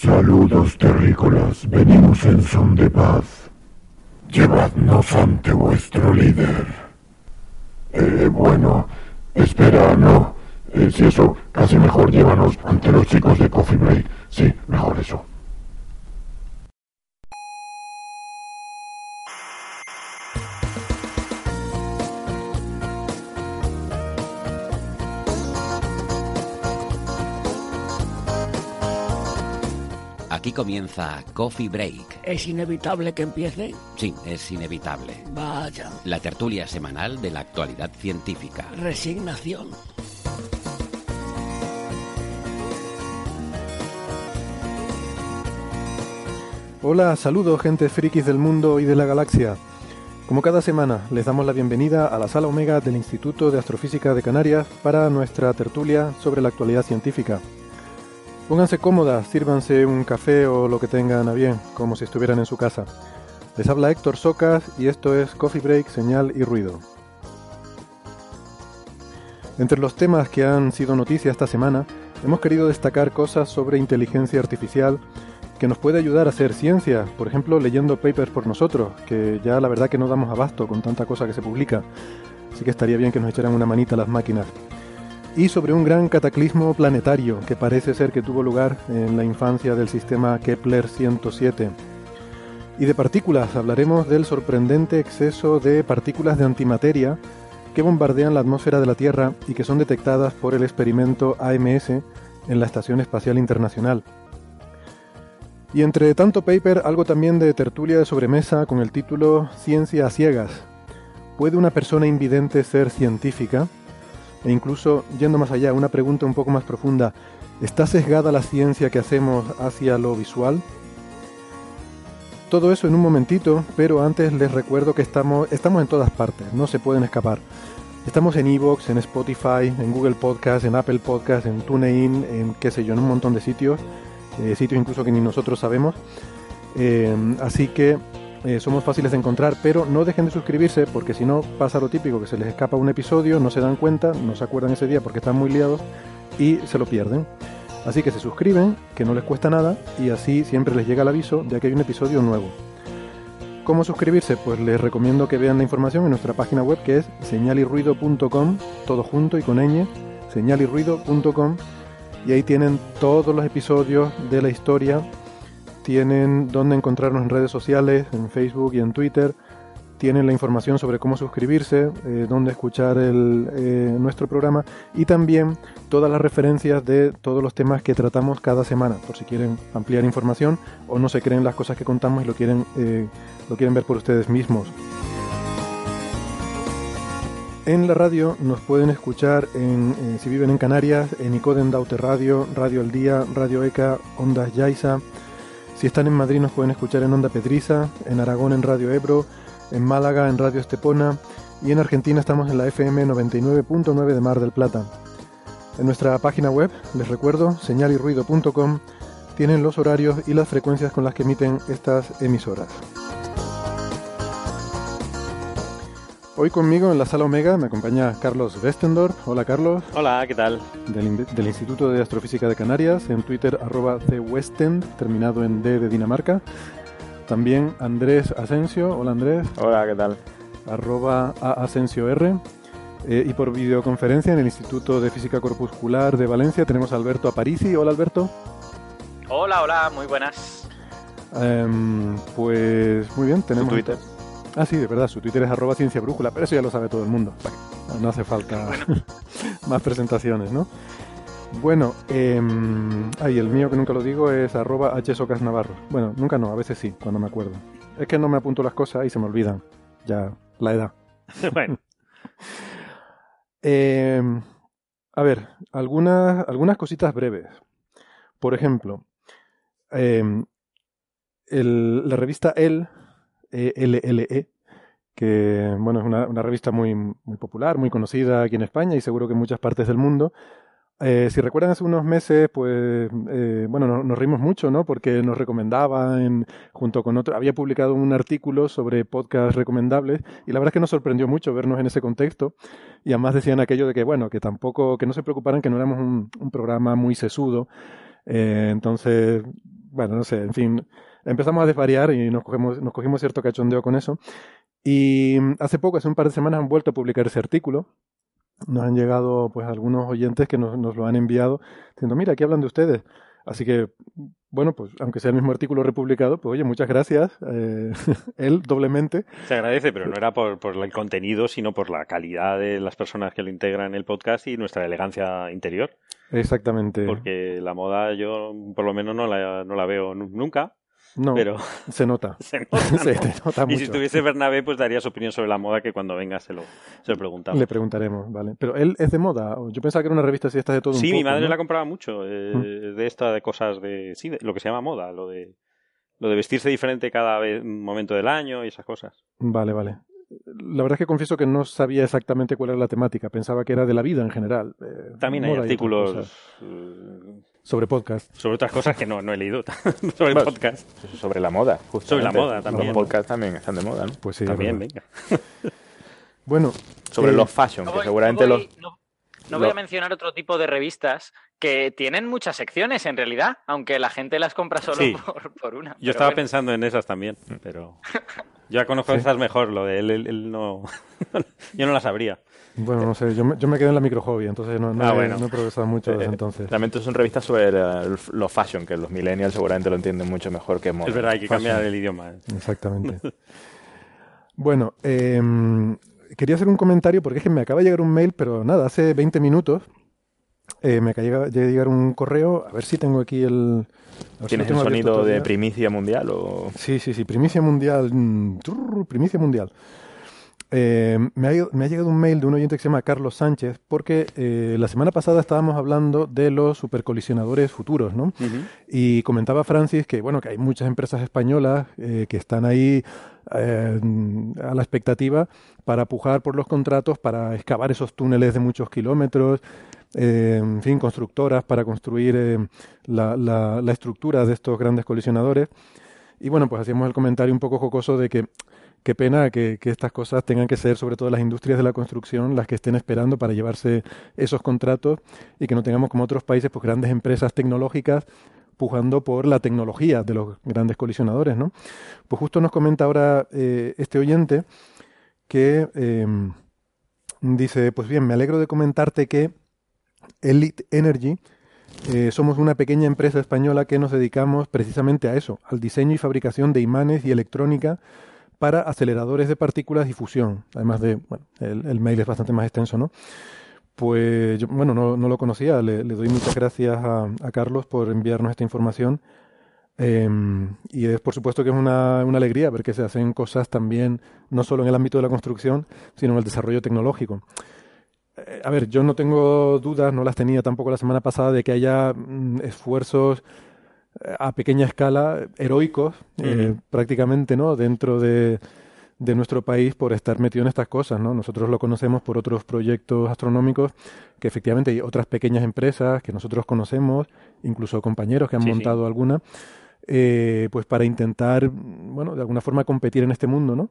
Saludos terrícolas, venimos en son de paz. Llevadnos ante vuestro líder. Eh, bueno, espera, no. Eh, si eso, casi mejor llévanos ante los chicos de Coffee Break. Sí, mejor eso. Aquí comienza Coffee Break. ¿Es inevitable que empiece? Sí, es inevitable. Vaya, La tertulia semanal de la actualidad científica. resignación. Hola, saludos gente frikis del mundo y de la galaxia. Como cada semana, les damos la bienvenida a la sala Omega del Instituto de Astrofísica de Canarias para nuestra tertulia sobre la actualidad científica. Pónganse cómodas, sírvanse un café o lo que tengan a bien, como si estuvieran en su casa. Les habla Héctor Socas y esto es Coffee Break, Señal y Ruido. Entre los temas que han sido noticia esta semana, hemos querido destacar cosas sobre inteligencia artificial que nos puede ayudar a hacer ciencia, por ejemplo leyendo papers por nosotros, que ya la verdad que no damos abasto con tanta cosa que se publica, así que estaría bien que nos echaran una manita las máquinas. Y sobre un gran cataclismo planetario que parece ser que tuvo lugar en la infancia del sistema Kepler 107. Y de partículas hablaremos del sorprendente exceso de partículas de antimateria que bombardean la atmósfera de la Tierra y que son detectadas por el experimento AMS en la Estación Espacial Internacional. Y entre tanto paper, algo también de tertulia de sobremesa con el título Ciencia a ciegas. ¿Puede una persona invidente ser científica? E incluso, yendo más allá, una pregunta un poco más profunda, ¿está sesgada la ciencia que hacemos hacia lo visual? Todo eso en un momentito, pero antes les recuerdo que estamos, estamos en todas partes, no se pueden escapar. Estamos en Evox, en Spotify, en Google Podcast, en Apple Podcast, en TuneIn, en qué sé yo, en un montón de sitios, eh, sitios incluso que ni nosotros sabemos. Eh, así que eh, somos fáciles de encontrar, pero no dejen de suscribirse porque si no pasa lo típico, que se les escapa un episodio, no se dan cuenta, no se acuerdan ese día porque están muy liados y se lo pierden. Así que se suscriben, que no les cuesta nada y así siempre les llega el aviso de que hay un episodio nuevo. ¿Cómo suscribirse? Pues les recomiendo que vean la información en nuestra página web que es señalirruido.com, todo junto y con ñ, señalirruido.com y ahí tienen todos los episodios de la historia tienen dónde encontrarnos en redes sociales, en Facebook y en Twitter. Tienen la información sobre cómo suscribirse, eh, dónde escuchar el, eh, nuestro programa y también todas las referencias de todos los temas que tratamos cada semana, por si quieren ampliar información o no se creen las cosas que contamos y lo quieren, eh, lo quieren ver por ustedes mismos. En la radio nos pueden escuchar en, eh, si viven en Canarias, en Icoden Daute Radio, Radio El Día, Radio ECA, Ondas Yaiza. Si están en Madrid nos pueden escuchar en Onda Pedriza, en Aragón en Radio Ebro, en Málaga en Radio Estepona y en Argentina estamos en la FM 99.9 de Mar del Plata. En nuestra página web, les recuerdo, señalirruido.com, tienen los horarios y las frecuencias con las que emiten estas emisoras. Hoy conmigo en la sala Omega me acompaña Carlos Westendorf. Hola Carlos. Hola, ¿qué tal? Del, del, Instituto de Astrofísica de Canarias, en Twitter arroba cwestend, terminado en D de Dinamarca. También Andrés Asensio. Hola Andrés. Hola, ¿qué tal? Arroba Asensio R. Eh, y por videoconferencia en el Instituto de Física Corpuscular de Valencia tenemos a Alberto Aparici. Hola Alberto. Hola, hola, muy buenas. Um, pues muy bien, tenemos... Twitter. Ah, sí, de verdad, su Twitter es arroba ciencia brújula, pero eso ya lo sabe todo el mundo. No hace falta bueno. más presentaciones, ¿no? Bueno, eh, ay, el mío que nunca lo digo es arroba hsocasnavarro. Bueno, nunca no, a veces sí, cuando me acuerdo. Es que no me apunto las cosas y se me olvidan. Ya, la edad. bueno. Eh, A ver, algunas, algunas cositas breves. Por ejemplo, em, el- la revista El, E-L-L-E, que bueno, es una, una revista muy, muy popular, muy conocida aquí en España y seguro que en muchas partes del mundo. Eh, si recuerdan hace unos meses, pues eh, bueno, nos, rimos mucho, ¿no? Porque nos recomendaba, en- junto con otro, había publicado un artículo sobre podcasts recomendables y la verdad es que nos sorprendió mucho vernos en ese contexto y además decían aquello de que bueno, que tampoco, que no se preocuparan que no éramos un, un programa muy sesudo. Eh, entonces, bueno, no sé, en fin, empezamos a desvariar y nos cogemos, nos cogimos cierto cachondeo con eso. Y mm, hace poco, hace un par de semanas, han vuelto a publicar ese artículo. Nos han llegado pues algunos oyentes que nos, nos lo han enviado diciendo, mira, aquí hablan de ustedes. Así que, bueno, pues aunque sea el mismo artículo republicado, pues oye, muchas gracias. eh, él doblemente. Se agradece, pero no era por, por el contenido, sino por la calidad de las personas que lo integran en el podcast y nuestra elegancia interior. Exactamente. Porque la moda yo, por lo menos, no la, no la veo nu- nunca, No, pero se nota. se nota, Se nota Y mucho. si estuviese Bernabé, pues daría su opinión sobre la moda que cuando venga se lo, se lo preguntamos. Le preguntaremos, ¿vale? Pero él es de moda. Yo pensaba que era una revista así, esta de todo un Sí, mi poco, madre ¿no? la compraba mucho, eh, Mm. de esta, de cosas de, sí, de lo que se llama moda, lo de, lo de vestirse diferente cada vez, momento del año y esas cosas. Vale, vale. La verdad es que confieso que no sabía exactamente cuál era la temática. Pensaba que era de la vida en general. eh, También hay y artículos sobre podcast. sobre otras cosas que no, no he leído, sobre el podcast. Sobre la moda, justamente. Sobre la moda también. Los podcasts también están de moda, ¿no? Pues sí, También, venga. Bueno, Sobre eh, los fashion, No que seguramente no voy- los... no- no voy a mencionar otro tipo de revistas que tienen muchas secciones en realidad, aunque la gente las compra solo Sí. por, por una. Yo estaba bueno. pensando en esas también, pero yo ya conozco Sí. esas mejor, lo de él, él, él no, yo no las sabría. Bueno, no sé. Yo me, yo me quedé en la microhobby, entonces no, no, Ah, he, bueno. no he progresado mucho desde eh, entonces. Realmente son revistas sobre los fashion, que los millennials seguramente lo entienden mucho mejor que moda. Es verdad, hay que cambiar el idioma. ¿eh? Exactamente. bueno, em, quería hacer un comentario porque es que me acaba de llegar un mail, pero nada, hace 20 minutos eh, me acaba de llegar un correo. A ver si tengo aquí el. ver si ¿Tienes el sonido de primicia mundial o...? Sí, sí, sí, primicia mundial. mm, primicia mundial. Eh, me, ha, me ha llegado un mail de un oyente que se llama Carlos Sánchez porque eh, la semana pasada estábamos hablando de los supercolisionadores futuros, ¿no? Y comentaba Francis que, bueno, que hay muchas empresas españolas eh, que están ahí eh, a la expectativa para pujar por los contratos, para excavar esos túneles de muchos kilómetros, eh, en fin, constructoras para construir la, la- la estructura de estos grandes colisionadores. Y bueno, pues hacíamos el comentario un poco jocoso de que qué pena que, estas cosas tengan que ser sobre todo las industrias de la construcción las que estén esperando para llevarse esos contratos y que no tengamos como otros países pues grandes empresas tecnológicas pujando por la tecnología de los grandes colisionadores, ¿no? Pues justo nos comenta ahora eh, este oyente que eh, dice, pues bien, me alegro de comentarte que Elite Energy eh, somos una pequeña empresa española que nos dedicamos precisamente a eso, al diseño y fabricación de imanes y electrónica para aceleradores de partículas y fusión. Además de, bueno, el, el mail es bastante más extenso, ¿no? Pues yo, bueno, no, no lo conocía, le, doy muchas gracias a, a Carlos por enviarnos esta información. Eh, y es por supuesto que es una, una alegría ver que se hacen cosas también, no solo en el ámbito de la construcción, sino en el desarrollo tecnológico. Eh, a ver, yo no tengo dudas, no las tenía tampoco la semana pasada, de que haya mm, esfuerzos a pequeña escala, heroicos, eh, prácticamente, ¿no? Dentro de, de nuestro país por estar metido en estas cosas, ¿no? Nosotros lo conocemos por otros proyectos astronómicos, que efectivamente hay otras pequeñas empresas que nosotros conocemos, incluso compañeros que han Sí, sí. montado alguna, eh, pues para intentar, bueno, de alguna forma competir en este mundo, ¿no?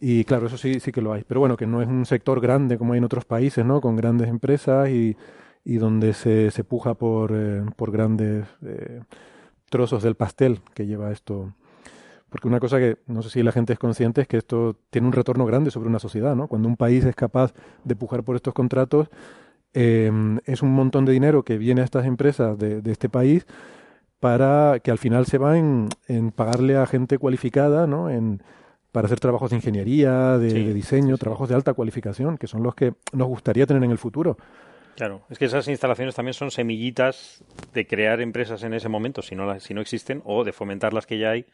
Y claro, eso sí, sí que lo hay. Pero bueno, que no es un sector grande como hay en otros países, ¿no? Con grandes empresas y, y donde se, se puja por, eh, por grandes eh, trozos del pastel que lleva esto. Porque una cosa que no sé si la gente es consciente es que esto tiene un retorno grande sobre una sociedad, ¿no? Cuando un país es capaz de pujar por estos contratos, eh, es un montón de dinero que viene a estas empresas de, de este país para que al final se va en, en pagarle a gente cualificada, ¿no? En, para hacer trabajos de ingeniería, de, Sí, de diseño, sí, sí. trabajos de alta cualificación, que son los que nos gustaría tener en el futuro. Claro, es que esas instalaciones también son semillitas de crear empresas en ese momento, si no, si no existen, o de fomentar las que ya hay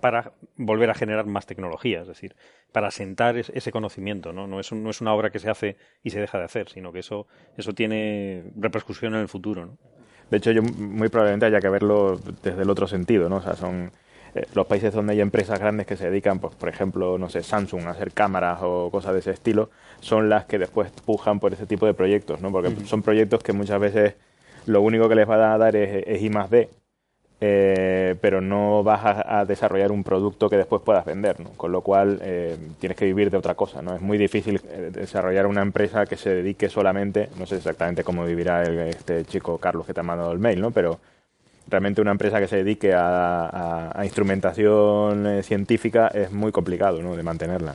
para volver a generar más tecnología, es decir, para sentar es- ese conocimiento, ¿no? No es, un- no es una obra que se hace y se deja de hacer, sino que eso, eso tiene repercusión en el futuro, ¿no? De hecho, yo muy probablemente haya que verlo desde el otro sentido, ¿no? O sea, son eh, los países donde hay empresas grandes que se dedican, pues, por ejemplo, no sé, Samsung a hacer cámaras o cosas de ese estilo, son las que después pujan por ese tipo de proyectos, ¿no? Porque son proyectos que muchas veces lo único que les va a dar es, es I más D, eh, pero no vas a, a desarrollar un producto que después puedas vender, ¿no? Con lo cual eh, tienes que vivir de otra cosa, ¿no? Es muy difícil eh, desarrollar una empresa que se dedique solamente, no sé exactamente cómo vivirá el- este chico Carlos que te ha mandado el mail, ¿no? Pero realmente una empresa que se dedique a, a- a instrumentación eh, científica es muy complicado, ¿no? De mantenerla.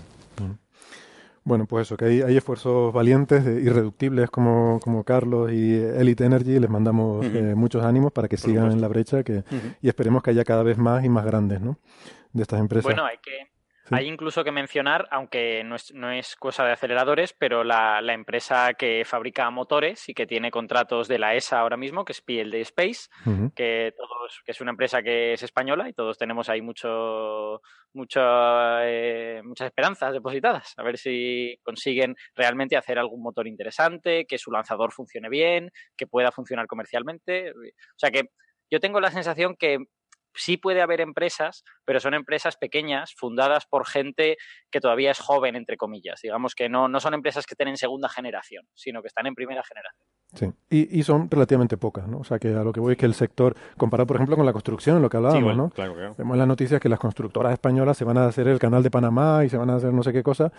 Bueno, pues eso, que hay, hay esfuerzos valientes, eh, irreductibles como, como Carlos y Elite Energy. Les mandamos eh, muchos ánimos para que Por sigan en la brecha que, y esperemos que haya cada vez más y más grandes, ¿no? De estas empresas. Bueno, hay que Sí. hay incluso que mencionar, aunque no es, no es cosa de aceleradores, pero la, la empresa que fabrica motores y que tiene contratos de la ESA ahora mismo, que es PLD Space, que todos, que es una empresa que es española y todos tenemos ahí mucho, mucho, eh, muchas esperanzas depositadas. A ver si consiguen realmente hacer algún motor interesante, que su lanzador funcione bien, que pueda funcionar comercialmente. O sea que yo tengo la sensación que sí puede haber empresas, pero son empresas pequeñas, fundadas por gente que todavía es joven, entre comillas. Digamos que no, no son empresas que estén en segunda generación, sino que están en primera generación. Sí, y, y son relativamente pocas, ¿no? O sea, que a lo que voy es que el sector, comparado, por ejemplo, con la construcción, en lo que hablábamos, Sí, bueno, ¿no? claro, claro. Vemos en las noticias que las constructoras españolas se van a hacer el canal de Panamá y se van a hacer no sé qué cosa,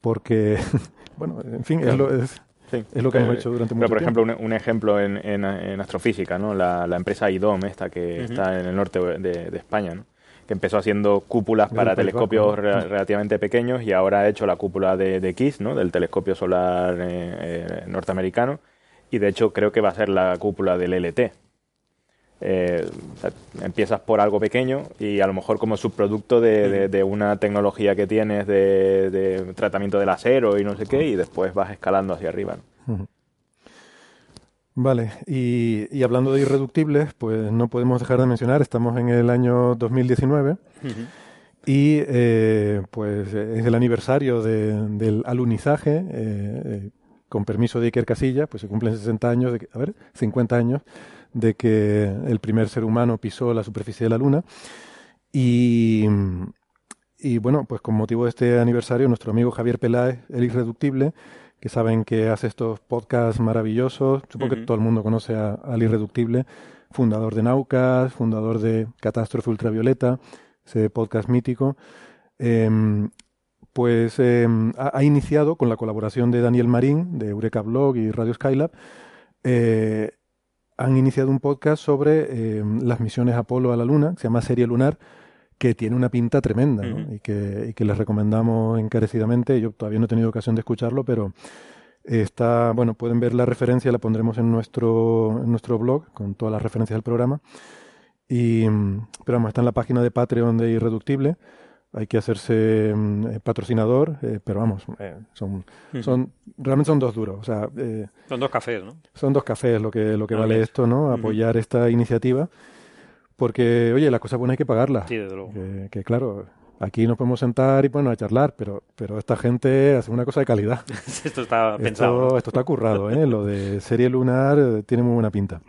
porque, bueno, en fin, es lo, es, Sí. es lo que hemos Eh, hecho durante pero, mucho por tiempo. ejemplo, un, un ejemplo en, en- en astrofísica, ¿no? La, la empresa IDOM, esta que Ujú. está en el norte de, de España, ¿no? Que empezó haciendo cúpulas para telescopios Vasco, ¿no? re- relativamente pequeños y ahora ha hecho la cúpula de, de KISS, ¿no? Del telescopio solar eh, eh, norteamericano. Y de hecho creo que va a ser la cúpula del LT. Eh, o sea, empiezas por algo pequeño y a lo mejor como subproducto de, de- de una tecnología que tienes de, de tratamiento del acero y no sé qué, y después vas escalando hacia arriba. Vale, y, y hablando de irreductibles, pues no podemos dejar de mencionar, estamos en el año 2019 y eh, pues es el aniversario de- del alunizaje, eh, con permiso de Iker Casilla, pues se cumplen 60 años, de a ver, 50 años de que el primer ser humano pisó la superficie de la Luna. Y, y bueno, pues con motivo de este aniversario, nuestro amigo Javier Peláez, el irreductible, que saben que hace estos podcasts maravillosos, supongo que todo el mundo conoce a- al irreductible, fundador de Naucas, fundador de Catástrofe Ultravioleta, ese podcast mítico. Em, pues em, ha, ha iniciado con la colaboración de Daniel Marín, de Eureka Blog y Radio Skylab, eh, han iniciado un podcast sobre em, las misiones Apolo a la Luna, que se llama Serie Lunar, que tiene una pinta tremenda y, que, y que les recomendamos encarecidamente. Yo todavía no he tenido ocasión de escucharlo, pero está, bueno, pueden ver la referencia, la pondremos en nuestro, en nuestro blog con todas las referencias del programa. Y, pero vamos, está en la página de Patreon de Irreductible. Hay que hacerse mm, eh, patrocinador, eh, pero vamos, eh, son, son, realmente son dos duros. O sea, Son dos cafés, ¿no? son dos cafés lo que, lo que Al vale esto, ¿no? Apoyar esta iniciativa. Porque, oye, las cosas buenas hay que pagarlas. Sí, desde luego. Que, que, claro, aquí nos podemos sentar y bueno, a charlar, pero, pero esta gente hace una cosa de calidad. Esto está pensado. Esto, está currado, ¿eh? Lo de serie lunar tiene muy buena pinta.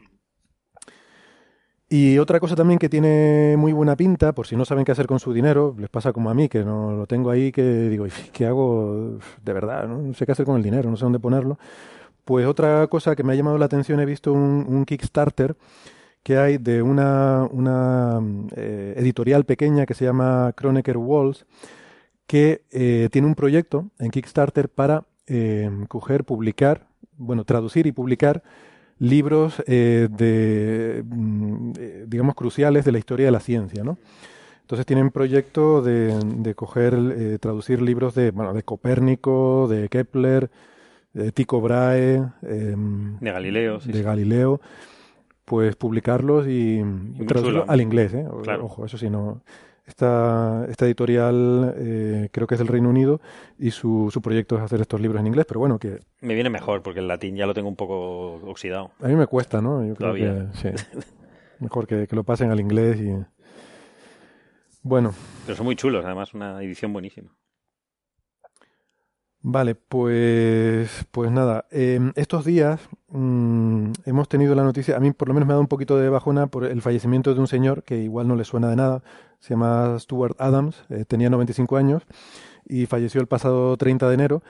Y otra cosa también que tiene muy buena pinta, por si no saben qué hacer con su dinero, les pasa como a mí, que no lo tengo ahí, que digo, "¿Y ¿qué hago de verdad? No, sé qué hacer con el dinero, no sé dónde ponerlo. Pues otra cosa que me ha llamado la atención, he visto un, un Kickstarter que hay de una, una eh, editorial pequeña que se llama Kronecker Walls, que eh, tiene un proyecto en Kickstarter para eh, coger, publicar, bueno, traducir y publicar libros eh, de, mm, eh, digamos, cruciales de la historia de la ciencia, ¿no? Entonces tienen proyecto de, de coger, eh, traducir libros de, bueno, de Copérnico, de Kepler, de Tycho Brahe, em, De Galileo, sí, de sí. Galileo, pues publicarlos y, muy traducirlo chulo. al inglés, ¿eh? Claro. Ojo, eso sí, no. Esta, esta editorial eh, creo que es del Reino Unido y su, su proyecto es hacer estos libros en inglés, pero bueno, que Me viene mejor porque el latín ya lo tengo un poco oxidado. a mí me cuesta, ¿no? Yo creo Todavía. que sí. Mejor que, que lo pasen al inglés y... Bueno, Pero son muy chulos, además, una edición buenísima. Vale, pues, pues nada, em, estos días mm, hemos tenido la noticia, a mí por lo menos me ha dado un poquito de bajona por el fallecimiento de un señor que igual no le suena de nada, se llama Stuart Adams, eh, tenía 95 años y falleció el pasado 30 de enero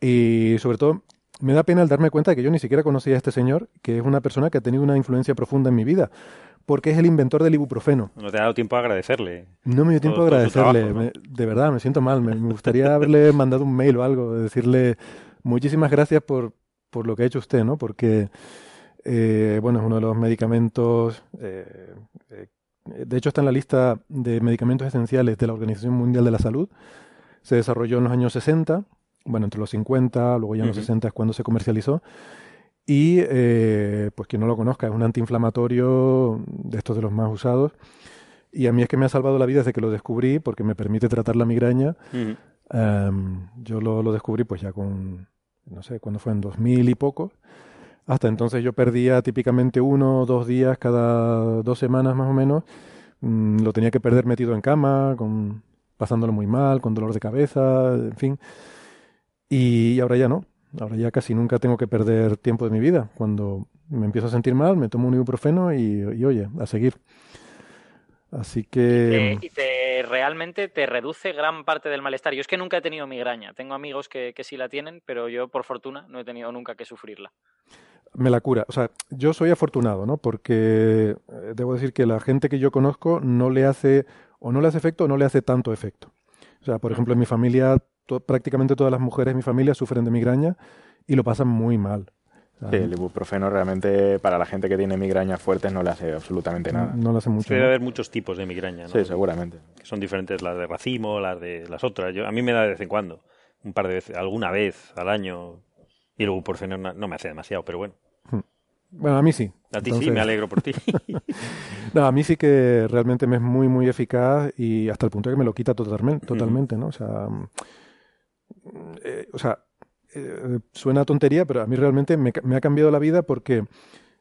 y sobre todo me da pena el darme cuenta de que yo ni siquiera conocía a este señor, que es una persona que ha tenido una influencia profunda en mi vida, porque es el inventor del ibuprofeno. No te ha dado tiempo a agradecerle. No me dio tiempo todo- a agradecerle, trabajo, ¿no? me- de verdad, me siento mal. Me, me gustaría haberle mandado un mail o algo, decirle muchísimas gracias por, por lo que ha hecho usted, ¿no? Porque, eh, bueno, es uno de los medicamentos, eh, eh, de hecho está en la lista de medicamentos esenciales de la Organización Mundial de la Salud. Se desarrolló en los años 60, bueno, entre los 50, luego ya en los Ujú. 60 es cuando se comercializó. Y, eh, pues quien no lo conozca, es un antiinflamatorio de estos de los más usados. Y a mí es que me ha salvado la vida desde que lo descubrí, porque me permite tratar la migraña. Yo lo, lo descubrí pues ya con, no sé, cuando fue en 2000 y poco. Hasta entonces yo perdía típicamente uno o dos días cada dos semanas más o menos. Mm, lo tenía que perder metido en cama, con, pasándolo muy mal, con dolor de cabeza, en fin. Y ahora ya no. Ahora ya casi nunca tengo que perder tiempo de mi vida. Cuando me empiezo a sentir mal, me tomo un ibuprofeno y, y oye, a seguir. Así que... Y te realmente te reduce gran parte del malestar. Yo es que nunca he tenido migraña. Tengo amigos que, que sí la tienen, pero yo por fortuna no he tenido nunca que sufrirla. me la cura. O sea, yo soy afortunado, ¿no? Porque eh, debo decir que la gente que yo conozco no le hace, o no le hace efecto, o no le hace tanto efecto. O sea, por ejemplo, en mi familia, to- prácticamente todas las mujeres de mi familia sufren de migraña y lo pasan muy mal. Sí, el ibuprofeno realmente para la gente que tiene migrañas fuertes no le hace absolutamente nada. no le hace mucho. Debe ¿no? haber muchos tipos de migraña, ¿no? Sí, seguramente. Que son diferentes las de racimo, las de las otras. Yo, a mí me da de vez en cuando, un par de veces, alguna vez al año. Y luego por no, no me hace demasiado, pero bueno. Bueno, a mí sí. A ti sí, me alegro por ti. No, a mí sí que realmente me es muy, muy eficaz y hasta el punto de que me lo quita totalmente, totalmente ¿no? O sea, mm, eh, o sea eh, suena tontería, pero a mí realmente me, me ha cambiado la vida porque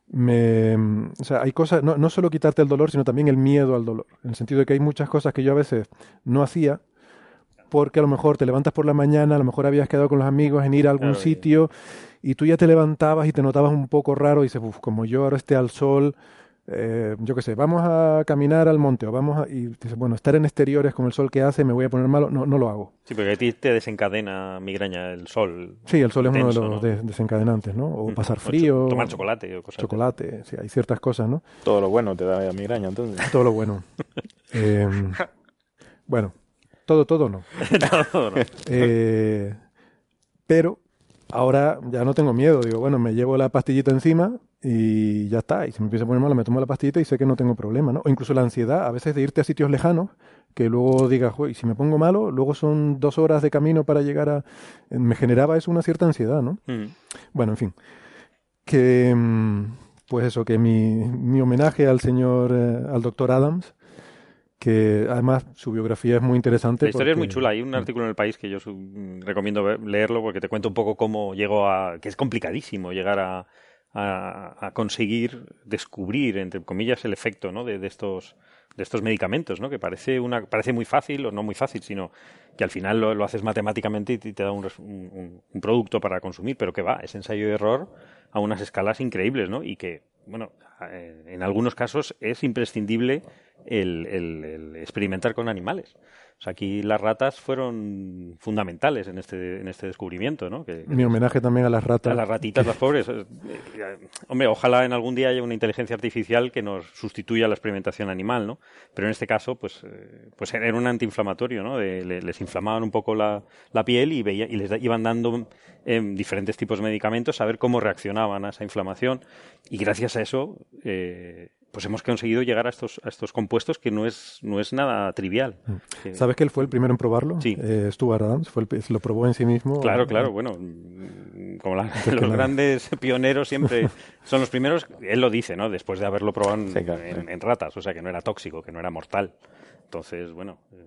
me, o sea, hay cosas, no, no solo quitarte el dolor, sino también el miedo al dolor. En el sentido de que hay muchas cosas que yo a veces no hacía porque a lo mejor te levantas por la mañana, a lo mejor habías quedado con los amigos en ir a algún Claro, sitio y tú ya te levantabas y te notabas un poco raro y dices, "Uf, como yo ahora esté al sol, eh, yo qué sé, vamos a caminar al monte o vamos a... Y dices, bueno, estar en exteriores con el sol que hace, me voy a poner malo, no, no lo hago. Sí, porque a ti te desencadena migraña el sol. Sí, el sol es uno de los ¿no? de- desencadenantes, ¿no? O pasar O cho- frío, tomar chocolate o cosas así. chocolate, sí, hay ciertas cosas, ¿no? Todo lo bueno te da migraña, entonces. Todo lo bueno. Em, bueno, todo, todo no. No, no. Eh, pero ahora ya no tengo miedo. Digo, bueno, me llevo la pastillita encima y ya está. Y si me empieza a poner malo, me tomo la pastillita y sé que no tengo problema, ¿no? O incluso la ansiedad, a veces de irte a sitios lejanos, que luego digas, "Joder, y si me pongo malo, luego son dos horas de camino para llegar a... Me generaba eso una cierta ansiedad, ¿no? Mm. Bueno, en fin. Que, mm, pues eso, que mi, mi homenaje al señor, eh, al doctor Adams, que además su biografía es muy interesante. La historia es muy chula. Hay un artículo en el país que yo su- mm, recomiendo leerlo porque te cuento un poco cómo llegó a. que es complicadísimo llegar a, a, conseguir descubrir, entre comillas, el efecto ¿no? de, estos de estos medicamentos, ¿no? Que parece una parece muy fácil o no muy fácil, sino que al final lo, haces matemáticamente y te da un, un- producto para consumir, pero que va, es ensayo y error a unas escalas increíbles, ¿no? Y que, bueno, eh, en algunos casos es imprescindible el experimentar con animales. O sea, aquí las ratas fueron fundamentales en este, en este descubrimiento, ¿no? Que, Mi homenaje también a las ratas. a las ratitas, las pobres. eh, eh, Hombre, ojalá en algún día haya una inteligencia artificial que nos sustituya la experimentación animal, ¿no? Pero en este caso, pues, eh, pues era un antiinflamatorio, ¿no? De- les inflamaban un poco la, la piel y, veía, y les da- iban dando em, diferentes tipos de medicamentos a ver cómo reaccionaban a esa inflamación. Y gracias a eso, eh, pues hemos conseguido llegar a estos, a estos compuestos que no es, no es nada trivial. Que- ¿Sabes que él fue el primero en probarlo? Sí. Eh, Stuart Adams fue el, lo probó en sí mismo. Claro, claro, bueno, mm, como la- los grandes pioneros siempre son los primeros, él lo dice, ¿no? Después de haberlo probado en, Sí, claro, en- sí. en ratas, o sea, que no era tóxico, que no era mortal. Entonces, bueno. eh,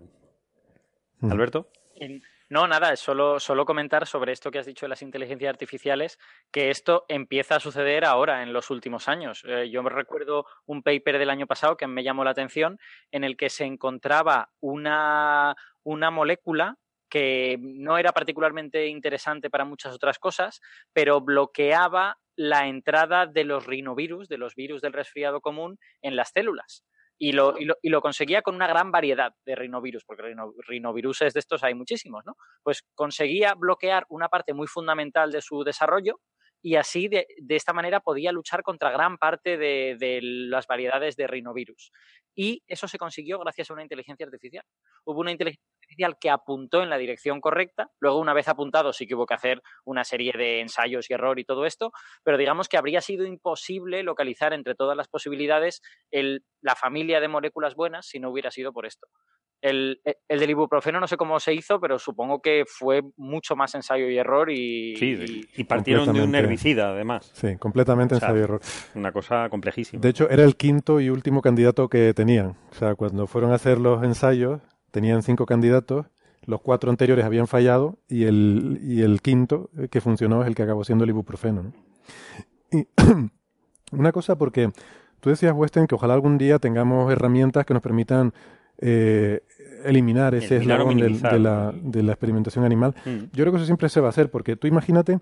Mm. Alberto, En- No, nada, solo, solo comentar sobre esto que has dicho de las inteligencias artificiales, que esto empieza a suceder ahora, en los últimos años. Eh, yo recuerdo un paper del año pasado que me llamó la atención, en el que se encontraba una, una molécula que no era particularmente interesante para muchas otras cosas, pero bloqueaba la entrada de los rinovirus, de los virus del resfriado común, en las células. Y lo, y, lo, y lo, conseguía con una gran variedad de rinovirus, porque rino, rinoviruses de estos hay muchísimos, ¿no? Pues conseguía bloquear una parte muy fundamental de su desarrollo y así de, de esta manera podía luchar contra gran parte de, de, las variedades de rinovirus. Y eso se consiguió gracias a una inteligencia artificial. Hubo una inteligencia artificial que apuntó en la dirección correcta, luego una vez apuntado sí que hubo que hacer una serie de ensayos y error y todo esto, pero digamos que habría sido imposible localizar entre todas las posibilidades el, la familia de moléculas buenas si no hubiera sido por esto. El, el, del ibuprofeno no sé cómo se hizo, pero supongo que fue mucho más ensayo y error y... Sí, y, y partieron de un herbicida, además. Sí, completamente O sea, ensayo y error. Una cosa complejísima. De hecho, era el quinto y último candidato que tenían. O sea, cuando fueron a hacer los ensayos, tenían cinco candidatos, los cuatro anteriores habían fallado y el, y el quinto que funcionó es el que acabó siendo el ibuprofeno. ¿no? Y una cosa porque tú decías, Weston, que ojalá algún día tengamos herramientas que nos permitan eh, eliminar ese o eslabón de, la, de la experimentación animal. Mm. Yo creo que eso siempre se va a hacer, porque tú imagínate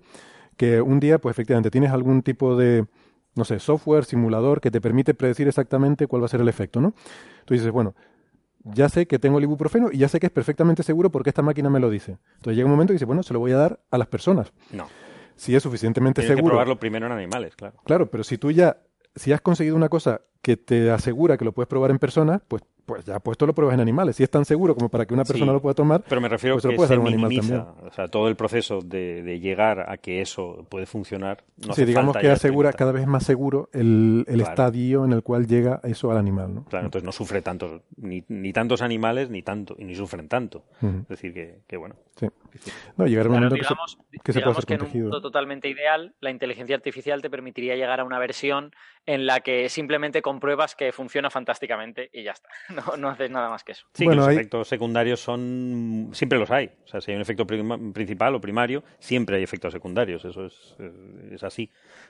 que un día, pues efectivamente, tienes algún tipo de, no sé, software, simulador que te permite predecir exactamente cuál va a ser el efecto, ¿no? Tú dices, bueno, ya sé que tengo el ibuprofeno y ya sé que es perfectamente seguro porque esta máquina me lo dice. Entonces llega un momento y dice, bueno, se lo voy a dar a las personas. No. Si es suficientemente Tienes que seguro. probarlo primero en animales, claro. Claro, pero si tú ya, si has conseguido una cosa que te asegura que lo puedes probar en personas, pues, pues ya puesto lo pruebas en animales. Si es tan seguro como para que una persona Sí, lo pueda tomar, Pero me refiero pues se lo que puedes se dar a un animal minimiza. también. O sea, todo el proceso de, de llegar a que eso puede funcionar. No sí, digamos falta que asegura cada vez más seguro el, el Claro. estadio en el cual llega eso al animal, ¿no? Claro, entonces no sufre tantos, ni, ni tantos animales, ni tanto, y ni sufren tanto. Es decir, que, que bueno. Sí. No, llegará un Claro, momento que digamos, se, que se digamos hacer que en un mundo totalmente ideal, la inteligencia artificial te permitiría llegar a una versión en la que simplemente compruebas que funciona fantásticamente y ya está. No, no haces nada más que eso. Sí, Bueno, que los hay- efectos secundarios son. Siempre los hay. O sea, si hay un efecto prima- principal o primario, siempre hay efectos secundarios. Eso es, eh, es así.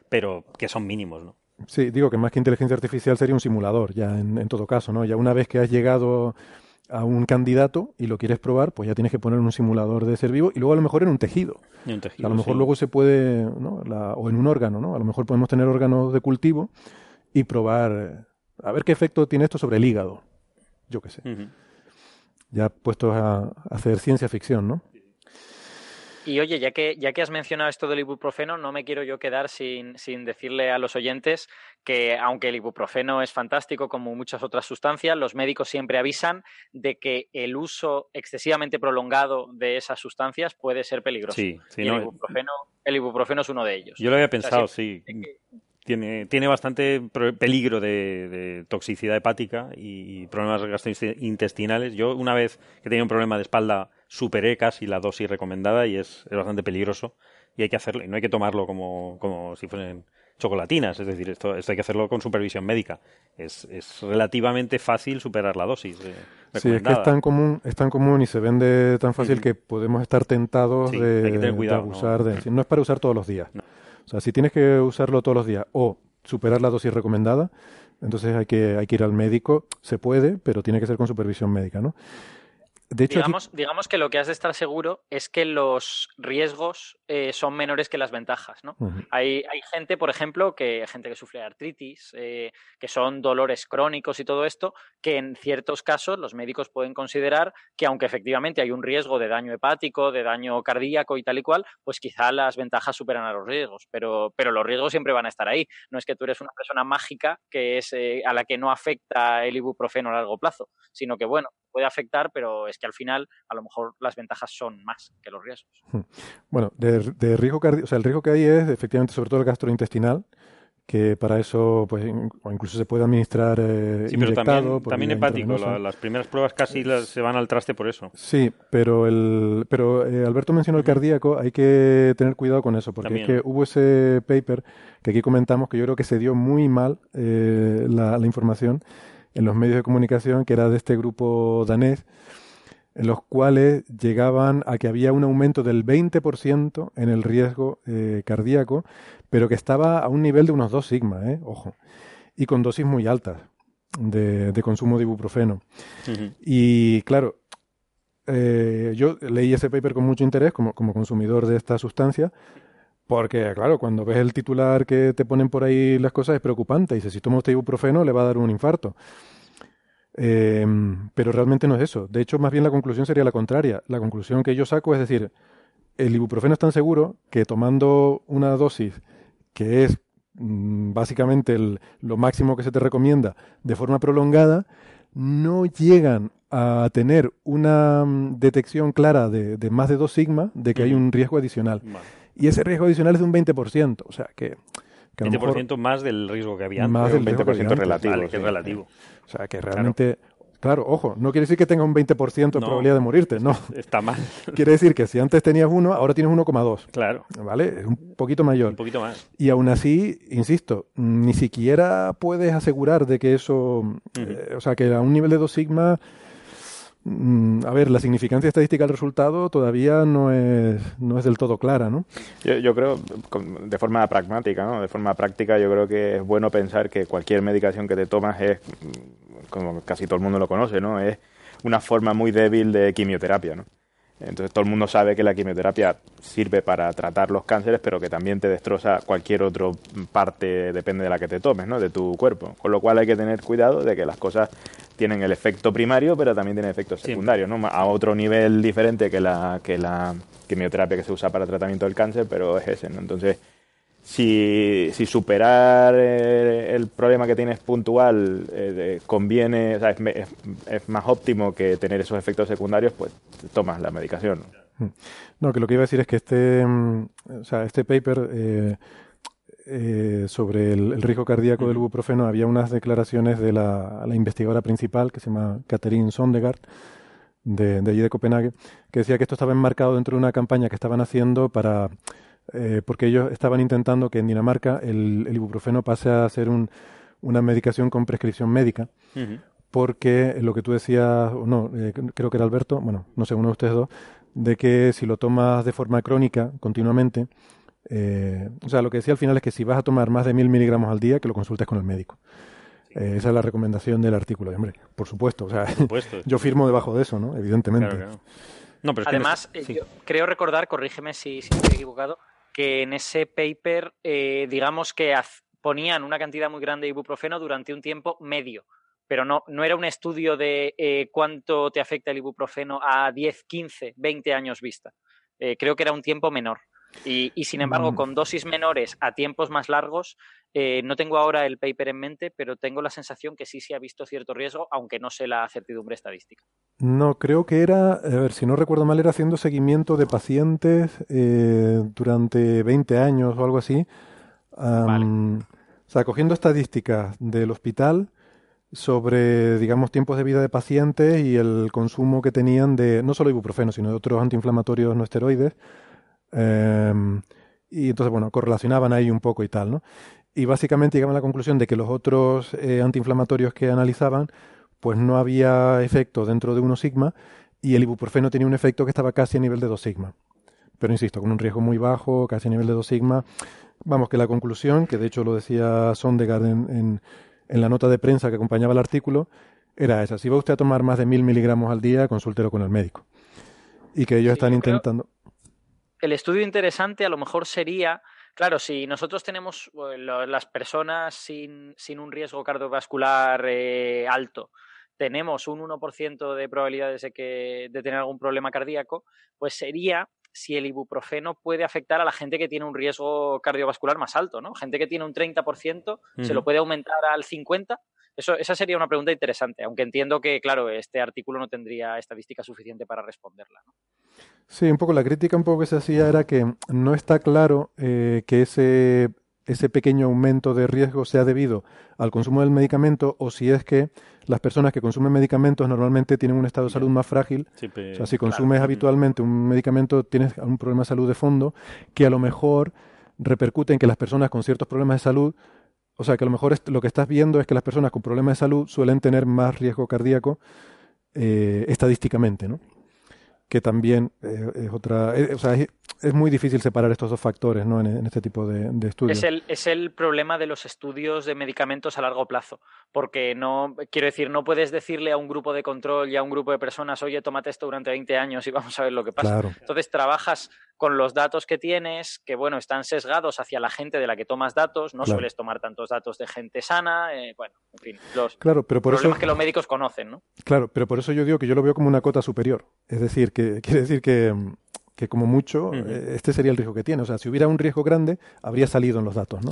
Pero que son mínimos, ¿no? Sí, digo que más que inteligencia artificial sería un simulador, ya en, en todo caso, ¿no? Ya una vez que has llegado a un candidato y lo quieres probar, pues ya tienes que poner en un simulador de ser vivo y luego a lo mejor en un tejido. Y un A tejido, lo mejor sí. luego se puede, ¿no? La- o en un órgano, ¿no? A lo mejor podemos tener órganos de cultivo y probar, a ver qué efecto tiene esto sobre el hígado. Yo qué sé. Ujú. Ya puestos a, a hacer ciencia ficción, ¿no? Y oye, ya que, ya que has mencionado esto del ibuprofeno, no me quiero yo quedar sin, sin decirle a los oyentes que aunque el ibuprofeno es fantástico como muchas otras sustancias, los médicos siempre avisan de que el uso excesivamente prolongado de esas sustancias puede ser peligroso. Sí, sí, y el, no, ibuprofeno, el ibuprofeno es uno de ellos. Yo lo había O sea, pensado, sí, sí. Tiene, tiene bastante peligro de, de toxicidad hepática y problemas gastrointestinales. Yo una vez que tenía un problema de espalda superé casi la dosis recomendada y es, es bastante peligroso y hay que hacerlo. Y no hay que tomarlo como, como si fuesen chocolatinas, es decir, esto, esto hay que hacerlo con supervisión médica. Es, es relativamente fácil superar la dosis. eh, Sí, es que es tan común, es tan común y se vende tan fácil que podemos estar tentados Sí, de, cuidado, abusar ¿no? de. No es para usar todos los días. No. O sea, si tienes que usarlo todos los días o superar la dosis recomendada, entonces hay que, hay que ir al médico. Se puede, pero tiene que ser con supervisión médica, ¿no? De hecho, aquí- Digamos, digamos que lo que has de estar seguro es que los riesgos eh, son menores que las ventajas, ¿no? Hay, hay gente, por ejemplo, que gente que sufre artritis, eh, que son dolores crónicos y todo esto, que en ciertos casos los médicos pueden considerar que aunque efectivamente hay un riesgo de daño hepático, de daño cardíaco y tal y cual, pues quizá las ventajas superan a los riesgos, pero, pero los riesgos siempre van a estar ahí. No es que tú eres una persona mágica que es eh, a la que no afecta el ibuprofeno a largo plazo, sino que bueno, puede afectar, pero es que al final a lo mejor las ventajas son más que los riesgos. Bueno, de, de riesgo o sea, el riesgo que hay es efectivamente sobre todo el gastrointestinal, que para eso, pues, o incluso se puede administrar eh, Sí, pero inyectado también, por también hepático. La- las primeras pruebas casi las- se van al traste por eso. Sí, pero el, pero eh, Alberto mencionó el cardíaco, hay que tener cuidado con eso, porque es que hubo ese paper que aquí comentamos que yo creo que se dio muy mal eh, la, la información en los medios de comunicación, que era de este grupo danés, en los cuales llegaban a que había un aumento del 20% en el riesgo eh, cardíaco, pero que estaba a un nivel de unos 2 sigma, ¿eh? ojo, y con dosis muy altas de, de consumo de ibuprofeno. Y claro, eh, yo leí ese paper con mucho interés como, como consumidor de esta sustancia, porque, claro, cuando ves el titular que te ponen por ahí las cosas es preocupante. Dice, si toma usted ibuprofeno le va a dar un infarto. Eh, pero realmente no es eso. De hecho, más bien la conclusión sería la contraria. La conclusión que yo saco es decir, el ibuprofeno es tan seguro que tomando una dosis que es mm, básicamente el- lo máximo que se te recomienda de forma prolongada, no llegan a tener una mm, detección clara de, de más de 2 sigma de que hay un riesgo adicional. Vale. Y ese riesgo adicional es de un 20%. O sea, que, que a lo mejor- 20% más del riesgo que había antes. Más un del riesgo que 20% había antes. relativo. Vale, que es relativo. O sea, que realmente... Claro, ojo, no quiere decir que tenga un 20% de No. probabilidad de morirte, no. Está mal. Quiere decir que si antes tenías uno, ahora tienes 1,2. Claro. ¿Vale? Es un poquito mayor. Un poquito más. Y aún así, insisto, ni siquiera puedes asegurar de que eso, eh, o sea, que a un nivel de 2 sigma, a ver, la significancia estadística del resultado todavía no es, no es del todo clara, ¿no? Yo, yo creo, de forma pragmática, ¿no? De forma práctica, yo creo que es bueno pensar que cualquier medicación que te tomas es, mm, como casi todo el mundo lo conoce, ¿no? Es una forma muy débil de quimioterapia, ¿no? Entonces todo el mundo sabe que la quimioterapia sirve para tratar los cánceres, pero que también te destroza cualquier otra parte, depende de la que te tomes, ¿no? De tu cuerpo. Con lo cual hay que tener cuidado de que las cosas tienen el efecto primario, pero también tienen efectos secundarios, ¿no? A otro nivel diferente que la, que la quimioterapia que se usa para tratamiento del cáncer, pero es ese, ¿no? Entonces, si, si superar eh, el problema que tienes puntual eh, conviene, o sea, es, es- es más óptimo que tener esos efectos secundarios, pues tomas la medicación. ¿no? No, que lo que iba a decir es que este, mm, o sea, este paper eh, eh, sobre el, el riesgo cardíaco del ibuprofeno había unas declaraciones de la, la investigadora principal que se llama Catherine Sondegaard de, de allí de Copenhague, que decía que esto estaba enmarcado dentro de una campaña que estaban haciendo para eh, porque ellos estaban intentando que en Dinamarca el, el ibuprofeno pase a ser un- una medicación con prescripción médica porque lo que tú decías, o no, eh, creo que era Alberto, bueno, no sé, uno de ustedes dos, de que si lo tomas de forma crónica, continuamente, eh, o sea, lo que decía al final es que si vas a tomar más de mil miligramos al día, que lo consultes con el médico. Eh, esa es la recomendación del artículo. Y, hombre, por supuesto, o sea, supuesto. yo firmo debajo de eso, ¿no? Evidentemente. Claro, claro. No, pero es que en Además, eh, sí. yo creo recordar, corrígeme si, si estoy equivocado, que en ese paper, eh, digamos que ponían una cantidad muy grande de ibuprofeno durante un tiempo medio, pero no, no era un estudio de eh, cuánto te afecta el ibuprofeno a 10, 15, 20 años vista. Eh, creo que era un tiempo menor. Y, y, sin embargo, Mm. con dosis menores a tiempos más largos, eh, no tengo ahora el paper en mente, pero tengo la sensación que sí se ha visto cierto riesgo, aunque no sé la certidumbre estadística. No, creo que era, a ver, si no recuerdo mal, era haciendo seguimiento de pacientes eh, durante 20 años o algo así. Am, O sea, cogiendo estadísticas del hospital sobre, digamos, tiempos de vida de pacientes y el consumo que tenían de no solo ibuprofeno, sino de otros antiinflamatorios no esteroides. Em, y entonces, bueno, correlacionaban ahí un poco y tal, ¿no? Y básicamente llegaban a la conclusión de que los otros eh, antiinflamatorios que analizaban pues no había efecto dentro de 1 sigma y el ibuprofeno tenía un efecto que estaba casi a nivel de 2 sigma. Pero insisto, con un riesgo muy bajo, casi a nivel de 2 sigma. Vamos, que la conclusión, que de hecho lo decía Sondegaard en, en, en la nota de prensa que acompañaba el artículo, era esa. Si va usted a tomar más de 1000 miligramos al día, consúltelo con el médico. Y que ellos Sí, están intentando... el estudio interesante a lo mejor sería, claro, si nosotros tenemos eh, las personas sin, sin un riesgo cardiovascular eh, alto, tenemos un 1% de probabilidades de, que, de tener algún problema cardíaco, pues sería si el ibuprofeno puede afectar a la gente que tiene un riesgo cardiovascular más alto, ¿no? Gente que tiene un 30%, se lo puede aumentar al 50%. Eso, esa sería una pregunta interesante, aunque entiendo que, claro, este artículo no tendría estadística suficiente para responderla. ¿no? Sí, un poco la crítica un poco que se hacía era que no está claro eh, que ese, ese pequeño aumento de riesgo sea debido al consumo del medicamento o si es que las personas que consumen medicamentos normalmente tienen un estado de salud más frágil. O sea, si consumes habitualmente un medicamento, tienes un problema de salud de fondo que a lo mejor repercute en que las personas con ciertos problemas de salud, o sea, que a lo mejor lo que estás viendo es que las personas con problemas de salud suelen tener más riesgo cardíaco eh, estadísticamente, ¿no? Que también eh, es otra... eh, o sea, es, es muy difícil separar estos dos factores ¿no? en, en este tipo de, de estudios. Es el, es el problema de los estudios de medicamentos a largo plazo, porque no, quiero decir, no puedes decirle a un grupo de control y a un grupo de personas, oye, tómate esto durante 20 años y vamos a ver lo que pasa. Claro. Entonces trabajas con los datos que tienes, que bueno, están sesgados hacia la gente de la que tomas datos, no Claro. sueles tomar tantos datos de gente sana, eh, bueno, en fin, los Claro, pero por eso... problemas que los médicos conocen, ¿no? Claro, pero por eso yo digo que yo lo veo como una cota superior. Es decir, que quiere decir que, que como mucho, eh, este sería el riesgo que tiene. O sea, si hubiera un riesgo grande, habría salido en los datos, ¿no?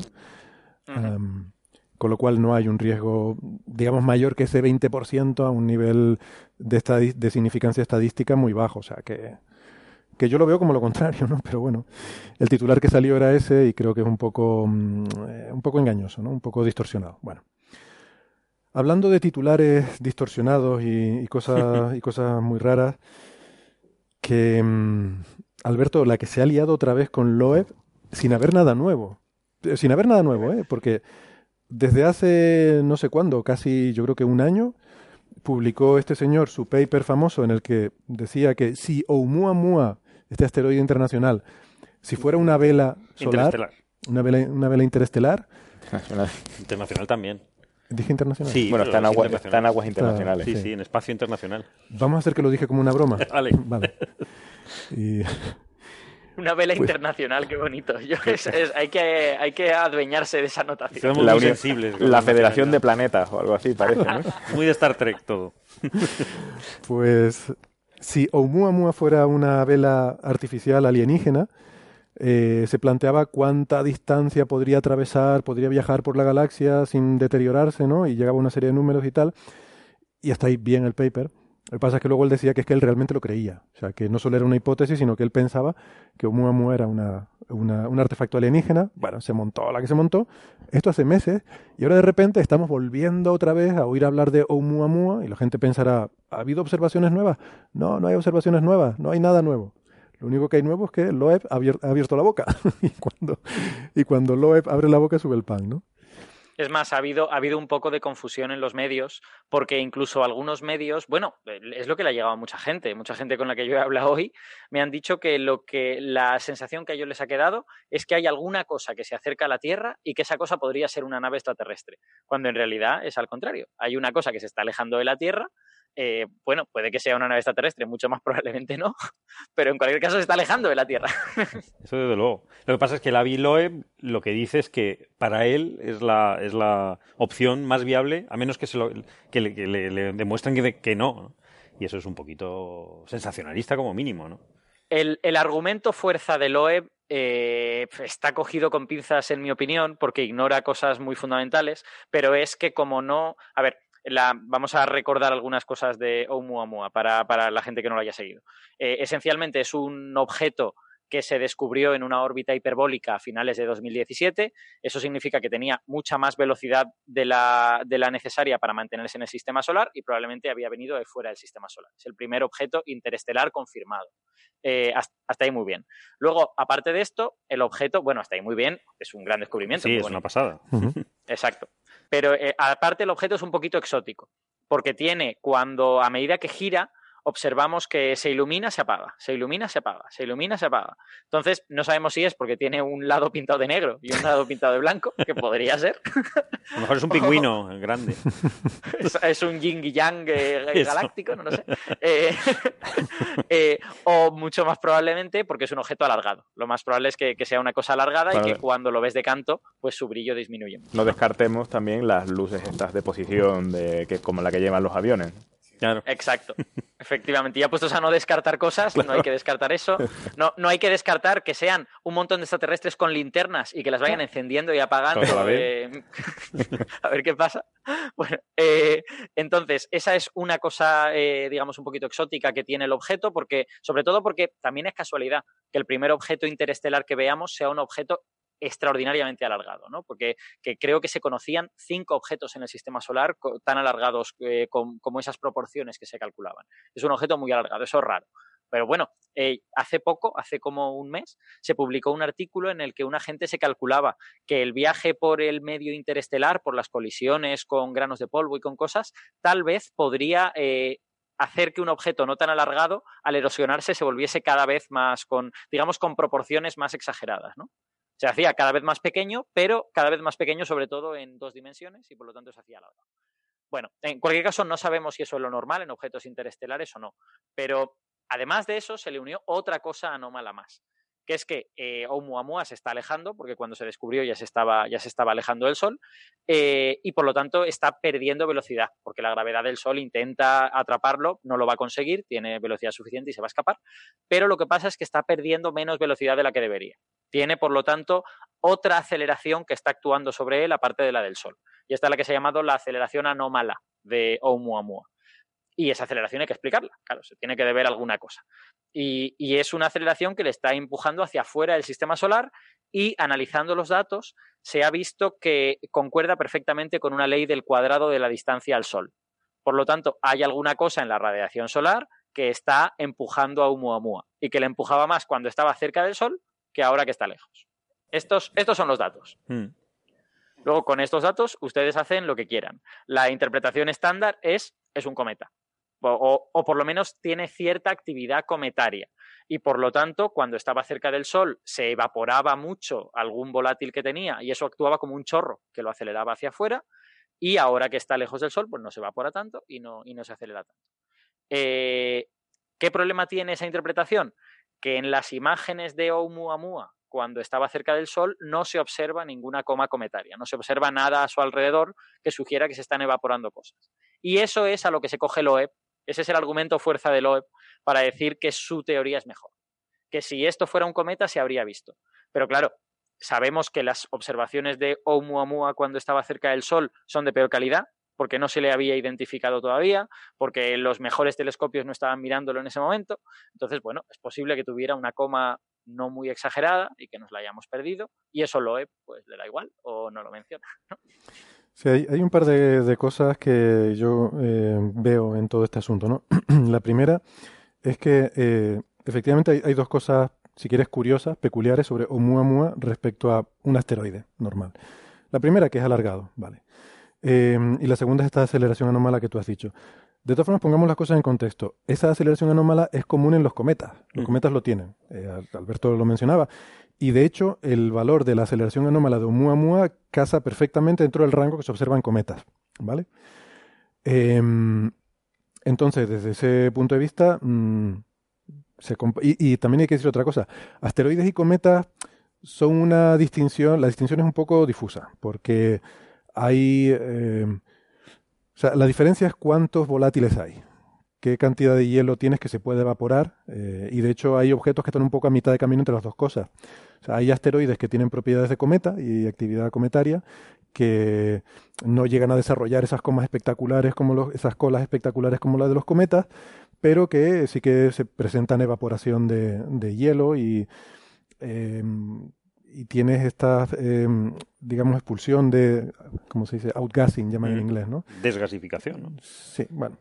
Con lo cual no hay un riesgo, digamos, mayor que ese 20% a un nivel de, estadi- de significancia estadística muy bajo. O sea, que, que yo lo veo como lo contrario, ¿no? Pero bueno, el titular que salió era ese y creo que es un poco, mm, eh, un poco engañoso, ¿no? Un poco distorsionado. Bueno. Hablando de titulares distorsionados y, y cosas, y cosas muy raras, que mm, Alberto, la que se ha liado otra vez con Loeb sin haber nada nuevo. Eh, Sin haber nada nuevo, ¿eh? Porque desde hace no sé cuándo, casi yo creo que un año, publicó este señor su paper famoso en el que decía que si Oumuamua, este asteroide internacional, si fuera una vela solar, una vela, una vela interestelar, Internacional. Internacional también. Dije internacional. Sí, Bueno, está en, agua- internacional. está en aguas internacionales. Sí, Sí. sí, en espacio internacional. Vamos a hacer que lo dije como una broma. Vale. Vale. Y, Una vela Pues- internacional, qué bonito. Yo- es- es- hay, que, hay que adueñarse de esa anotación. Somos La, muy sensibles. la Federación de. Planetas o algo así, parece, ¿no? Muy de Star Trek todo. Pues si Oumuamua fuera una vela artificial alienígena, eh, se planteaba cuánta distancia podría atravesar, podría viajar por la galaxia sin deteriorarse, ¿no? Y llegaba una serie de números y tal. Y hasta ahí bien el paper. Lo que pasa es que luego él decía que es que él realmente lo creía. O sea, que no solo era una hipótesis, sino que él pensaba que Oumuamua era una, un artefacto alienígena. Bueno, se montó la que se montó. Esto hace meses. Y ahora de repente estamos volviendo otra vez a oír hablar de Oumuamua. Y la gente pensará, ¿ha habido observaciones nuevas? No, no hay observaciones nuevas. No hay nada nuevo. Lo único que hay nuevo es que Loeb ha abier- ha abierto la boca. y, cuando, y cuando Loeb abre la boca sube el pan, ¿no? Es más, ha habido, ha habido un poco de confusión en los medios, porque incluso algunos medios, bueno, es lo que le ha llegado a mucha gente, mucha gente con la que yo he hablado hoy, me han dicho que lo que la sensación que a ellos les ha quedado es que hay alguna cosa que se acerca a la Tierra y que esa cosa podría ser una nave extraterrestre, cuando en realidad es al contrario. Hay una cosa que se está alejando de la Tierra. Eh, bueno, puede que sea una nave extraterrestre, mucho más probablemente no, pero en cualquier caso se está alejando de la Tierra. Eso desde luego. Lo que pasa es que Lavi Loeb lo que dice es que para él es la, es la opción más viable, a menos que, se lo, que, le, que le- le demuestren que, que no, ¿no? Y eso es un poquito sensacionalista como mínimo, ¿no? El, el argumento fuerza de Loeb eh, está cogido con pinzas, en mi opinión, porque ignora cosas muy fundamentales, pero es que como no... A ver, vamos a recordar algunas cosas de Oumuamua para, para la gente que no lo haya seguido. Eh, esencialmente es un objeto que se descubrió en una órbita hiperbólica a finales de 2017. Eso significa que tenía mucha más velocidad de la, de la necesaria para mantenerse en el sistema solar y probablemente había venido de fuera del sistema solar. Es el primer objeto interestelar confirmado. Eh, hasta, hasta ahí muy bien. Luego, aparte de esto, el objeto, bueno, hasta ahí muy bien, es un gran descubrimiento. Sí, es una pasada. Exacto. Pero eh, aparte el objeto es un poquito exótico, porque tiene cuando a medida que gira observamos que se ilumina, se apaga, se ilumina, se apaga, se ilumina, se apaga. Entonces no sabemos si es porque tiene un lado pintado de negro y un lado pintado de blanco, que podría ser. A lo mejor es un pingüino grande. es, es un yin y yang eh, galáctico, no lo sé. Eh, eh, o mucho más probablemente porque es un objeto alargado. Lo más probable es que, que sea una cosa alargada y que cuando lo ves de canto, pues su brillo disminuye. No descartemos también las luces estas de posición de que como la que llevan los aviones. Claro. Exacto, efectivamente. Ya puestos a no descartar cosas, no hay que descartar eso. No, no hay que descartar que sean un montón de extraterrestres con linternas y que las vayan encendiendo y apagando. Todo a ver. eh, a ver qué pasa. Bueno, eh, entonces, esa es una cosa, eh, digamos, un poquito exótica que tiene el objeto, porque, sobre todo porque también es casualidad que el primer objeto interestelar que veamos sea un objeto extraordinariamente alargado, ¿no? Porque que creo que se conocían cinco objetos en el sistema solar tan alargados eh, como esas proporciones que se calculaban. Es un objeto muy alargado, eso es raro. Pero bueno, eh, hace poco, hace como un mes, se publicó un artículo en el que una gente se calculaba que el viaje por el medio interestelar, por las colisiones con granos de polvo y con cosas, tal vez podría eh, hacer que un objeto no tan alargado, al erosionarse, se volviese cada vez más con, digamos, con proporciones más exageradas, ¿no? Se hacía cada vez más pequeño, pero cada vez más pequeño, sobre todo en dos dimensiones, y por lo tanto se hacía alargado. Bueno, en cualquier caso, no sabemos si eso es lo normal en objetos interestelares o no, pero además de eso, se le unió otra cosa anómala más, que es que eh, Oumuamua se está alejando, porque cuando se descubrió ya se estaba, ya se estaba alejando del Sol, eh, y por lo tanto está perdiendo velocidad, porque la gravedad del Sol intenta atraparlo, no lo va a conseguir, tiene velocidad suficiente y se va a escapar, pero lo que pasa es que está perdiendo menos velocidad de la que debería. Tiene, por lo tanto, otra aceleración que está actuando sobre él, aparte de la del Sol. Y esta es la que se ha llamado la aceleración anómala de Oumuamua. Y esa aceleración hay que explicarla, claro, se tiene que deber alguna cosa. Y, y, es una aceleración que le está empujando hacia afuera del sistema solar y analizando los datos se ha visto que concuerda perfectamente con una ley del cuadrado de la distancia al Sol. Por lo tanto, hay alguna cosa en la radiación solar que está empujando a Oumuamua y que le empujaba más cuando estaba cerca del Sol que ahora que está lejos. Estos, estos son los datos. Hmm. Luego, con estos datos, ustedes hacen lo que quieran. La interpretación estándar es, es un cometa o, por lo menos tiene cierta actividad cometaria. Y por lo tanto, cuando estaba cerca del Sol, se evaporaba mucho algún volátil que tenía y eso actuaba como un chorro que lo aceleraba hacia afuera. Y ahora que está lejos del Sol, pues no se evapora tanto y no, y no se acelera tanto. Eh, ¿Qué problema tiene esa interpretación? Que en las imágenes de Oumuamua, cuando estaba cerca del Sol, no se observa ninguna coma cometaria, no se observa nada a su alrededor que sugiera que se están evaporando cosas. Y eso es a lo que se coge el OEP ese es el argumento fuerza de Loeb para decir que su teoría es mejor. Que si esto fuera un cometa se habría visto. Pero claro, sabemos que las observaciones de Oumuamua cuando estaba cerca del Sol son de peor calidad, porque no se le había identificado todavía, porque los mejores telescopios no estaban mirándolo en ese momento. Entonces, bueno, es posible que tuviera una coma no muy exagerada y que nos la hayamos perdido, y eso Loeb pues le da igual o no lo menciona. Sí, hay, hay, un par de, de cosas que yo eh, veo en todo este asunto, ¿no? la primera es que eh, efectivamente hay, hay, dos cosas, si quieres, curiosas, peculiares sobre Oumuamua respecto a un asteroide normal. La primera, que es alargado, ¿vale? Eh, y la segunda es esta aceleración anómala que tú has dicho. De todas formas, pongamos las cosas en contexto. Esa aceleración anómala es común en los cometas. Los cometas lo tienen. Alberto lo mencionaba. Y de hecho, el valor de la aceleración anómala de Oumuamua casa perfectamente dentro del rango que se observa en cometas. ¿Vale? Eh, entonces, desde ese punto de vista, mmm, se y, y, también hay que decir otra cosa. Asteroides y cometas son una distinción, la distinción es un poco difusa, porque hay... Eh, o sea, la diferencia es cuántos volátiles hay qué cantidad de hielo tienes que se puede evaporar. Eh, y de hecho hay objetos que están un poco a mitad de camino entre las dos cosas. O sea, hay asteroides que tienen propiedades de cometa y actividad cometaria que no llegan a desarrollar esas comas espectaculares como los, esas colas espectaculares como las de los cometas, pero que sí que se presentan evaporación de, de hielo y, eh, y tienes esta, eh, digamos, expulsión de, ¿cómo se dice? Outgassing, llaman mm. en inglés, ¿no? Desgasificación, ¿no? Sí, bueno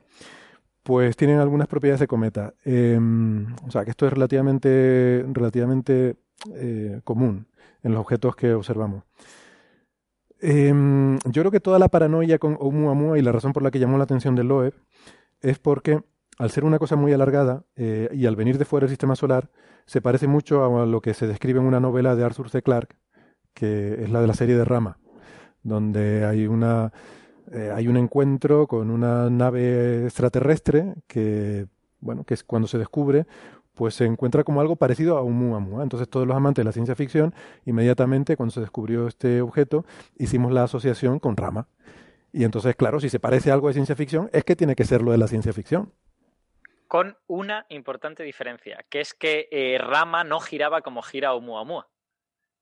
pues tienen algunas propiedades de cometa. Eh, o sea, que esto es relativamente, relativamente eh, común en los objetos que observamos. Eh, yo creo que toda la paranoia con Oumuamua y la razón por la que llamó la atención de Loeb es porque al ser una cosa muy alargada eh, y al venir de fuera del sistema solar, se parece mucho a lo que se describe en una novela de Arthur C. Clarke, que es la de la serie de Rama, donde hay una eh, hay un encuentro con una nave extraterrestre que, bueno, que es cuando se descubre, pues se encuentra como algo parecido a un Muamua. Entonces todos los amantes de la ciencia ficción, inmediatamente cuando se descubrió este objeto, hicimos la asociación con Rama. Y entonces, claro, si se parece a algo de ciencia ficción, es que tiene que ser lo de la ciencia ficción. Con una importante diferencia, que es que eh, Rama no giraba como gira Oumuamua.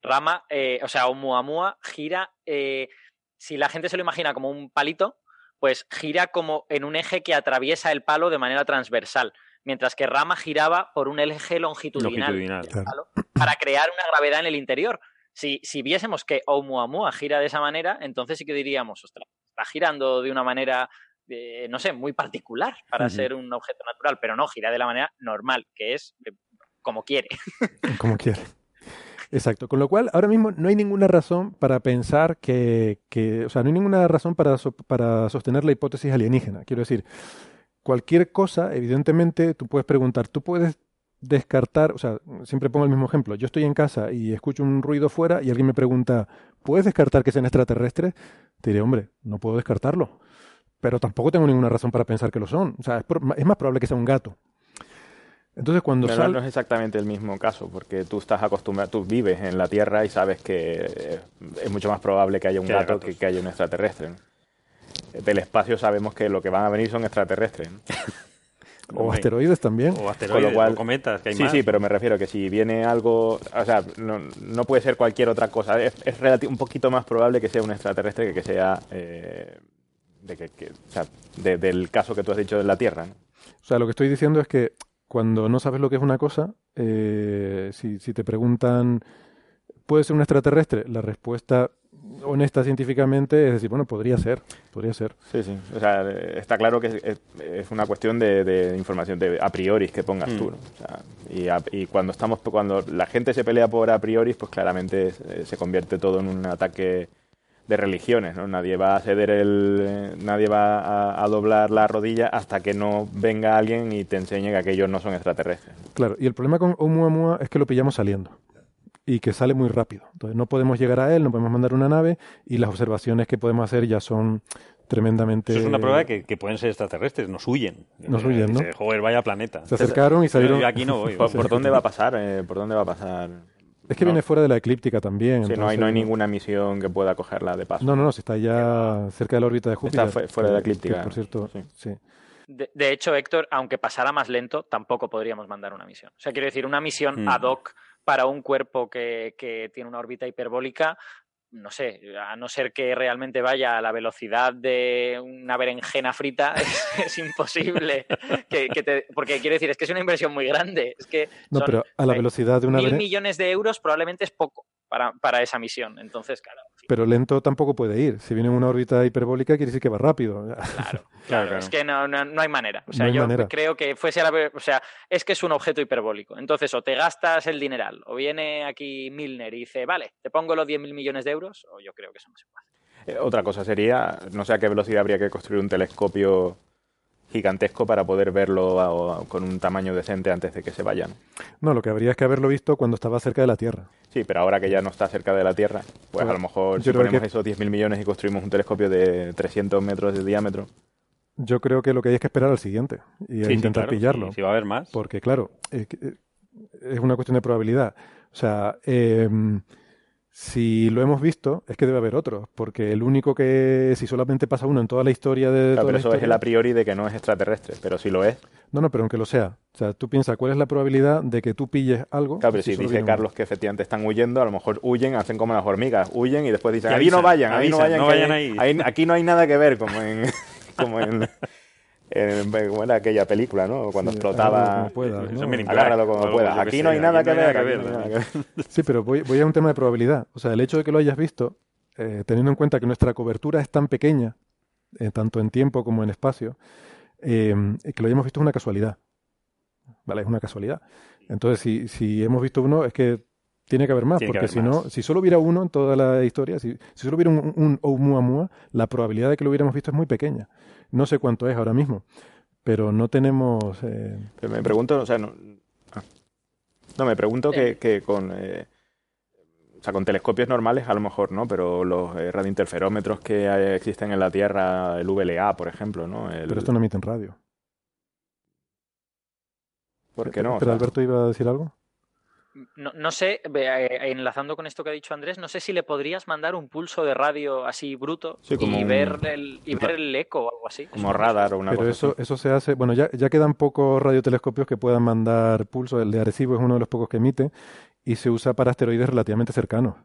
Rama, eh, o sea, Oumuamua gira eh, si la gente se lo imagina como un palito, pues gira como en un eje que atraviesa el palo de manera transversal, mientras que Rama giraba por un eje longitudinal, longitudinal claro. para crear una gravedad en el interior. Si, si viésemos que Oumuamua gira de esa manera, entonces sí que diríamos, ostras, está girando de una manera, eh, no sé, muy particular para uh -huh. ser un objeto natural, pero no, gira de la manera normal, que es eh, como quiere. como quiere. Exacto. Con lo cual, ahora mismo no hay ninguna razón para pensar que, que o sea, no hay ninguna razón para, so, para sostener la hipótesis alienígena. Quiero decir, cualquier cosa, evidentemente, tú puedes preguntar, tú puedes descartar, o sea, siempre pongo el mismo ejemplo, yo estoy en casa y escucho un ruido fuera y alguien me pregunta, ¿puedes descartar que sean extraterrestres? Te diré, hombre, no puedo descartarlo, pero tampoco tengo ninguna razón para pensar que lo son, o sea, es, más probable que sea un gato. Entonces cuando Pero sal... no es exactamente el mismo caso, porque tú estás acostumbrado, tú vives en la Tierra y sabes que es mucho más probable que haya un gato que, que haya un extraterrestre. ¿no? Del espacio sabemos que lo que van a venir son extraterrestres. ¿no? O asteroides también. O asteroides, cual- o cometas, que hay sí, más. sí, pero me refiero que si viene algo, o sea, no, no puede ser cualquier otra cosa. Es, es un poquito más probable que sea un extraterrestre que que sea eh, de que, que- o sea, de- del caso que tú has dicho de la Tierra. ¿no? O sea, lo que estoy diciendo es que cuando no sabes lo que es una cosa, eh, si, si te preguntan, ¿puede ser un extraterrestre? La respuesta honesta científicamente es decir, bueno, podría ser, podría ser. Sí, sí. O sea, está claro que es, una cuestión de, de información de a priori que pongas Mm. tú. ¿no? O sea, y, a- y cuando estamos cuando la gente se pelea por a priori, pues claramente eh, se convierte todo en un ataque de religiones, ¿no? Nadie va a ceder el eh, nadie va a, a doblar la rodilla hasta que no venga alguien y te enseñe que aquellos no son extraterrestres. Claro, y el problema con Oumuamua es que lo pillamos saliendo y que sale muy rápido. Entonces no podemos llegar a él, no podemos mandar una nave y las observaciones que podemos hacer ya son tremendamente... Eso es una prueba de que, que pueden ser extraterrestres, nos huyen. Nos huyen, ¿no? Dice, Joder, vaya planeta. Se acercaron y salieron... Yo aquí no voy. ¿Por, dónde va a pasar? eh, ¿Por dónde va a pasar? Es que No. viene fuera de la eclíptica también. Sí, no hay, no hay ninguna misión que pueda cogerla de paso. No, no, no, si está ya cerca de la órbita de Júpiter. fu- fuera de la eclíptica, que, por cierto, sí. sí. De, de hecho, Héctor, aunque pasara más lento, tampoco podríamos mandar una misión. O sea, quiero decir, una misión Mm. ad hoc para un cuerpo que, que tiene una órbita hiperbólica, no sé, a no ser que realmente vaya a la velocidad de una berenjena frita, es, es imposible. Que, que te- porque quiero decir, es que es una inversión muy grande. Es que No, pero a la velocidad de una mil millones de euros probablemente es poco para, para esa misión. Entonces, claro, Pero lento tampoco puede ir. Si viene en una órbita hiperbólica, quiere decir que va rápido. claro. Claro, Claro, es que no, no, no hay manera. O No sea, hay yo manera. creo que fuese a la. O sea, es que es un objeto hiperbólico. Entonces, o te gastas el dineral, o viene aquí Milner y dice, vale, te pongo los 10.000 millones de euros, o yo creo que eso no se puede. Eh, Otra cosa sería, no sé a qué velocidad habría que construir un telescopio gigantesco para poder verlo a- con un tamaño decente antes de que se vayan. No, lo que habría es que haberlo visto cuando estaba cerca de la Tierra. Sí, pero ahora que ya no está cerca de la Tierra, pues Bueno, a lo mejor si ponemos que- esos 10.000 millones y construimos un telescopio de 300 metros de diámetro, Yo creo que lo que hay es que esperar al siguiente y Sí, sí, intentar claro, pillarlo. Si, si va a haber más. Porque, claro, eh, que- eh, es una cuestión de probabilidad. O sea, em, si lo hemos visto, es que debe haber otros. Porque el único que, si solamente pasa uno en toda la historia de. Claro, toda pero la eso es historia- el a priori de que no es extraterrestre, pero si lo es, No, no, pero aunque lo sea. O sea, tú piensas, ¿cuál es la probabilidad de que tú pilles algo? claro, pero si dice? Carlos que efectivamente están huyendo, a lo mejor huyen, hacen como las hormigas, huyen y después dicen, Y ahí no avisan, vayan, ahí no vayan, no vayan ahí- ahí". ahí- aquí no hay nada que ver, como en, como en, en- como era aquella película, ¿no? Cuando Sí, explotaba, agárralo como puedas, ¿no? agárralo como puedas. Aquí no hay nada que ver. Sí, pero voy, voy a un tema de probabilidad. O sea, el hecho de que lo hayas visto, eh, teniendo en cuenta que nuestra cobertura es tan pequeña, eh, tanto en tiempo como en espacio, eh, que lo hayamos visto es una casualidad. ¿Vale? Es una casualidad. Entonces, si, si hemos visto uno, es que tiene que haber más, Tiene porque haber si no, si solo hubiera uno en toda la historia, si, si solo hubiera un, un Oumuamua, la probabilidad de que lo hubiéramos visto es muy pequeña. No sé cuánto es ahora mismo, pero no tenemos... eh, Pero me pregunto, o sea, no, ah. no me pregunto que, que con, eh, o sea, con telescopios normales a lo mejor no, pero los eh, radiointerferómetros que hay- existen en la Tierra, el VLA, por ejemplo, ¿no? El- pero esto no emite en radio. ¿Por qué no? O Pero sea, Alberto iba a decir algo. No, no sé, eh, enlazando con esto que ha dicho Andrés, no sé si le podrías mandar un pulso de radio así bruto Sí, y, un- ver el, y ver el eco o algo así. como radar o una Pero cosa eso, así. eso se hace, bueno, ya, ya quedan pocos radiotelescopios que puedan mandar pulso. El de Arecibo es uno de los pocos que emite y se usa para asteroides relativamente cercanos.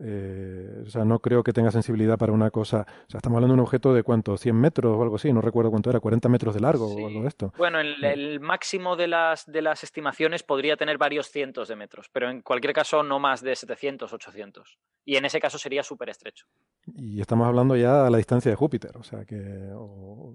Eh, o sea, no creo que tenga sensibilidad para una cosa. O sea, estamos hablando de un objeto de cuánto, 100 metros o algo así, no recuerdo cuánto era, 40 metros de largo Sí. o algo de esto. Bueno, el, el máximo de las, de las estimaciones podría tener varios cientos de metros, pero en cualquier caso no más de 700, 800. Y en ese caso sería súper estrecho. Y estamos hablando ya a la distancia de Júpiter, o sea que. o-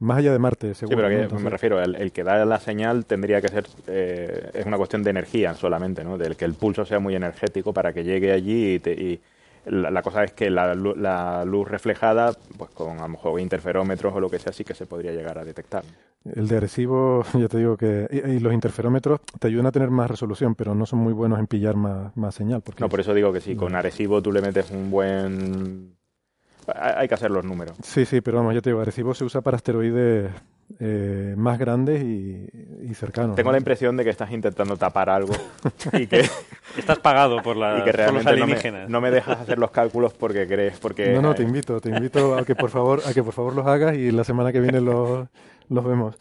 más allá de Marte, Sí, seguro. pero ¿no? que Entonces- me refiero, el, el que da la señal tendría que ser, eh, es una cuestión de energía solamente, ¿no? Del que el pulso sea muy energético para que llegue allí y, te- y, La, la cosa es que la, lu- la luz reflejada, pues con a lo mejor interferómetros o lo que sea, sí que se podría llegar a detectar. El de Arecibo, ya te digo que. Y, y los interferómetros te ayudan a tener más resolución, pero no son muy buenos en pillar más, más señal. Porque No, por eso digo que si con Arecibo tú le metes un buen... Hay que hacer los números. Sí, sí, pero vamos, ya te digo, Arecibo se usa para asteroides eh, más grandes y, y cercanos. Tengo ¿no? la impresión de que estás intentando tapar algo y que, Estás pagado por, la, y que por los realmente no me, alienígenas. no me dejas hacer los cálculos porque crees... Porque, No, no, te invito, te invito a que por favor, a que por favor los hagas y la semana que viene los, los vemos.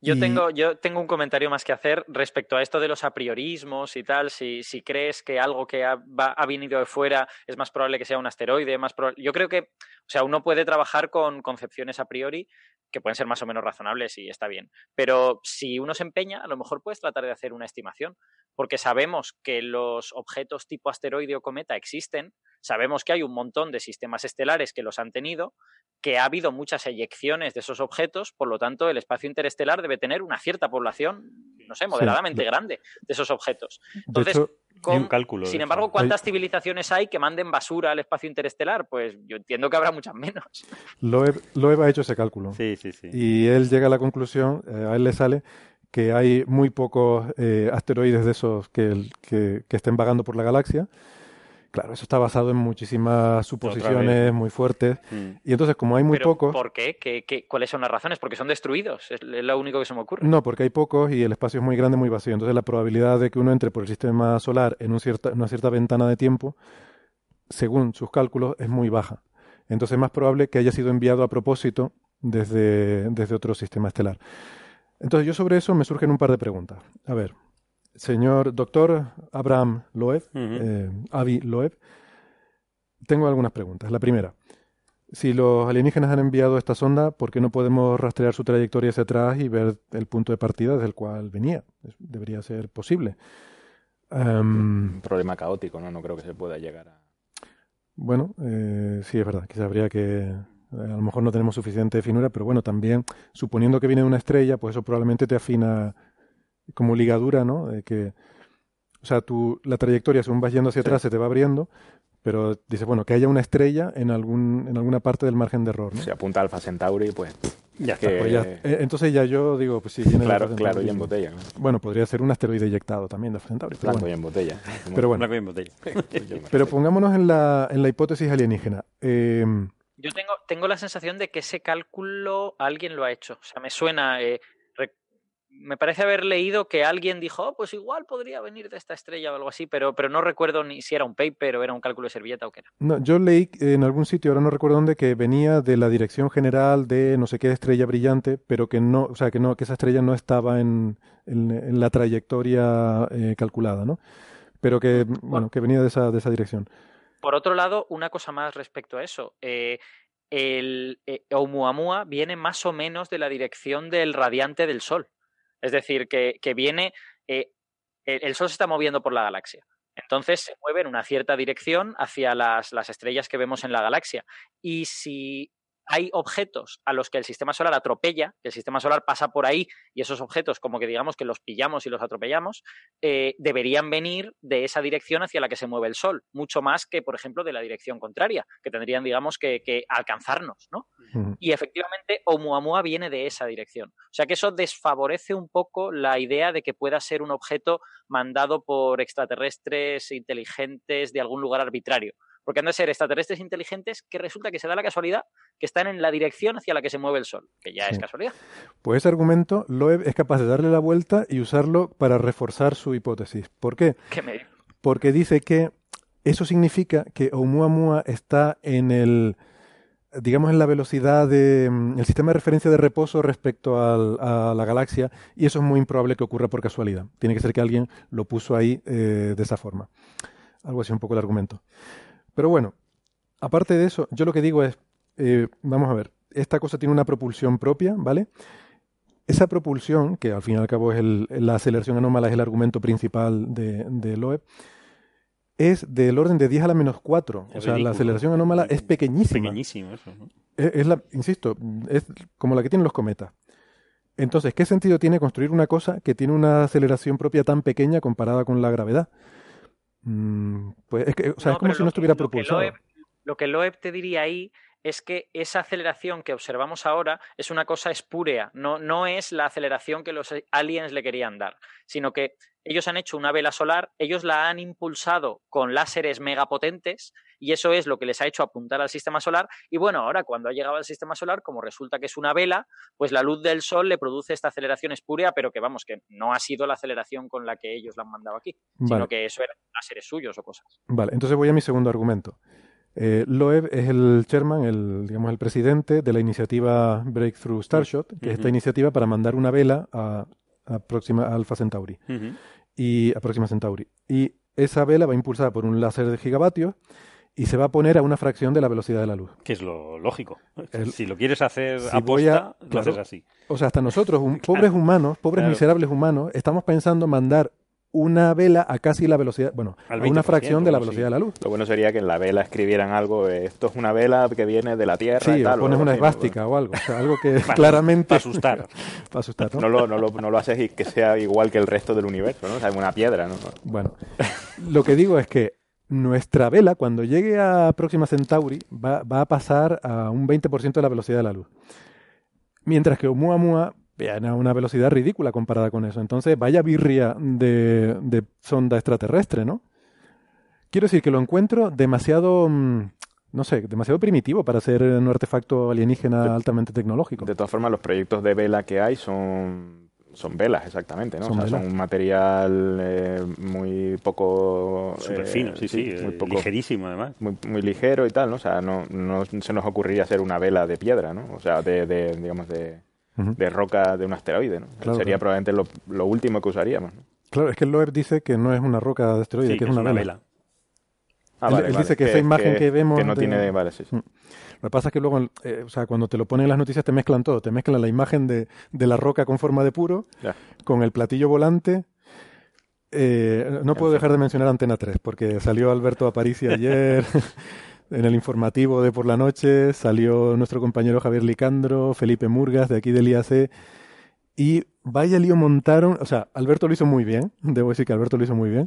Yo Y- tengo, yo tengo un comentario más que hacer respecto a esto de los apriorismos y tal. Si, si crees que algo que ha, va- ha venido de fuera es más probable que sea un asteroide, más proba- Yo creo que, o sea, uno puede trabajar con concepciones a priori que pueden ser más o menos razonables y está bien. Pero si uno se empeña, a lo mejor puedes tratar de hacer una estimación, porque sabemos que los objetos tipo asteroide o cometa existen, sabemos que hay un montón de sistemas estelares que los han tenido, que ha habido muchas eyecciones de esos objetos, por lo tanto el espacio interestelar debe tener una cierta población, no sé, moderadamente grande de esos objetos. De Entonces, hecho, con- Hay un cálculo. sin eso. embargo, ¿cuántas civilizaciones hay que manden basura al espacio interestelar? Pues yo entiendo que habrá muchas menos. Loeb, Loeb ha hecho ese cálculo. Sí, sí, sí. Y él llega a la conclusión, eh, a él le sale que hay muy pocos eh, asteroides de esos que, que, que estén vagando por la galaxia. Claro, eso está basado en muchísimas suposiciones muy fuertes. Mm. Y entonces, como hay muy Pero pocos... ¿por qué? ¿Qué, qué, cuáles son las razones? Porque son destruidos. Es, es lo único que se me ocurre. No, porque hay pocos y el espacio es muy grande, muy vacío. Entonces la probabilidad de que uno entre por el sistema solar en un cierta, una cierta ventana de tiempo, según sus cálculos, es muy baja. Entonces es más probable que haya sido enviado a propósito desde, desde otro sistema estelar. Entonces yo sobre eso me surgen un par de preguntas. A ver, señor doctor Abraham Loeb, eh, Avi Loeb, tengo algunas preguntas. La primera, si los alienígenas han enviado esta sonda, ¿por qué no podemos rastrear su trayectoria hacia atrás y ver el punto de partida desde el cual venía? Debería ser posible. Em, Un problema caótico, ¿no? No creo que se pueda llegar a... bueno, eh, sí, es verdad, quizá habría que... eh, A lo mejor no tenemos suficiente finura, pero bueno, también, suponiendo que viene de una estrella, pues eso probablemente te afina como ligadura, ¿no? De que, o sea, tú, la trayectoria, según vas yendo hacia atrás, se te va abriendo, pero dices, bueno, que haya una estrella en, algún, en alguna parte del margen de error, ¿no? Se apunta Alfa Centauri, pues... Ya que- está. Pues ya- eh, entonces ya yo digo, pues sí, viene de claro, claro, Centauri. y en botella. ¿no? Bueno, podría ser un asteroide eyectado también de Alfa Centauri, pero Blanco bueno. y en botella. Pero bueno, Blanco y en botella. pero pongámonos en la, en la hipótesis alienígena. Eh, Yo tengo, tengo la sensación de que ese cálculo alguien lo ha hecho. O sea, me suena. eh, me parece haber leído que alguien dijo, "Oh, pues igual podría venir de esta estrella o algo así, pero, pero no recuerdo ni si era un paper o era un cálculo de servilleta o qué era. no, yo leí en algún sitio, ahora no recuerdo dónde, que venía de la dirección general de no sé qué estrella brillante, pero que no, o sea, que no, que esa estrella no estaba en, en- en la trayectoria eh, calculada, ¿no? Pero que, bueno, que venía de esa, de esa dirección. Por otro lado, una cosa más respecto a eso. eh, el eh, Oumuamua viene más o menos de la dirección del radiante del Sol. Es decir, que, viene. eh, el, Sol se está moviendo por la galaxia. Entonces se mueve en una cierta dirección hacia las estrellas que vemos en la galaxia. Y si hay objetos a los que el sistema solar atropella, que el sistema solar pasa por ahí y esos objetos como que digamos que los pillamos y los atropellamos, eh, deberían venir de esa dirección hacia la que se mueve el Sol, mucho más que, por ejemplo, de la dirección contraria, que tendrían, digamos, que, que alcanzarnos, ¿no? Y efectivamente, Oumuamua viene de esa dirección. O sea que eso desfavorece un poco la idea de que pueda ser un objeto mandado por extraterrestres inteligentes de algún lugar arbitrario. Porque han de ser extraterrestres inteligentes que resulta que se da la casualidad que están en la dirección hacia la que se mueve el Sol, que ya es casualidad. Pues ese argumento, Loeb es capaz de darle la vuelta y usarlo para reforzar su hipótesis. ¿Por qué? ¿Qué me porque dice que eso significa que Oumuamua está en el, digamos, en la velocidad de, mm, el sistema de referencia de reposo respecto al- a la galaxia, y eso es muy improbable que ocurra por casualidad. Tiene que ser que alguien lo puso ahí eh, de esa forma. Algo así un poco el argumento. Pero bueno, aparte de eso, yo lo que digo es, eh, vamos a ver, esta cosa tiene una propulsión propia, ¿vale? Esa propulsión, que al fin y al cabo es el- la aceleración anómala, es el argumento principal de, de Loeb, es del orden de 10 a la menos 4. Es o sea, la aceleración anómala es pequeñísima. Pequeñísimo eso, ¿no? Es, es la, insisto, es como la que tienen los cometas. Entonces, ¿qué sentido tiene construir una cosa que tiene una aceleración propia tan pequeña comparada con la gravedad? Mm, pues es, que, o sea, No, es como si lo no que- estuviera lo que propulsado. Loeb- lo que Loeb te diría ahí es que esa aceleración que observamos ahora es una cosa espúrea, no, no es la aceleración que los aliens le querían dar, sino que ellos han hecho una vela solar, ellos la han impulsado con láseres megapotentes y eso es lo que les ha hecho apuntar al sistema solar. Y bueno, ahora cuando ha llegado al sistema solar, como resulta que es una vela, pues la luz del sol le produce esta aceleración espúrea, pero que vamos, que no ha sido la aceleración con la que ellos la han mandado aquí, Vale. sino que eso eran láseres suyos o cosas. Vale, entonces voy a mi segundo argumento. Eh, Loeb es el chairman, el, digamos, el presidente de la iniciativa Breakthrough Starshot, que es esta iniciativa para mandar una vela a, a Próxima a Alpha Centauri y a Próxima Centauri. Y esa vela va impulsada por un láser de gigavatios y se va a poner a una fracción de la velocidad de la luz. Que es lo lógico. El- si lo quieres hacer Si aposta, a- lo claro. haces así. O sea, hasta nosotros, un- pobres humanos, pobres Claro. miserables humanos, estamos pensando mandar una vela a casi la velocidad, bueno, Al a una 20%, fracción de la velocidad de la luz. Lo bueno sería que en la vela escribieran algo, eh, esto es una vela que viene de la Tierra Sí, y o pones una esvástica o algo, o sea, algo que Para- claramente... para asustar. para asustar, ¿no? No lo, no, lo, no lo haces y que sea igual que el resto del universo, ¿no? O sea, una piedra, ¿no? Bueno, lo que digo es que nuestra vela, cuando llegue a Próxima Centauri, va, va a pasar a un 20% de la velocidad de la luz. Mientras que Oumuamua viene a una velocidad ridícula comparada con eso. Entonces, vaya birria de, de sonda extraterrestre, ¿no? Quiero decir que lo encuentro demasiado, mm, no sé, demasiado primitivo para ser un artefacto alienígena altamente tecnológico. De todas formas, los proyectos de vela que hay son, son velas, exactamente, ¿no? Son o sea, son un material eh, muy poco... Súper eh, fino, sí, sí. muy poco ligerísimo, además. muy, muy ligero y tal, ¿no? O sea, no, no se nos ocurriría hacer una vela de piedra, ¿no? O sea, de, de, digamos, de, de roca de un asteroide, ¿no? Claro, Sería claro. probablemente lo, lo último que usaríamos, ¿no? Claro, es que el Loeb dice que no es una roca de asteroide, Sí, que, es una, vela. Ah, Él- él dice que esa imagen que vemos Que no de- tiene... Vale, sí, sí. Mm. Lo que pasa es que luego, eh, o sea, cuando te lo ponen en las noticias te mezclan todo. Te mezclan la imagen de, de la roca con forma de puro, con el platillo volante. Eh, no puedo dejar de mencionar Antena 3, porque salió Alberto Aparici ayer en el informativo de por la noche, salió nuestro compañero Javier Licandro, Felipe Murgas de aquí del IAC, y vaya lío montaron, o sea, Alberto lo hizo muy bien, debo decir que Alberto lo hizo muy bien,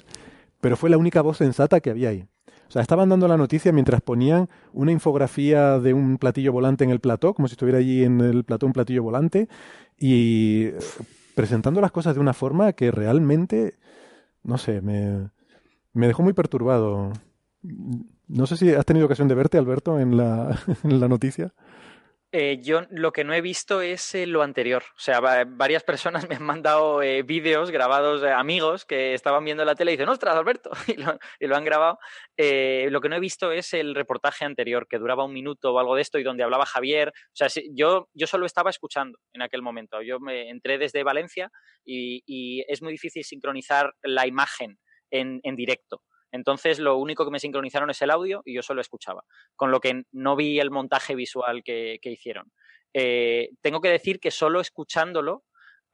pero fue la única voz sensata que había ahí. O sea, estaban dando la noticia mientras ponían una infografía de un platillo volante en el plató, como si estuviera allí en el plató un platillo volante, y eh, presentando las cosas de una forma que realmente, no sé, me, me dejó muy perturbado. No sé si has tenido ocasión de verte, Alberto, en la, en la noticia. Eh, yo lo que no he visto es eh, lo anterior. O sea, va- varias personas me han mandado eh, vídeos grabados amigos que estaban viendo la tele y dicen, ostras, Alberto, y lo, y lo han grabado. Eh, lo que no he visto es el reportaje anterior, que duraba un minuto o algo de esto y donde hablaba Javier. O sea, sí, yo, yo solo estaba escuchando en aquel momento. Yo me entré desde Valencia y, y es muy difícil sincronizar la imagen en, en directo. Entonces, lo único que me sincronizaron es el audio y yo solo escuchaba, con lo que no vi el montaje visual que, hicieron. Eh, tengo que decir que solo escuchándolo,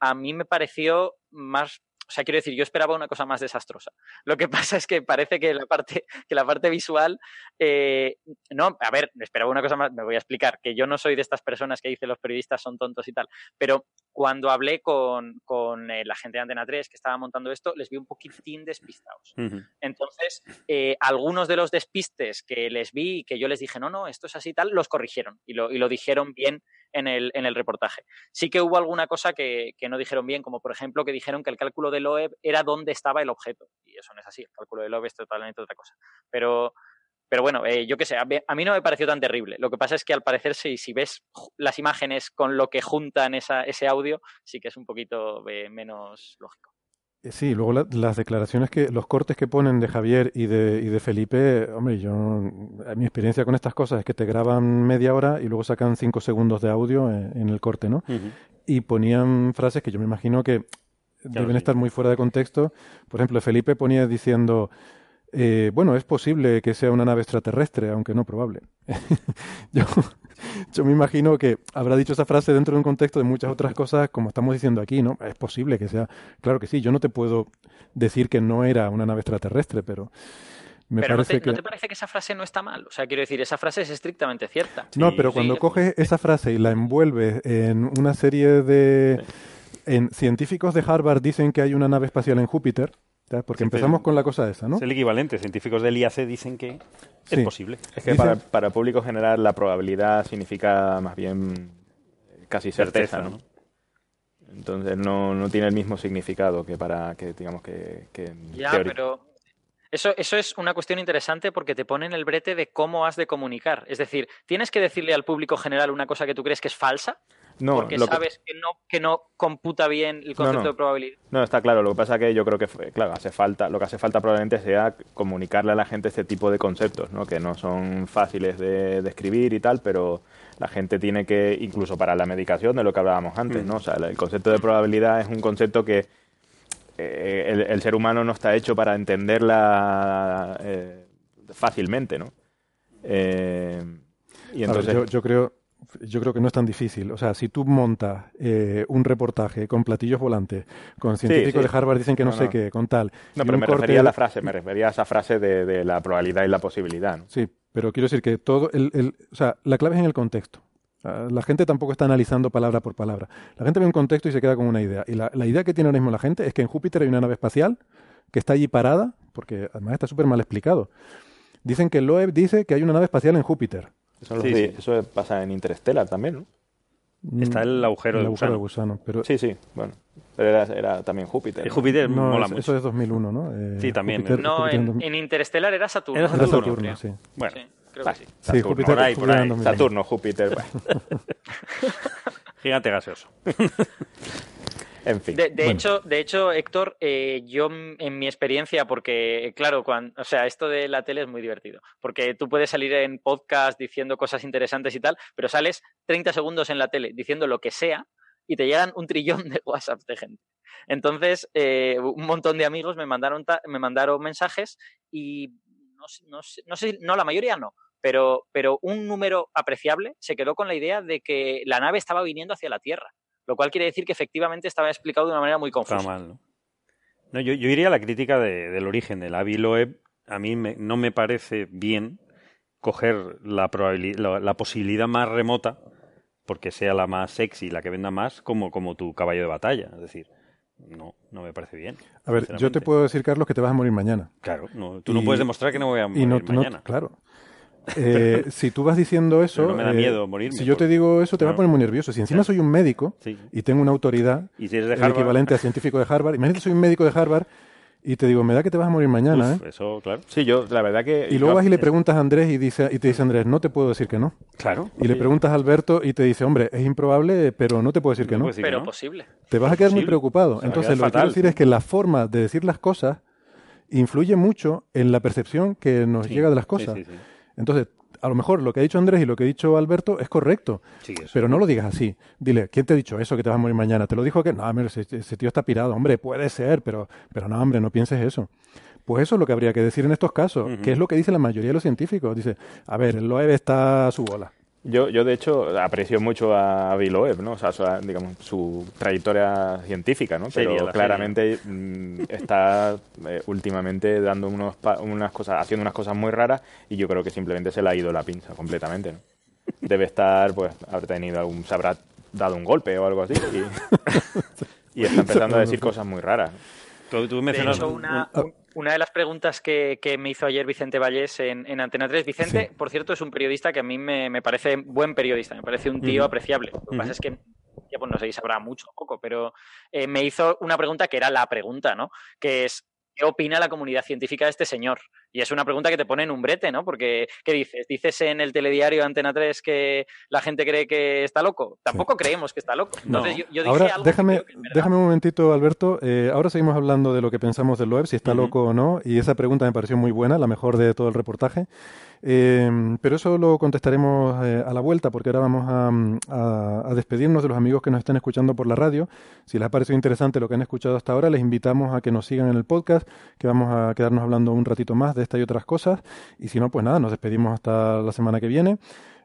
a mí me pareció más. O sea, quiero decir, yo esperaba una cosa más desastrosa. Lo que pasa es que parece que la parte, que la parte visual. eh, no, a ver, esperaba una cosa más, me voy a explicar, que yo no soy de estas personas que dicen los periodistas son tontos y tal, pero cuando hablé con, con eh, la gente de Antena 3 que estaba montando esto, les vi un poquitín despistados. Entonces, eh, algunos de los despistes que les vi y que yo les dije, no, no, esto es así y tal, los corrigieron y lo, y lo dijeron bien en el, en el reportaje. Sí que hubo alguna cosa que, que no dijeron bien, como por ejemplo que dijeron que el cálculo de Loeb era dónde estaba el objeto. Y eso no es así, el cálculo de Loeb es totalmente otra cosa. Pero, pero bueno, eh, yo qué sé, a mí, a no me pareció tan terrible. Lo que pasa es que al parecer, si, si ves las imágenes con lo que juntan esa, ese audio, sí que es un poquito eh, menos lógico. Eh, Sí, luego la- las declaraciones que, los cortes que ponen de Javier y de, y de Felipe, hombre, yo, a mi experiencia con estas cosas es que te graban media hora y luego sacan cinco segundos de audio en, en el corte, ¿no? Y ponían frases que yo me imagino que deben sí. estar muy fuera de contexto. Por ejemplo, Felipe ponía diciendo, eh, bueno, es posible que sea una nave extraterrestre, aunque no probable. yo, yo me imagino que habrá dicho esa frase dentro de un contexto de muchas otras cosas, como estamos diciendo aquí, ¿no? Es posible que sea. Claro que sí, yo no te puedo decir que no era una nave extraterrestre, pero me pero ¿no parece te, que. ¿no te parece que esa frase no está mal? O sea, quiero decir, esa frase es estrictamente cierta. No, Sí, pero sí. cuando coges esa frase y la envuelves en una serie de... En científicos de Harvard dicen que hay una nave espacial en Júpiter, ¿ya? Porque Sí, empezamos con la cosa esa, ¿no? Es el equivalente. Científicos del IAC dicen que Sí. es posible. Es que para, para el público general la probabilidad significa más bien casi certeza, Certeza, ¿no? Entonces no, no tiene el mismo significado que para que digamos que, que Ya, teoría. pero eso, eso es una cuestión interesante porque te pone en el brete de cómo has de comunicar. Es decir, tienes que decirle al público general una cosa que tú crees que es falsa No, porque que- sabes que no, que no computa bien el concepto no. de probabilidad. No, está claro. Lo que pasa que yo creo que, claro, hace falta, lo que hace falta probablemente sea comunicarle a la gente este tipo de conceptos, ¿no? Que no son fáciles de describir y tal, pero la gente tiene que, incluso para la medicación, de lo que hablábamos antes, ¿no? O sea, el concepto de probabilidad es un concepto que eh, el, el ser humano no está hecho para entenderla eh, fácilmente, ¿no? Eh, y ver, entonces, yo, yo creo, yo creo que no es tan difícil. O sea, si tú montas eh, un reportaje con platillos volantes, con científicos sí. de Harvard dicen que no, No, sé no. qué, con tal. no, pero me corte refería a la frase, me refería a esa frase de, de la probabilidad y la posibilidad, ¿no? Sí, pero quiero decir que todo el, el- o sea, la clave es en el contexto. La gente tampoco está analizando palabra por palabra. La gente ve un contexto y se queda con una idea. Y la, la idea que tiene ahora mismo la gente es que en Júpiter hay una nave espacial que está allí parada, porque además está súper mal explicado. Dicen que Loeb dice que hay una nave espacial en Júpiter. Eso, Sí, sí. eso pasa en Interstellar también, ¿no? Está el agujero Mm, el de agujero de gusano. gusano. Pero Sí, sí, bueno. Pero era, era también Júpiter. Y ¿no? Júpiter no, mola es- mucho. eso es 2001, ¿no? Eh, Sí, también, Júpiter- No, Júpiter en, 2000. en Interstellar era Saturno. Era Era Saturno, Saturno, sí. Bueno, Sí, creo Vale, que sí. Sí, Saturno, Júpiter, por ahí, Júpiter por ahí. era en 2001. Saturno, Júpiter. bueno. gigante gaseoso. En fin. De, de Bueno. hecho, de hecho, Héctor, eh, yo en mi experiencia, porque claro, cuando, o sea, esto de la tele es muy divertido, porque tú puedes salir en podcast diciendo cosas interesantes y tal, pero sales 30 segundos en la tele diciendo lo que sea y te llegan un trillón de WhatsApp de gente. Entonces, eh, un montón de amigos me mandaron, ta- me mandaron mensajes y no, sé- no, sé- no sé, no, la mayoría no, pero, pero un número apreciable se quedó con la idea de que la nave estaba viniendo hacia la Tierra lo cual quiere decir que efectivamente estaba explicado de una manera muy Está confusa. mal, ¿no? No, yo, yo iría a la crítica de- del origen del Avi Loeb. A mí me- no me parece bien coger la, la, la posibilidad más remota, porque sea la más sexy, la que venda más, como, como tu caballo de batalla. Es decir, no, no me parece bien. A ver, yo te puedo decir, Carlos, que te vas a morir mañana. No, no, tú no puedes demostrar que no voy a morir Y no, no- mañana. claro. Eh, si tú vas diciendo eso, Pero no me da eh, miedo morirme, si yo te digo eso, te va a poner muy nervioso. Si encima Claro. soy un médico Sí. y tengo una autoridad, Y si eres de el Harvard, equivalente a científico de Harvard, imagínate soy un médico de Harvard y te digo, me da que te vas a morir mañana, uf, ¿eh? eso, claro. Sí, yo, la verdad que. Y luego yo- vas y le preguntas a Andrés y, dice, y te dice Andrés, no te puedo decir que no. Claro. Y le preguntas a Alberto y te dice, hombre, es improbable, pero no te puedo decir que No no. puedo decir pero que no. posible. Te vas a quedar muy preocupado. Entonces, lo que quiero decir sí. es que la forma de decir las cosas influye mucho en la percepción que nos Sí, llega de las sí, cosas. sí, sí. Entonces, a lo mejor lo que ha dicho Andrés y lo que ha dicho Alberto es correcto, Sí, pero no lo digas así. Dile, ¿quién te ha dicho eso que te vas a morir mañana? ¿Te lo dijo que No, hombre, ese, ese tío está pirado. Hombre, puede ser, pero, pero no, hombre, no pienses eso. Pues eso es lo que habría que decir en estos casos, que es lo que dice la mayoría de los científicos. Dice, a ver, el Loeb está a su bola. Yo, yo, de hecho, aprecio mucho a Avi Loeb, ¿no? O sea, su, digamos, su trayectoria científica, ¿no? Pero la claramente mm, está eh, últimamente dando unos pa- unas cosas, haciendo unas cosas muy raras y yo creo que simplemente se le ha ido la pinza completamente, ¿no? Debe estar, pues, haber tenido algún, se habrá dado un golpe o algo así y, y está empezando a decir cosas muy raras. ¿no? Tú, tú De mencionas hecho, un- una, un- un- una de las preguntas que, que me hizo ayer Vicente Vallés en, en Antena 3, Vicente, Sí. por cierto, es un periodista que a mí me, me parece buen periodista, me parece un tío apreciable. Lo que pasa es que, ya pues no sé si sabrá mucho o poco, pero eh, me hizo una pregunta que era la pregunta, ¿no? Que es, ¿qué opina la comunidad científica de este señor? Y es una pregunta que te pone en un brete, ¿no? Porque, ¿qué dices? ¿Dices en el telediario Antena 3 que la gente cree que está loco? Tampoco creemos que está loco. No. Entonces, yo, yo dije Ahora, algo que déjame, que déjame un momentito, Alberto. Eh, ahora seguimos hablando de lo que pensamos del Loeb, si está loco o no, y esa pregunta me pareció muy buena, la mejor de todo el reportaje. Eh, pero eso lo contestaremos eh, a la vuelta, porque ahora vamos a, a- a despedirnos de los amigos que nos están escuchando por la radio. Si les ha parecido interesante lo que han escuchado hasta ahora, les invitamos a que nos sigan en el podcast, que vamos a quedarnos hablando un ratito más de esta y otras cosas. Y si no, pues nada, nos despedimos hasta la semana que viene.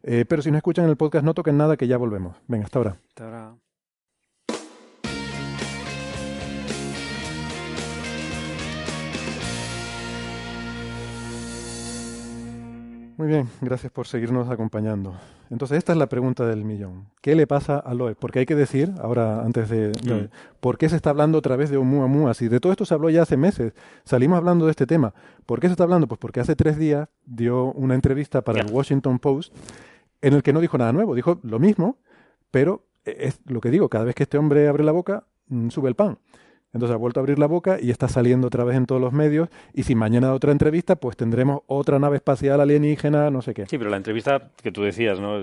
Eh, pero si no escuchan el podcast, no toquen nada, que ya volvemos. Venga, hasta ahora. Ahora- Muy bien, gracias por seguirnos acompañando. Entonces, esta es la pregunta del millón. ¿Qué le pasa a Loeb? Porque hay que decir, ahora antes de, de- Mm. ¿por qué se está hablando otra vez de Oumuamua? Si de todo esto se habló ya hace meses, salimos hablando de este tema. ¿Por qué se está hablando? Pues porque hace tres días dio una entrevista para el. Washington Post en el que no dijo nada nuevo, dijo lo mismo, pero es lo que digo, cada vez que este hombre abre la boca, mm, sube el pan. Entonces ha vuelto a abrir la boca y está saliendo otra vez en todos los medios. Y si mañana da otra entrevista, pues tendremos otra nave espacial alienígena, no sé qué. Sí, pero la entrevista que tú decías, ¿no?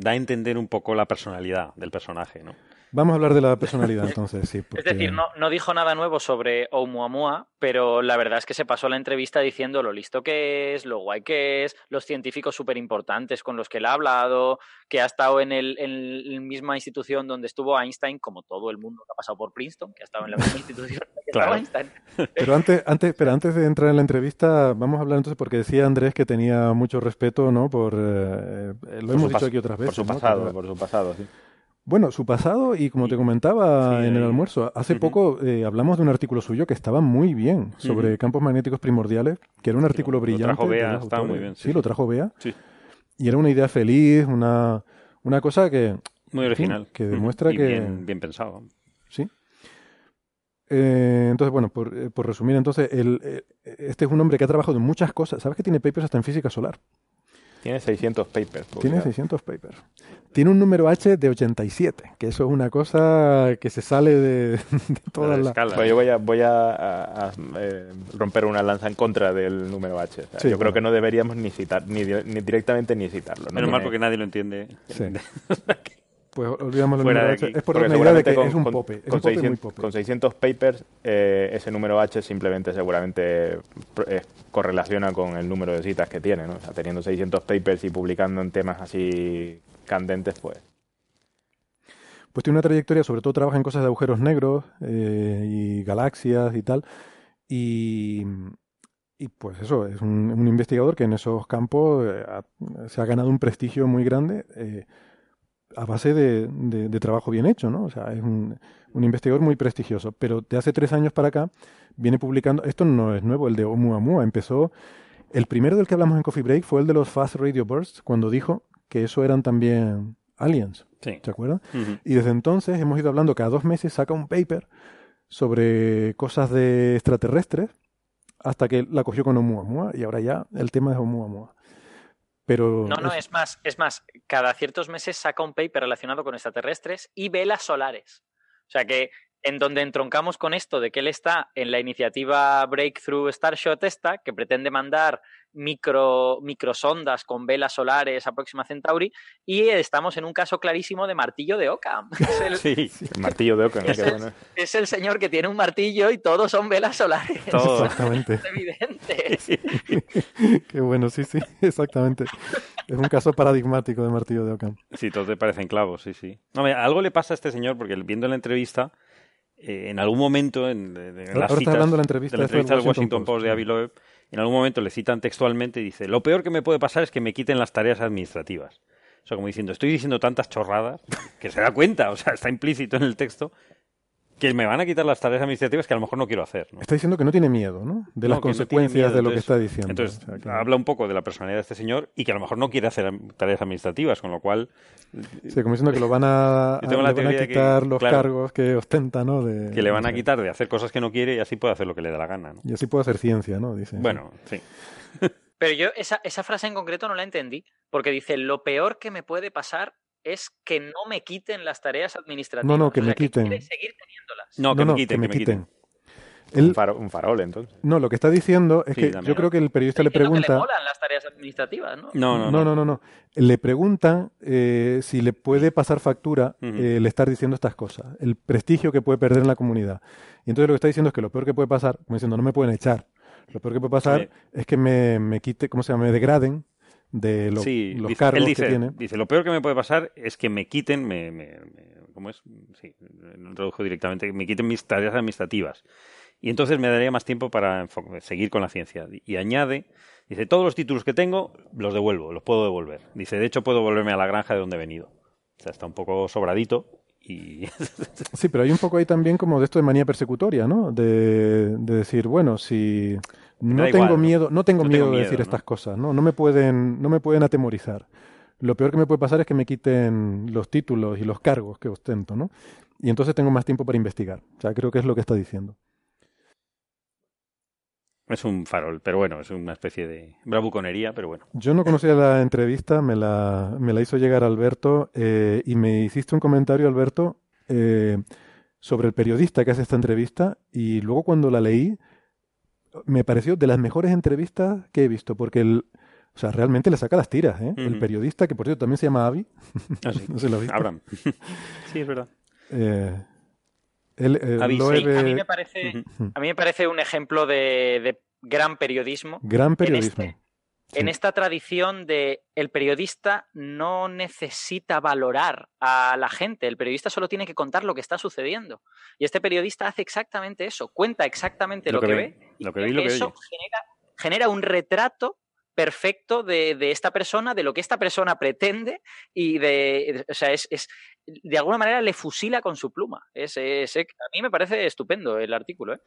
Da a entender un poco la personalidad del personaje, ¿no? Vamos a hablar de la personalidad entonces, sí. Es decir, no, no dijo nada nuevo sobre Oumuamua, pero la verdad es que se pasó la entrevista diciendo lo listo que es, lo guay que es, los científicos súper importantes con los que él ha hablado, que ha estado en, el, en la misma institución donde estuvo Einstein, como todo el mundo que ha pasado por Princeton, que ha estado en la misma institución que Claro. estaba Einstein. Pero antes, antes, pero antes de entrar en la entrevista, vamos a hablar entonces, porque decía Andrés que tenía mucho respeto, ¿no? Por, eh, eh, lo Por hemos dicho aquí otras veces. Por su pasado, por su pasado, sí. Bueno, su pasado y como te comentaba sí, en el almuerzo, hace poco eh, hablamos de un artículo suyo que estaba muy bien sobre campos magnéticos primordiales, que era un artículo lo brillante. trajo de Bea, estaba muy bien, Sí, sí, lo trajo Bea. Sí. Y era una idea feliz, una, una cosa que, Muy original. que demuestra Y que- Bien, bien pensado. Sí. Eh, entonces, bueno, por, eh, por resumir, entonces, el, este es un hombre que ha trabajado en muchas cosas. ¿Sabes que tiene papers hasta en física solar? Tiene 600 papers. Tiene publicados. 600 papers. Tiene un número H de 87, que eso es una cosa que se sale de, de todas La las... escala. Bueno, yo voy a, voy a, a- a, eh, romper una lanza en contra del número H. O sea, Sí, yo bueno. creo que no deberíamos ni citar, ni, ni directamente ni citarlo. ¿no? Menos mal porque nadie lo entiende. Sí. Pues olvidamos Fuera número H. Es por idea de que seguramente es un con- pope. Es con un pope muy 600, pope. con 600 papers, eh, ese número H simplemente seguramente eh, correlaciona con el número de citas que tiene. ¿no? O sea, teniendo 600 papers y publicando en temas así candentes, pues Pues tiene una trayectoria, sobre todo trabaja en cosas de agujeros negros eh, y galaxias y tal. Y, y pues eso, es un, un investigador que en esos campos eh, ha- se ha ganado un prestigio muy grande eh, a base de, de- de trabajo bien hecho, ¿no? O sea, es un, un investigador muy prestigioso. Pero de hace tres años para acá viene publicando, esto no es nuevo, el de Oumuamua empezó, el primero del que hablamos en Coffee Break fue el de los Fast Radio Bursts, cuando dijo que eso eran también aliens, Sí. ¿se acuerdan? Ujú. Y desde entonces hemos ido hablando cada dos meses, saca un paper sobre cosas de extraterrestres, hasta que la cogió con Oumuamua, y ahora ya el tema es Oumuamua. Pero No, no, es- es más, es más, cada ciertos meses saca un paper relacionado con extraterrestres y velas solares. O sea que en donde entroncamos con esto de que él está en la iniciativa Breakthrough Starshot esta, que pretende mandar micro, microsondas con velas solares a Próxima Centauri, y estamos en un caso clarísimo de martillo de Occam. Es el, Sí. el martillo de Qué es- bueno. es el señor que tiene un martillo y todos son velas solares. Todo. Exactamente. Es evidente. Qué bueno, sí, sí, exactamente. Es un caso paradigmático de martillo de Ockham. Sí, todos te parecen clavos, sí, sí. No, mira, algo le pasa a este señor, porque viendo la entrevista, eh, en algún momento, en, en las citas, hablando de la entrevista de la entrevista del Washington Washington Post, de sí. Avi Loeb, en algún momento le citan textualmente y dice, lo peor que me puede pasar es que me quiten las tareas administrativas. O sea, como diciendo, estoy diciendo tantas chorradas que se da cuenta, o sea, está implícito en el texto, que me van a quitar las tareas administrativas que a lo mejor no quiero hacer. ¿no? Está diciendo que no tiene miedo, ¿no? De No, las no consecuencias de lo que está diciendo. Entonces, O sea, que- habla un poco de la personalidad de este señor y que a lo mejor no quiere hacer tareas administrativas, con lo cual sí, como diciendo que lo van a, le van que, quitar los claro, cargos que ostenta, ¿no? De, que le van a quitar de hacer cosas que no quiere y así puede hacer lo que le dé la gana. ¿no? Y así puede hacer ciencia, ¿no? Dice. Bueno, sí. Pero yo esa, esa frase en concreto no la entendí, porque dice, lo peor que me puede pasar es que no me quiten las tareas administrativas. No, no, que O sea, me quiten. quiere seguir No, que me quiten, que me quiten. Un, faro- un farol, entonces. no, lo que está diciendo es Sí, que también. yo creo que el periodista le Diciendo que le pregunta. molan las tareas administrativas, ¿no? No, no, No, no, no, no. Le preguntan eh, si le puede pasar factura Ujú. eh, el estar diciendo estas cosas, el prestigio que puede perder en la comunidad. Y entonces lo que está diciendo es que lo peor que puede pasar, como diciendo, no me pueden echar. Lo peor que puede pasar Sí. es que me, me quite, ¿cómo se llama? Me degraden de lo- Sí, los dice- cargos él dice, que tiene. dice, lo peor que me puede pasar es que me quiten, me, me- me- ¿cómo es? Sí, lo tradujo directamente, que me quiten mis tareas administrativas. Y entonces me daría más tiempo para seguir con la ciencia. Y añade, dice, todos los títulos que tengo los devuelvo, los puedo devolver. Dice, de hecho puedo volverme a la granja de donde he venido. O sea, está un poco sobradito y... Sí, pero hay un poco ahí también como de esto de manía persecutoria, ¿no? De, de decir, bueno, si no tengo miedo, no tengo No miedo tengo de decir ¿no? estas cosas, ¿no? No me pueden, no me pueden atemorizar. Lo peor que me puede pasar es que me quiten los títulos y los cargos que ostento, ¿no? Y entonces tengo más tiempo para investigar. O sea, creo que es lo que está diciendo. Es un farol, pero bueno, es una especie de bravuconería, pero bueno. Yo no conocía la entrevista, me la, me la hizo llegar Alberto eh, y me hiciste un comentario, Alberto, eh, sobre el periodista que hace esta entrevista y luego cuando la leí me pareció de las mejores entrevistas que he visto, porque el, o sea, realmente le saca las tiras, ¿eh? El periodista, que por cierto también se llama Avi, Ah, sí. no se lo visto. Abraham. sí, es verdad. Eh, él, eh, a mí me parece, a mí me parece un ejemplo de, de gran periodismo. gran periodismo. este- En Sí. esta tradición de el periodista no necesita valorar a la gente, el periodista solo tiene que contar lo que está sucediendo. Y este periodista hace exactamente eso, cuenta exactamente lo, que, ve, y Lo que ve y lo que eso oye. genera, genera un retrato perfecto de, de esta persona, de lo que esta persona pretende y de, o sea, es, es- de alguna manera le fusila con su pluma. Es, es- a mí me parece estupendo el artículo. ¿eh?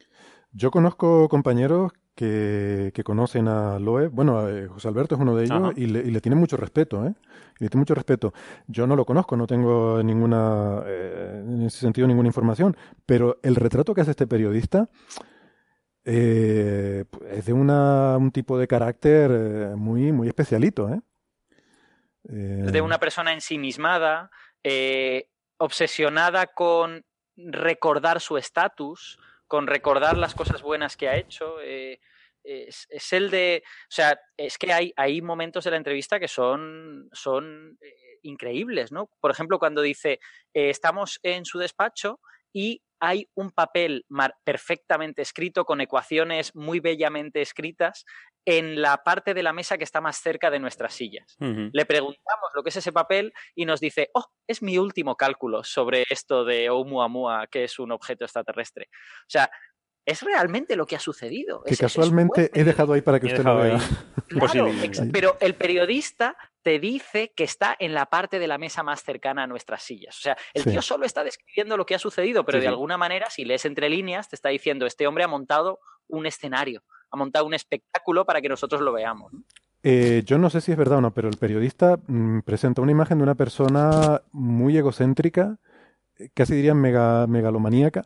Yo conozco compañeros que, que conocen a Loeb. Bueno, eh, José Alberto es uno de ellos y le, y le tiene mucho respeto, ¿eh? Y le tiene mucho respeto. Yo no lo conozco, no tengo ninguna, eh, en ese sentido, ninguna información. Pero el retrato que hace este periodista eh, es de un tipo de carácter eh, muy, muy especialito, ¿eh? Es de una persona ensimismada, eh, obsesionada con recordar su estatus, con recordar las cosas buenas que ha hecho. es, el de. O sea, es que hay, hay momentos de la entrevista que son, son increíbles, ¿no? Por ejemplo, cuando dice: estamos en su despacho y hay un papel perfectamente escrito con ecuaciones muy bellamente escritas en la parte de la mesa que está más cerca de nuestras sillas. Le preguntamos lo que es ese papel y nos dice, oh, es mi último cálculo sobre esto de Oumuamua, que es un objeto extraterrestre. O sea, es realmente lo que ha sucedido. que Es- es- es casualmente he dejado ahí para que usted lo vea. Claro, pero el periodista te dice que está en la parte de la mesa más cercana a nuestras sillas. O sea, el Sí. tío solo está describiendo lo que ha sucedido, pero Sí, de sí. alguna manera, si lees entre líneas, te está diciendo, este hombre ha montado un escenario, ha montado un espectáculo para que nosotros lo veamos. Eh, yo no sé si es verdad o no, pero el periodista mm, presenta una imagen de una persona muy egocéntrica, eh, casi diría mega, megalomaníaca,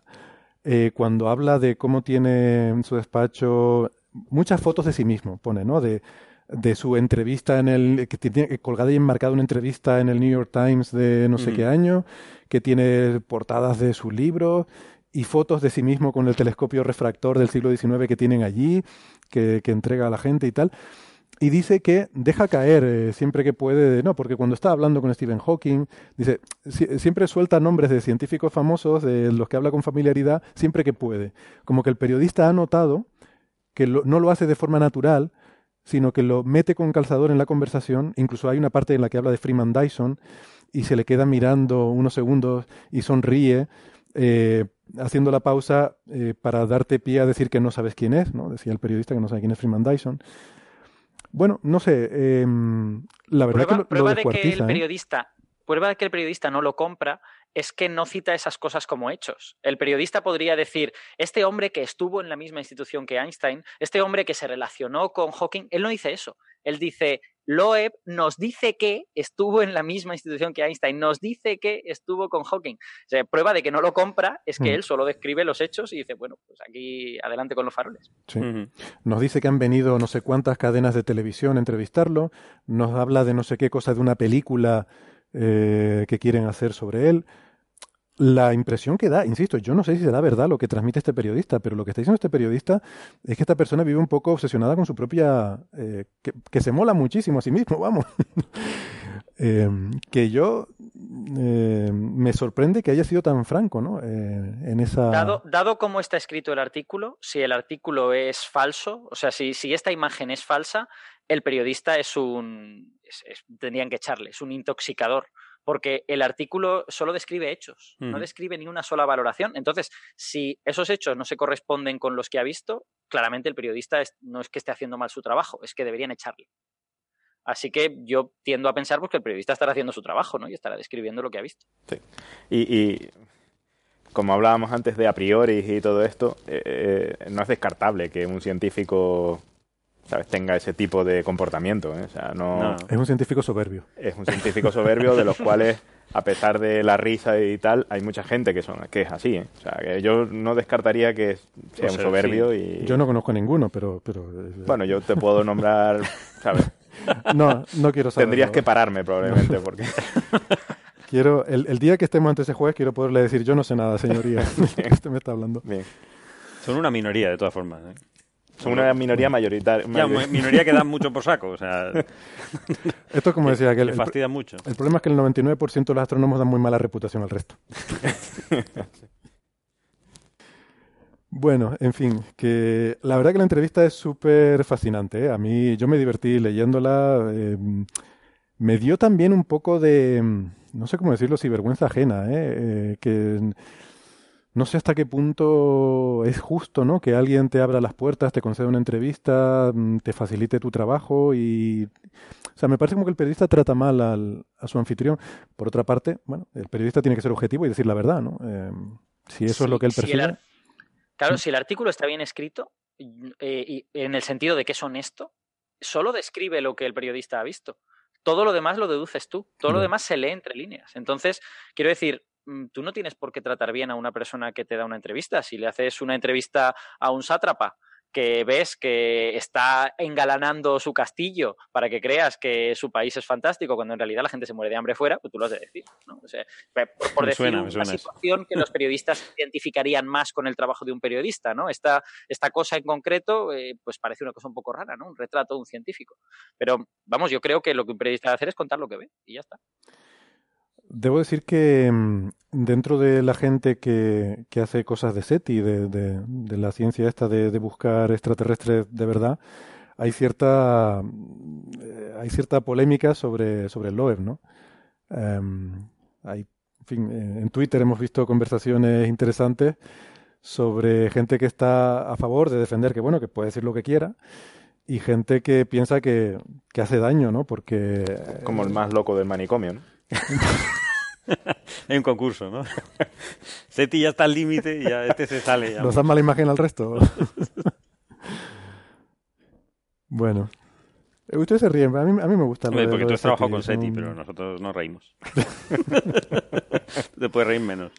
eh, cuando habla de cómo tiene en su despacho muchas fotos de sí mismo, pone, ¿no? De, de su entrevista en el, que tiene colgada y enmarcada una entrevista en el New York Times de no sé qué año, que tiene portadas de su libro y fotos de sí mismo con el telescopio refractor del siglo XIX que tienen allí, que, que entrega a la gente y tal. Y dice que deja caer eh, siempre que puede, no, porque cuando está hablando con Stephen Hawking, dice, si- siempre suelta nombres de científicos famosos, de los que habla con familiaridad, siempre que puede. Como que el periodista ha notado que lo- no lo hace de forma natural, sino que lo mete con calzador en la conversación. Incluso hay una parte en la que habla de Freeman Dyson y se le queda mirando unos segundos y sonríe, eh, haciendo la pausa eh, para darte pie a decir que no sabes quién es, ¿no? Decía el periodista que no sabe quién es Freeman Dyson. Bueno, no sé, eh, la verdad Prueba, que lo, lo prueba de que el ¿eh? periodista, prueba de que el periodista no lo compra es que no cita esas cosas como hechos. El periodista podría decir, este hombre que estuvo en la misma institución que Einstein, este hombre que se relacionó con Hawking, él no dice eso. Él dice, Loeb nos dice que estuvo en la misma institución que Einstein, nos dice que estuvo con Hawking. O sea, prueba de que no lo compra es que Mm. él solo describe los hechos y dice, bueno, pues aquí adelante con los faroles. Sí. Nos dice que han venido no sé cuántas cadenas de televisión a entrevistarlo, nos habla de no sé qué cosa de una película eh, que quieren hacer sobre él. La impresión que da, insisto, yo no sé si será verdad lo que transmite este periodista, pero lo que está diciendo este periodista es que esta persona vive un poco obsesionada con su propia... eh, que, se mola muchísimo a sí mismo, vamos. Eh, que yo eh, me sorprende que haya sido tan franco, ¿no? Eh, en esa... Dado, dado cómo está escrito el artículo, si el artículo es falso, o sea, si, si esta imagen es falsa, el periodista es un. es- es- tendrían que echarle, es un intoxicador. Porque el artículo solo describe hechos, no describe ni una sola valoración. Entonces, si esos hechos no se corresponden con los que ha visto, claramente el periodista es- no es que esté haciendo mal su trabajo, es que deberían echarle. Así que yo tiendo a pensar pues, que el periodista estará haciendo su trabajo, ¿no? Y estará describiendo lo que ha visto. Y, y como hablábamos antes de a priori y todo esto, eh, eh, no es descartable que un científico ¿sabes? tenga ese tipo de comportamiento. ¿eh? O sea, no, No. Es un científico soberbio. es un científico soberbio de los cuales, a pesar de la risa y tal, hay mucha gente que, son, que es así. ¿eh? O sea, que yo no descartaría que sea O un sea, soberbio sí. y... Yo no conozco a ninguno, pero... pero eh, Bueno, yo te puedo nombrar, ¿sabes? no, no quiero saberlo. Tendrías que pararme probablemente porque... Quiero, el, el día que estemos ante ese juez, quiero poderle decir, yo no sé nada, señoría. Usted me está hablando. Bien. Son una minoría, de todas formas. ¿eh? Son una minoría mayoritaria. Ya, minoría que dan mucho por saco. O sea, Esto es como decía que el, le fastidia mucho. el problema es que el 99% de los astrónomos dan muy mala reputación al resto. Bueno, en fin, que la verdad que la entrevista es súper fascinante. ¿eh? A mí, yo me divertí leyéndola. eh, me dio también un poco de, no sé cómo decirlo, si vergüenza ajena, ¿eh? Eh, que no sé hasta qué punto es justo, ¿no? Que alguien te abra las puertas, te conceda una entrevista, mm, te facilite tu trabajo y... O sea, me parece como que el periodista trata mal al- a su anfitrión. Por otra parte, bueno, el periodista tiene que ser objetivo y decir la verdad, ¿no? Eh, si eso es lo que él Si percibe... ar- Claro, si el artículo está bien escrito, eh, y en el sentido de que es honesto, solo describe lo que el periodista ha visto. Todo lo demás lo deduces tú, todo lo demás se lee entre líneas. Entonces, quiero decir, tú no tienes por qué tratar bien a una persona que te da una entrevista. Si le haces una entrevista a un sátrapa que ves que está engalanando su castillo para que creas que su país es fantástico, cuando en realidad la gente se muere de hambre fuera, pues tú lo has de decir. ¿no? O sea, por decir suena, una situación que los periodistas identificarían más con el trabajo de un periodista, ¿no? Esta, esta cosa en concreto, eh, pues parece una cosa un poco rara, ¿no? Un retrato de un científico. Pero, vamos, yo creo que lo que un periodista debe hacer es contar lo que ve y ya está. Debo decir que mm, dentro de la gente que, que hace cosas de SETI, de, de, la ciencia esta de, de buscar extraterrestres de verdad, hay cierta mm, hay cierta polémica sobre, sobre el LOEF, ¿no? Em, hay, en fin, eh, en Twitter hemos visto conversaciones interesantes sobre gente que está a favor de defender que, bueno, que puede decir lo que quiera, y gente que piensa que, que hace daño, ¿no? Porque... Como el más loco del manicomio, ¿no? Hay un concurso, ¿no? Seti ya está al límite y ya este se sale. Ya. ¿Nos dan mala imagen al resto? Te Eh, Ustedes se ríen, a mí, a mí me gusta lo Hombre, de- porque lo tú has trabajado con Seti, un- pero nosotros no reímos. Te puedes reír menos.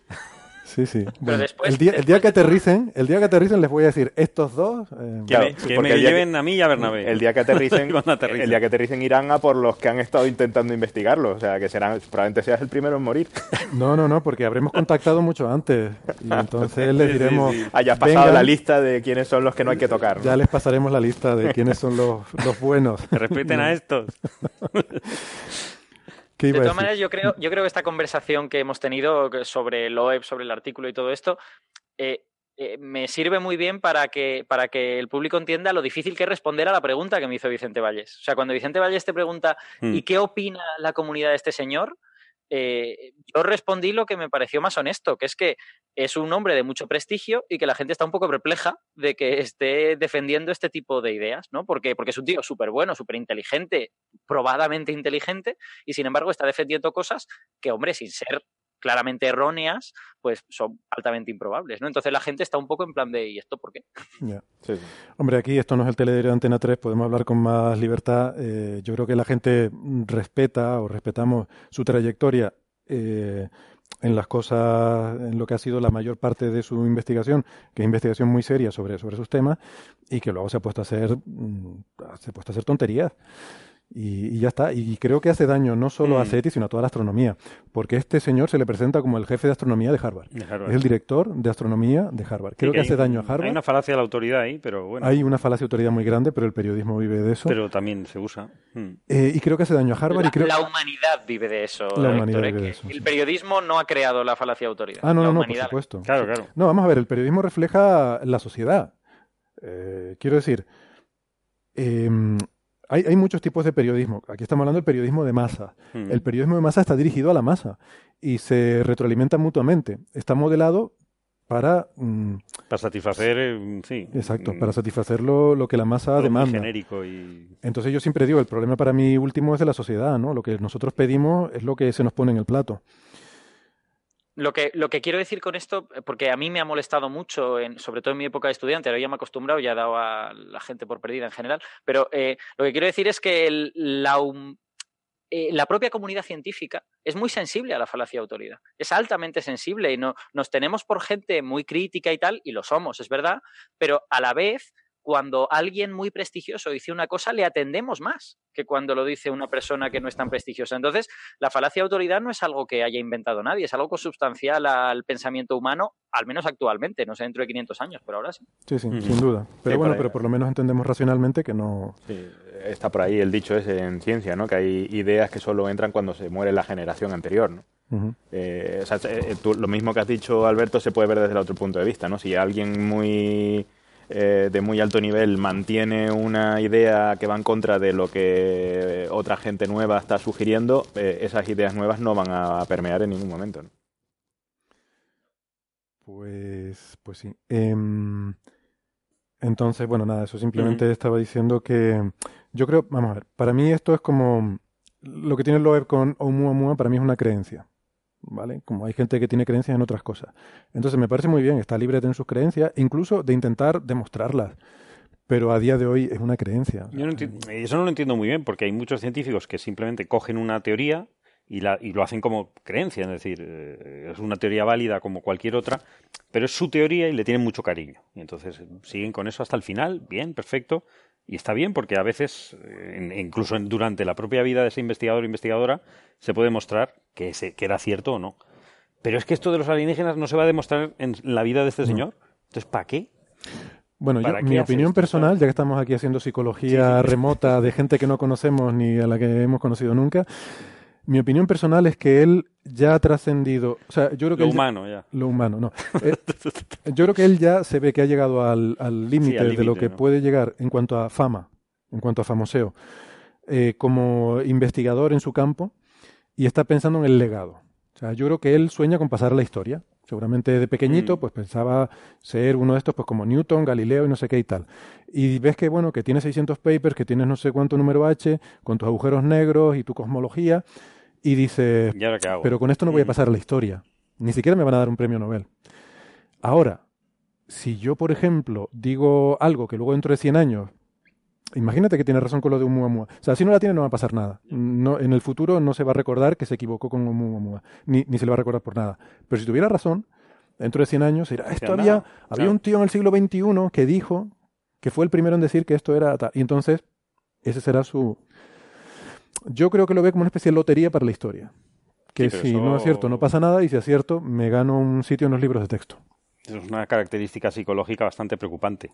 Sí, sí. Bueno, después- el, día, el día después que aterricen, el día que aterricen les voy a decir, estos dos... eh, Que, Claro, me, que me día que- lleven a mí y a Bernabé. El día que aterricen, aterricen. el día que aterricen irán a por los que han estado intentando investigarlo, o sea, que serán probablemente seas el primero en morir. No, no, no, porque habremos contactado mucho antes. Y entonces les Sí, sí, diremos... sí. Hayas pasado "Vengan, la lista de quiénes son los que no hay que tocar. ¿no? Ya les pasaremos la lista de quiénes son los, los buenos. Que respeten a estos. ¿Qué De todas maneras, yo creo, yo creo que esta conversación que hemos tenido sobre el OEB, sobre el artículo y todo esto, eh, eh, me sirve muy bien para que, para que el público entienda lo difícil que es responder a la pregunta que me hizo Vicente Valles. O sea, cuando Vicente Valles te pregunta, Hmm. ¿y qué opina la comunidad de este señor? Eh, yo respondí lo que me pareció más honesto, que es que es un hombre de mucho prestigio y que la gente está un poco perpleja de que esté defendiendo este tipo de ideas, ¿no? Porque, porque es un tío súper bueno, súper inteligente, probadamente inteligente, y sin embargo está defendiendo cosas que, hombre, sin ser claramente erróneas, pues son altamente improbables, ¿no? Entonces la gente está un poco en plan de, ¿y esto por qué? Ya. Sí, sí. Hombre, aquí esto no es el telediario de Antena 3, podemos hablar con más libertad. Eh, yo creo que la gente respeta o respetamos su trayectoria eh, en las cosas, en lo que ha sido la mayor parte de su investigación, que es investigación muy seria sobre, sobre sus temas, y que luego se ha puesto a hacer, mm, se ha puesto a hacer tonterías. Y, y ya está. Y creo que hace daño no solo a Mm. SETI, sino a toda la astronomía. Porque este señor se le presenta como el jefe de astronomía de Harvard. De Harvard. Es el director de astronomía de Harvard. Creo Sí, que, hace hay- daño a Harvard. Hay una falacia de la autoridad ahí, pero bueno. Hay una falacia de autoridad muy grande, pero el periodismo vive de eso. Pero también se usa. Hmm. Eh, y creo que hace daño a Harvard. La, y creo... la humanidad vive de eso, La humanidad ¿eh? vive de eso, El sí. periodismo no ha creado la falacia de autoridad. Ah, no, la no, no, por humanidad. supuesto. Claro, claro. No, vamos a ver, el periodismo refleja la sociedad. Eh, quiero decir, eh, hay, hay muchos tipos de periodismo. Aquí estamos hablando del periodismo de masa. Hmm. El periodismo de masa está dirigido a la masa y se retroalimenta mutuamente. Está modelado para, mm, Para satisfacer, eh, sí. exacto, Mm, para satisfacer lo, lo que la masa demanda. genérico y... Entonces yo siempre digo, el problema para mí último es de la sociedad, ¿no? Lo que nosotros pedimos es lo que se nos pone en el plato. Lo que, lo que quiero decir con esto, porque a mí me ha molestado mucho, en, sobre todo en mi época de estudiante, ahora ya me he acostumbrado, ya he dado a la gente por perdida en general, pero eh, lo que quiero decir es que el, la, eh, la propia comunidad científica es muy sensible a la falacia de autoridad. Es altamente sensible y no, nos tenemos por gente muy crítica y tal, y lo somos, es verdad, pero a la vez cuando alguien muy prestigioso dice una cosa, le atendemos más que cuando lo dice una persona que no es tan prestigiosa. Entonces, la falacia de autoridad no es algo que haya inventado nadie, es algo consubstancial al pensamiento humano, al menos actualmente, no sé, dentro de 500 años, pero ahora sí. Sí, sí, sin duda. Pero Sí, bueno, por pero por lo menos entendemos racionalmente que no... Sí, está por ahí el dicho ese en ciencia, ¿no? Que hay ideas que solo entran cuando se muere la generación anterior, ¿no? Eh, o sea, eh, tú- lo mismo que has dicho, Alberto, se puede ver desde el otro punto de vista, ¿no? Si alguien muy eh, de muy alto nivel mantiene una idea que va en contra de lo que otra gente nueva está sugiriendo, eh, esas ideas nuevas no van a permear en ningún momento, ¿no? Pues, pues sí. Em, entonces, bueno, nada, eso simplemente estaba diciendo que yo creo, vamos a ver, para mí esto es como lo que tiene Loeb con Oumuamua, para mí es una creencia, ¿vale? Como hay gente que tiene creencias en otras cosas. Entonces me parece muy bien, está libre de tener sus creencias, incluso de intentar demostrarlas, pero a día de hoy es una creencia. Yo no eso no lo entiendo muy bien, porque hay muchos científicos que simplemente cogen una teoría y, la, y lo hacen como creencia, es decir, eh, es una teoría válida como cualquier otra, pero es su teoría y le tienen mucho cariño. Y entonces siguen con eso hasta el final, bien, perfecto, y está bien porque a veces, eh, incluso durante la propia vida de ese investigador o investigadora, se puede demostrar que, ese- que era cierto o no. Pero es que esto de los alienígenas no se va a demostrar en la vida de este señor. Entonces, ¿para qué? Bueno, yo, ¿Para qué mi opinión esto, personal, ya que estamos aquí haciendo psicología Sí, sí. remota de gente que no conocemos ni a la que hemos conocido nunca, mi opinión personal es que él ya ha trascendido, o sea, yo creo que Lo ya- humano, ya. lo humano, no. Eh, yo creo que él ya se ve que ha llegado al límite al de lo que ¿no? puede llegar en cuanto a fama, en cuanto a famoseo, eh, como investigador en su campo y está pensando en el legado. O sea, yo creo que él sueña con pasar a la historia. Seguramente de pequeñito, Mm. pues pensaba ser uno de estos, pues como Newton, Galileo y no sé qué y tal. Y ves que, bueno, que tienes 600 papers, que tienes no sé cuánto número H, con tus agujeros negros y tu cosmología, y dices, ¿Y ahora qué hago? pero con esto no voy a Mm. pasar a la historia. Ni siquiera me van a dar un premio Nobel. Ahora, si yo, por ejemplo, digo algo que luego dentro de 100 años, imagínate que tiene razón con lo de Oumuamua. O sea, si no la tiene no va a pasar nada. No, en el futuro no se va a recordar que se equivocó con Oumuamua, ni, ni se le va a recordar por nada. Pero si tuviera razón, dentro de 100 años dirá, esto había, había un tío en el siglo XXI que dijo que fue el primero en decir que esto era tal. Y entonces, ese será su... Yo creo que lo ve como una especie de lotería para la historia. Que Sí, si eso- no acierto no pasa nada y si acierto me gano un sitio en los libros de texto. Es una característica psicológica bastante preocupante.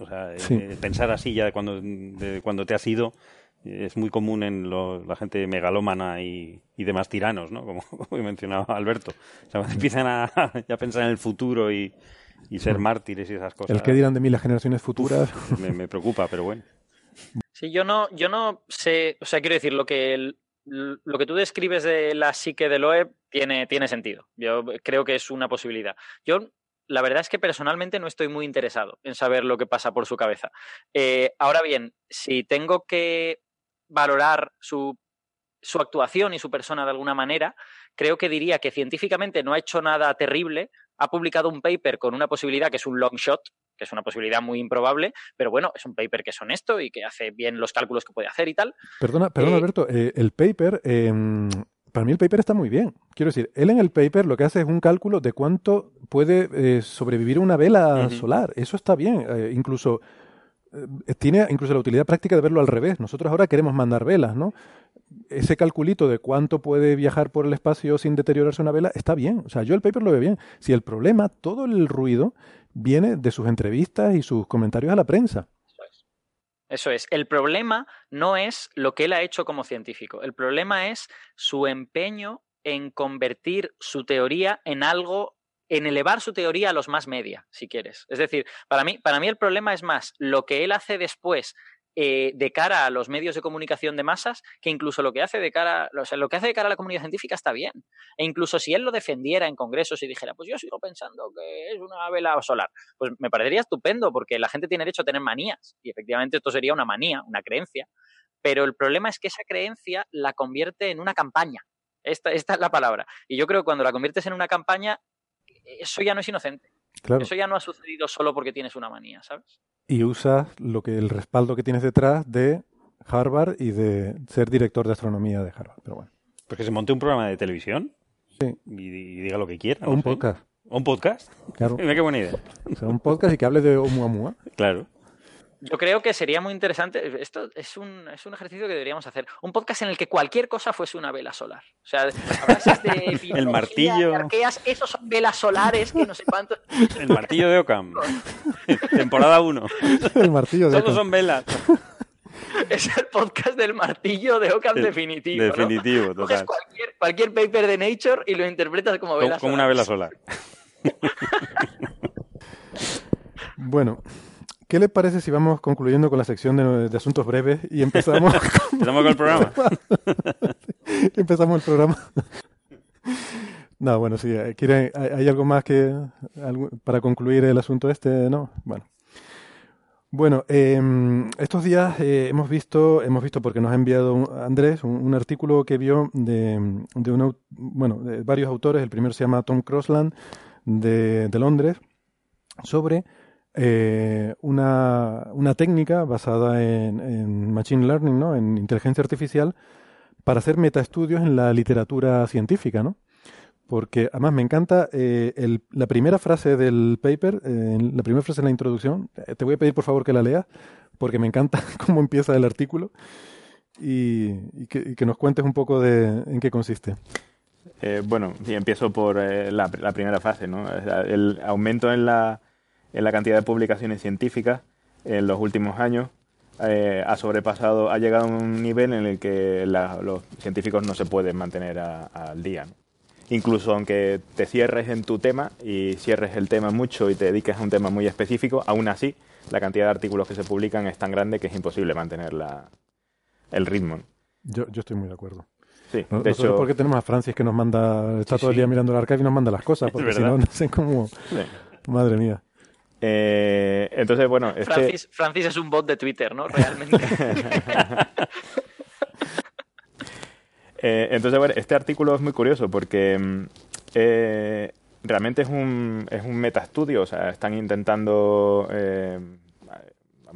O sea, eh, Sí. eh, pensar así ya de cuando, de cuando te has ido eh, es muy común en lo- la gente megalómana y, y demás tiranos, ¿no? Como, como mencionaba Alberto. O sea, cuando empiezan a, ya pensar en el futuro y, y ser mártires y esas cosas. El que dirán de mí las generaciones futuras. me, me preocupa, pero bueno. Sí, yo no, yo no sé, o sea, quiero decir, lo que, el- lo que tú describes de la psique de Loeb tiene, tiene sentido. Yo creo que es una posibilidad. Yo, la verdad es que personalmente no estoy muy interesado en saber lo que pasa por su cabeza. Eh, ahora bien, si tengo que valorar su, su actuación y su persona de alguna manera, creo que diría que científicamente no ha hecho nada terrible, ha publicado un paper con una posibilidad que es un long shot, que es una posibilidad muy improbable, pero bueno, es un paper que es honesto y que hace bien los cálculos que puede hacer y tal. Perdona, perdona Eh, Alberto, eh, el paper, eh, para mí el paper está muy bien. Quiero decir, él en el paper lo que hace es un cálculo de cuánto puede eh, sobrevivir una vela solar. Eso está bien. eh, incluso eh, tiene incluso la utilidad práctica de verlo al revés. Nosotros ahora queremos mandar velas, ¿no? Ese calculito de cuánto puede viajar por el espacio sin deteriorarse una vela está bien. O sea, yo el paper lo veo bien. Si el problema, todo el ruido viene de sus entrevistas y sus comentarios a la prensa. Eso es. El problema no es lo que él ha hecho como científico. El problema es su empeño en convertir su teoría en algo, en elevar su teoría a los más media, si quieres. Es decir, para mí, para mí el problema es más lo que él hace después eh, de cara a los medios de comunicación de masas que incluso lo que hace de cara, o sea, lo que hace de cara a la comunidad científica está bien. E incluso si él lo defendiera en congresos y dijera, pues yo sigo pensando que es una vela solar, pues me parecería estupendo porque la gente tiene derecho a tener manías y efectivamente esto sería una manía, una creencia, pero el problema es que esa creencia la convierte en una campaña Esta, esta es la palabra. Y yo creo que cuando la conviertes en una campaña, eso ya no es inocente. Claro. Eso ya no ha sucedido solo porque tienes una manía, ¿sabes? Y usas lo que el respaldo que tienes detrás de Harvard y de ser director de astronomía de Harvard. Pero bueno. Pues que se monte un programa de televisión Sí. y, y diga lo que quiera. O no un sé. podcast. ¿O un podcast? Claro. Mira qué buena idea. O sea, un podcast y que hable de Oumuamua. Claro. Yo creo que sería muy interesante. Esto es un, es un ejercicio que deberíamos hacer. Un podcast en el que cualquier cosa fuese una vela solar. O sea, de biología, martillo. de arqueas, esos son velas solares que no sé cuánto. El martillo de Ockham. Temporada 1. El martillo de Todos Ockham. son velas. Es el podcast del martillo de Ockham De- definitivo. ¿no? Definitivo, Coges total. cualquier, cualquier paper de Nature y lo interpretas como Como, vela como solar. una vela solar. Bueno, ¿qué le parece si vamos concluyendo con la sección de, de asuntos breves y empezamos, Empezamos con el programa. empezamos el programa? No, bueno, sí, eh, ¿quiere, hay, hay algo más que algo- para concluir el asunto este? No, bueno. Bueno, em, estos días eh, hemos visto, hemos visto porque nos ha enviado un- Andrés un, un artículo que vio de, de un bueno, de varios autores. El primero se llama Tom Crossland de, de Londres sobre eh, una, una técnica basada en, machine learning, ¿no? En inteligencia artificial para hacer metaestudios en la literatura científica, ¿no? Porque además me encanta eh, la primera frase del paper, eh, la primera frase en la introducción. Te voy a pedir por favor que la leas, porque me encanta cómo empieza el artículo y, que, nos cuentes un poco de en qué consiste. Bueno, y empiezo por la, la primera fase, ¿no? El aumento en la, en la cantidad de publicaciones científicas en los últimos años eh, ha sobrepasado, ha llegado a un nivel en el que la- los científicos no se pueden mantener a- al día. ¿no? Incluso aunque te cierres en tu tema y cierres el tema mucho y te dediques a un tema muy específico, aún así la cantidad de artículos que se publican es tan grande que es imposible mantener la- el ritmo. ¿no? Yo, yo estoy muy de acudo. Sí, No- de Nosotros hecho, porque tenemos a Francis que nos manda, está Sí, todo el día mirando el archive y nos manda las cosas, porque si no, no sé cómo... sí. Madre mía. Eh, entonces, bueno, este... Francis, es un bot de Twitter, ¿no? Realmente. Eh, entonces, bueno, este artículo es muy curioso porque mm, eh, realmente es un, es un metaestudio, o sea, están intentando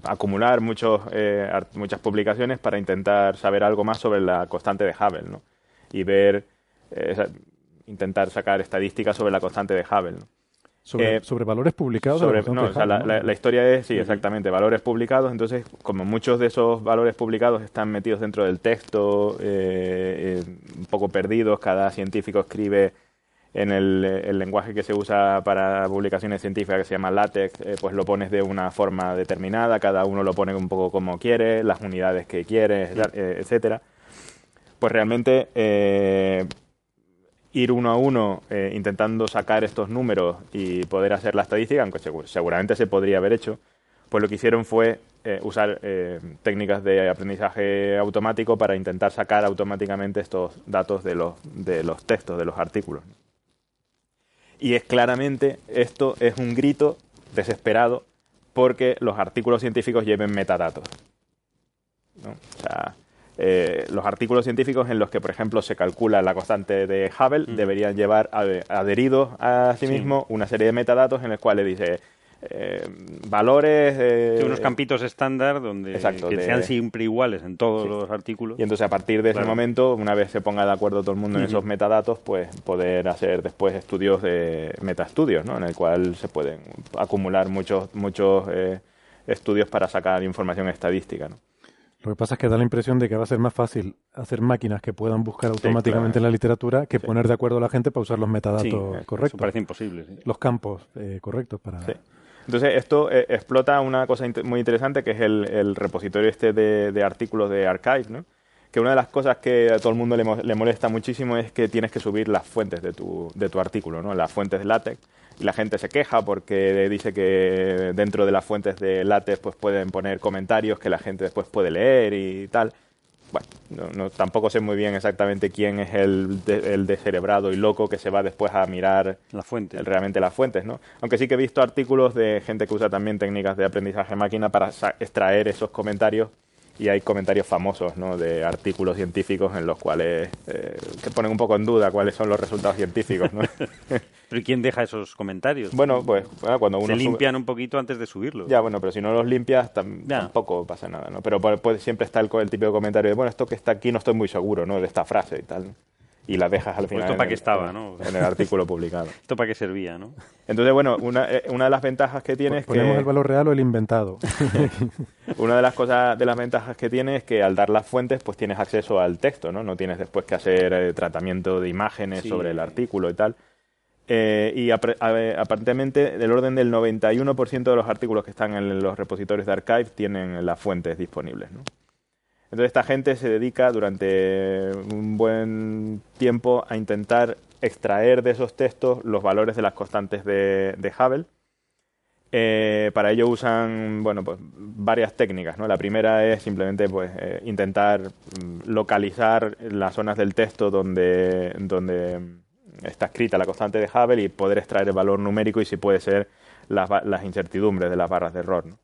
acumular muchos, muchas publicaciones para intentar saber algo más sobre la constante de Hubble, ¿no? Y ver, intentar sacar estadísticas sobre la constante de Hubble, ¿no? Sobre, Eh, sobre valores publicados. sobre- no, o sea, la, ¿no? la- la historia es, sí, exactamente, valores publicados. Entonces, como muchos de esos valores publicados están metidos dentro del texto, eh, eh, un poco perdidos, cada científico escribe en el, el lenguaje que se usa para publicaciones científicas, que se llama LaTeX, eh, pues lo pones de una forma determinada, cada uno lo pone un poco como quiere, las unidades que quiere, etcétera. Pues realmente ir uno a uno eh, intentando sacar estos números y poder hacer la estadística, aunque segu- seguramente se podría haber hecho, pues lo que hicieron fue eh, usar eh, técnicas de aprendizaje automático para intentar sacar automáticamente estos datos de los, de los textos, de los artículos. Y es claramente, esto es un grito desesperado porque los artículos científicos lleven metadatos. O sea, eh, los artículos científicos en los que, por ejemplo, se calcula la constante de Hubble deberían llevar ade- adheridos a sí Sí. mismo una serie de metadatos en los cuales dice eh, valores... eh, Sí, unos campitos estándar donde Exacto, que de- sean siempre iguales en todos Sí. los artículos. Y entonces a partir de ese momento, una vez se ponga de acuerdo todo el mundo en esos metadatos, pues poder hacer después estudios de metaestudios, ¿no? En el cual se pueden acumular muchos muchos eh, estudios para sacar información estadística, ¿no? Lo que pasa es que da la impresión de que va a ser más fácil hacer máquinas que puedan buscar automáticamente claro. en la literatura que Sí. poner de acuerdo a la gente para usar los metadatos Sí, eso correctos. parece imposible. sí. Los campos eh, correctos para... Sí. Entonces, esto eh, explota una cosa int- muy interesante que es el, el repositorio este de, de artículos de Archive, ¿no? Que una de las cosas que a todo el mundo le, mo- le molesta muchísimo es que tienes que subir las fuentes de tu, de tu artículo, ¿no? Las fuentes de LaTeX. Y la gente se queja porque dice que dentro de las fuentes de LaTeX pues pueden poner comentarios que la gente después puede leer y tal. Bueno, no, no- tampoco sé muy bien exactamente quién es el, de- el descerebrado y loco que se va después a mirar La fuente. el- realmente las fuentes, ¿no? Aunque sí que he visto artículos de gente que usa también técnicas de aprendizaje máquina para extraer esos comentarios y hay comentarios famosos ¿no? de artículos científicos en los cuales eh, que ponen un poco en duda cuáles son los resultados científicos. ¿no? ¿Pero quién deja esos comentarios? bueno, pues bueno, cuando uno Se sube- limpian un poquito antes de subirlos. Ya, bueno, pero si no los limpias tam- Ya. tampoco pasa nada, ¿no? Pero pues, siempre está el, el típico comentario de, bueno, esto que está aquí no estoy muy seguro, ¿no? De esta frase y tal. Y la dejas al Pues final esto en para qué el- estaba, ¿no? en el artículo publicado. ¿Esto para qué servía, no? Entonces, bueno, una, eh, una de las ventajas que tiene es ¿Ponemos que... el valor real o el inventado? Una de las cosas, de las ventajas que tiene es que al dar las fuentes, pues tienes acceso al texto, ¿no? No tienes después que hacer eh, tratamiento de imágenes Sí. sobre el artículo y tal. Eh, y aparentemente, del orden del 91% de los artículos que están en los repositorios de Archive tienen las fuentes disponibles, ¿no? Entonces, esta gente se dedica durante un buen tiempo a intentar extraer de esos textos los valores de las constantes de, de Hubble. Eh, para ello usan bueno, pues, varias técnicas. ¿no? La primera es simplemente pues, eh, intentar mm, localizar las zonas del texto donde, donde está escrita la constante de Hubble y poder extraer el valor numérico y si puede ser las, las incertidumbres de las barras de error. ¿no?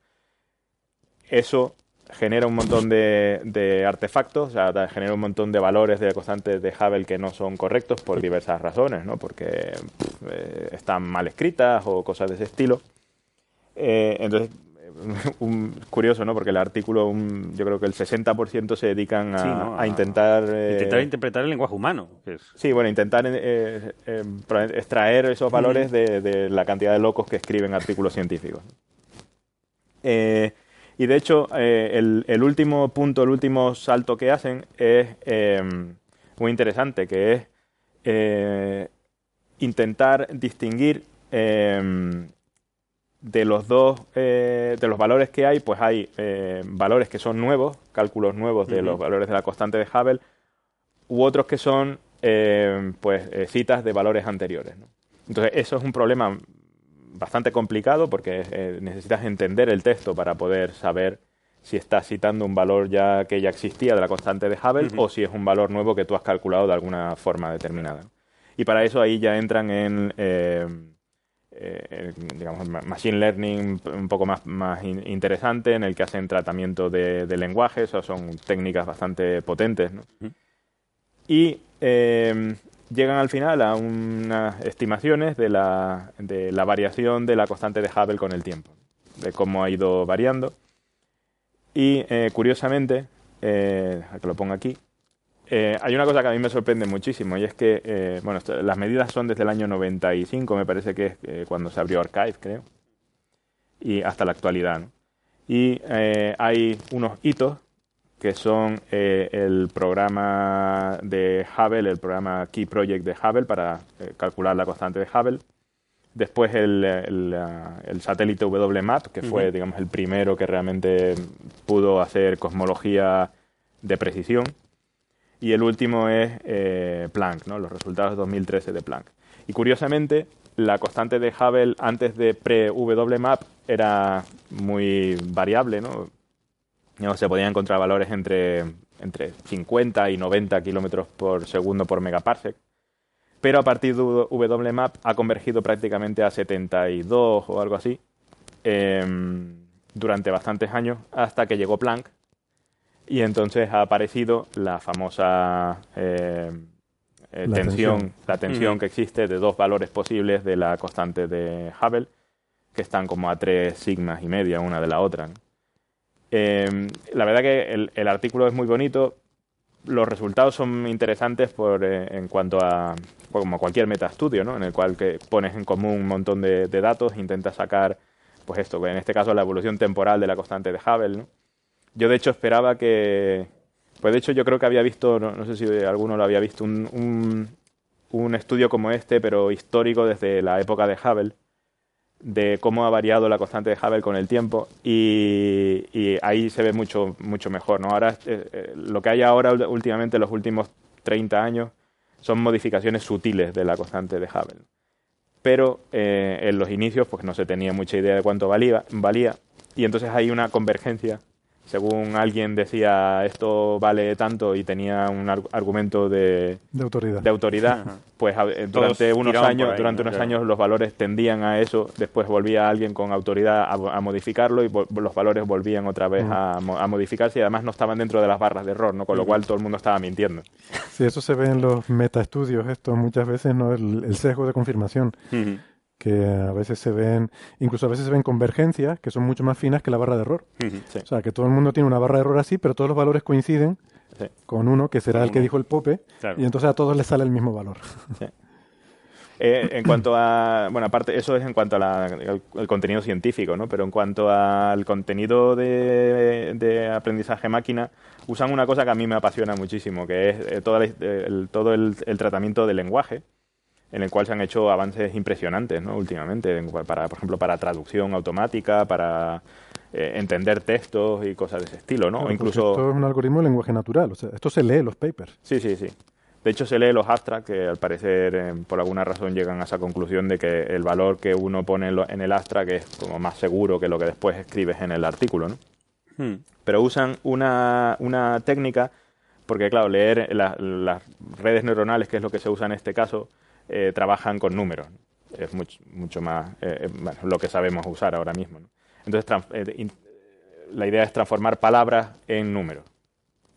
Eso genera un montón de, de artefactos, o sea, genera un montón de valores de constantes de Hubble que no son correctos por diversas razones, ¿no? porque pff, eh, están mal escritas o cosas de ese estilo. Eh, entonces, un, curioso, ¿no? Porque el artículo, un- yo creo que el 60% se dedican a, Sí, ¿no? a intentar... eh, Intentar interpretar el lenguaje humano. es- Sí, bueno, intentar eh, eh, pro- extraer esos valores de, de la cantidad de locos que escriben artículos científicos. Eh, y de hecho, eh, el, el último punto, el último salto que hacen es eh, muy interesante, que es eh, intentar distinguir eh, de los dos, eh, de los valores que hay, pues hay eh, valores que son nuevos, cálculos nuevos de los valores de la constante de Hubble, u otros que son eh, pues eh, citas de valores anteriores. ¿no? Entonces, eso es un problema bastante complicado porque eh, necesitas entender el texto para poder saber si estás citando un valor ya que ya existía de la constante de Hubble o si es un valor nuevo que tú has calculado de alguna forma determinada. Y para eso ahí ya entran en, eh, eh, digamos, ma- machine learning un poco más, más in- interesante, en el que hacen tratamiento de, de lenguaje, eso son técnicas bastante potentes. Y eh, llegan al final a unas estimaciones de la, de la variación de la constante de Hubble con el tiempo, de cómo ha ido variando. Y eh, curiosamente, eh, a que lo ponga aquí, eh, hay una cosa que a mí me sorprende muchísimo y es que, bueno, las medidas son desde el año 95, me parece que es cuando se abrió Archive, creo, y hasta la actualidad. ¿no? Y hay unos hitos que son eh, el programa de Hubble, el programa Key Project de Hubble para eh, calcular la constante de Hubble. Después el, el, ah, el satélite WMAP, que fue, digamos, el primero que realmente pudo hacer cosmología de precisión. Y el último es eh, Planck, ¿no? los resultados de 2013 de Planck. Y curiosamente, la constante de Hubble antes de pre-WMAP era muy variable, ¿no? No, se podían encontrar valores entre, entre 50 y 90 kilómetros por segundo por megaparsec. Pero a partir de WMAP ha convergido prácticamente a 72 o algo así em, durante bastantes años hasta que llegó Planck y entonces ha aparecido la famosa eh, eh, La tensión, tensión. la tensión que existe de dos valores posibles de la constante de Hubble que están como a tres sigmas y media una de la otra. ¿no? Eh, la verdad que el, artículo es muy bonito. Los resultados son interesantes por, eh, en cuanto a como cualquier metaestudio, ¿no? En el cual que pones en común un montón de, de datos, intentas sacar, pues esto, en este caso la evolución temporal de la constante de Hubble, ¿no? Yo de hecho esperaba que, pues de hecho yo creo que había visto, no, no sé si alguno lo había visto, un, un, un estudio como este, pero histórico desde la época de Hubble, de cómo ha variado la constante de Hubble con el tiempo y, ahí se ve mucho, mucho mejor. ¿no? Ahora, eh, eh, lo que hay ahora últimamente, los últimos 30 años, son modificaciones sutiles de la constante de Hubble. Pero eh, en los inicios pues no se tenía mucha idea de cuánto valía, valía y entonces hay una convergencia según alguien decía esto vale tanto y tenía un ar- argumento de, De autoridad. de autoridad, pues a- durante Todos unos años, ahí, durante ¿no? unos Claro. años los valores tendían a eso, después volvía alguien con autoridad a, a modificarlo y los valores volvían otra vez a, mo- a modificarse y además no estaban dentro de las barras de error, ¿no? con lo cual todo el mundo estaba mintiendo. Sí, eso se ve en los metaestudios, esto muchas veces, ¿no? El, el sesgo de confirmación, Ujú. Que a veces se ven, incluso a veces se ven convergencias que son mucho más finas que la barra de error. Sí. O sea, que todo el mundo tiene una barra de error así, pero todos los valores coinciden Sí. con uno, que será el que dijo el Pope, Claro. y entonces a todos les sale el mismo valor. Eh, en cuanto a, bueno, aparte, eso es en cuanto al contenido científico, ¿no? Pero en cuanto al contenido de, de aprendizaje máquina, usan una cosa que a mí me apasiona muchísimo, que es eh, toda la- el, todo el, el tratamiento del lenguaje, en el cual se han hecho avances impresionantes, ¿no? Últimamente, en- para, por ejemplo, para traducción automática, para eh, entender textos y cosas de ese estilo, ¿no? Claro, porque incluso... Esto es un algoritmo de lenguaje natural, o sea, esto se lee en los papers. Sí, sí, sí. De hecho, se lee los abstracts que al parecer, eh, por alguna razón, llegan a esa conclusión de que el valor que uno pone en, lo- en el abstract es como más seguro que lo que después escribes en el artículo, ¿no? Hmm. Pero usan una, una técnica, porque claro, leer la- las redes neuronales, que es lo que se usa en este caso, eh, trabajan con números. Es mucho, mucho más eh, eh, lo que sabemos usar ahora mismo. Entonces, la idea es transformar palabras en números.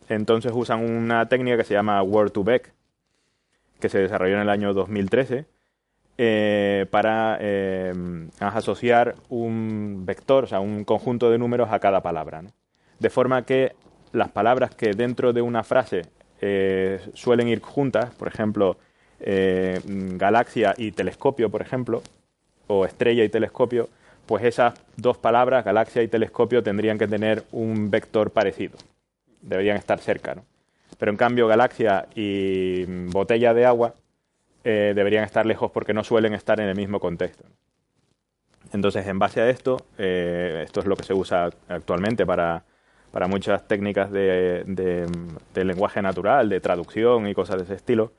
Entonces usan una técnica que se llama Word2Vec, que se desarrolló en el año 2013, eh, para asociar un vector, o sea, un conjunto de números a cada palabra. De forma que las palabras que dentro de una frase suelen ir juntas, por ejemplo, eh, galaxia y telescopio, por ejemplo, o estrella y telescopio, pues esas dos palabras, galaxia y telescopio, tendrían que tener un vector parecido. Deberían estar cerca, ¿no? Pero en cambio, galaxia y mm, botella de agua eh, deberían estar lejos porque no suelen estar en el mismo contexto. Entonces, en base a esto, eh, esto es lo que se usa actualmente para, para muchas técnicas de, de- de lenguaje natural, de traducción y cosas de ese estilo.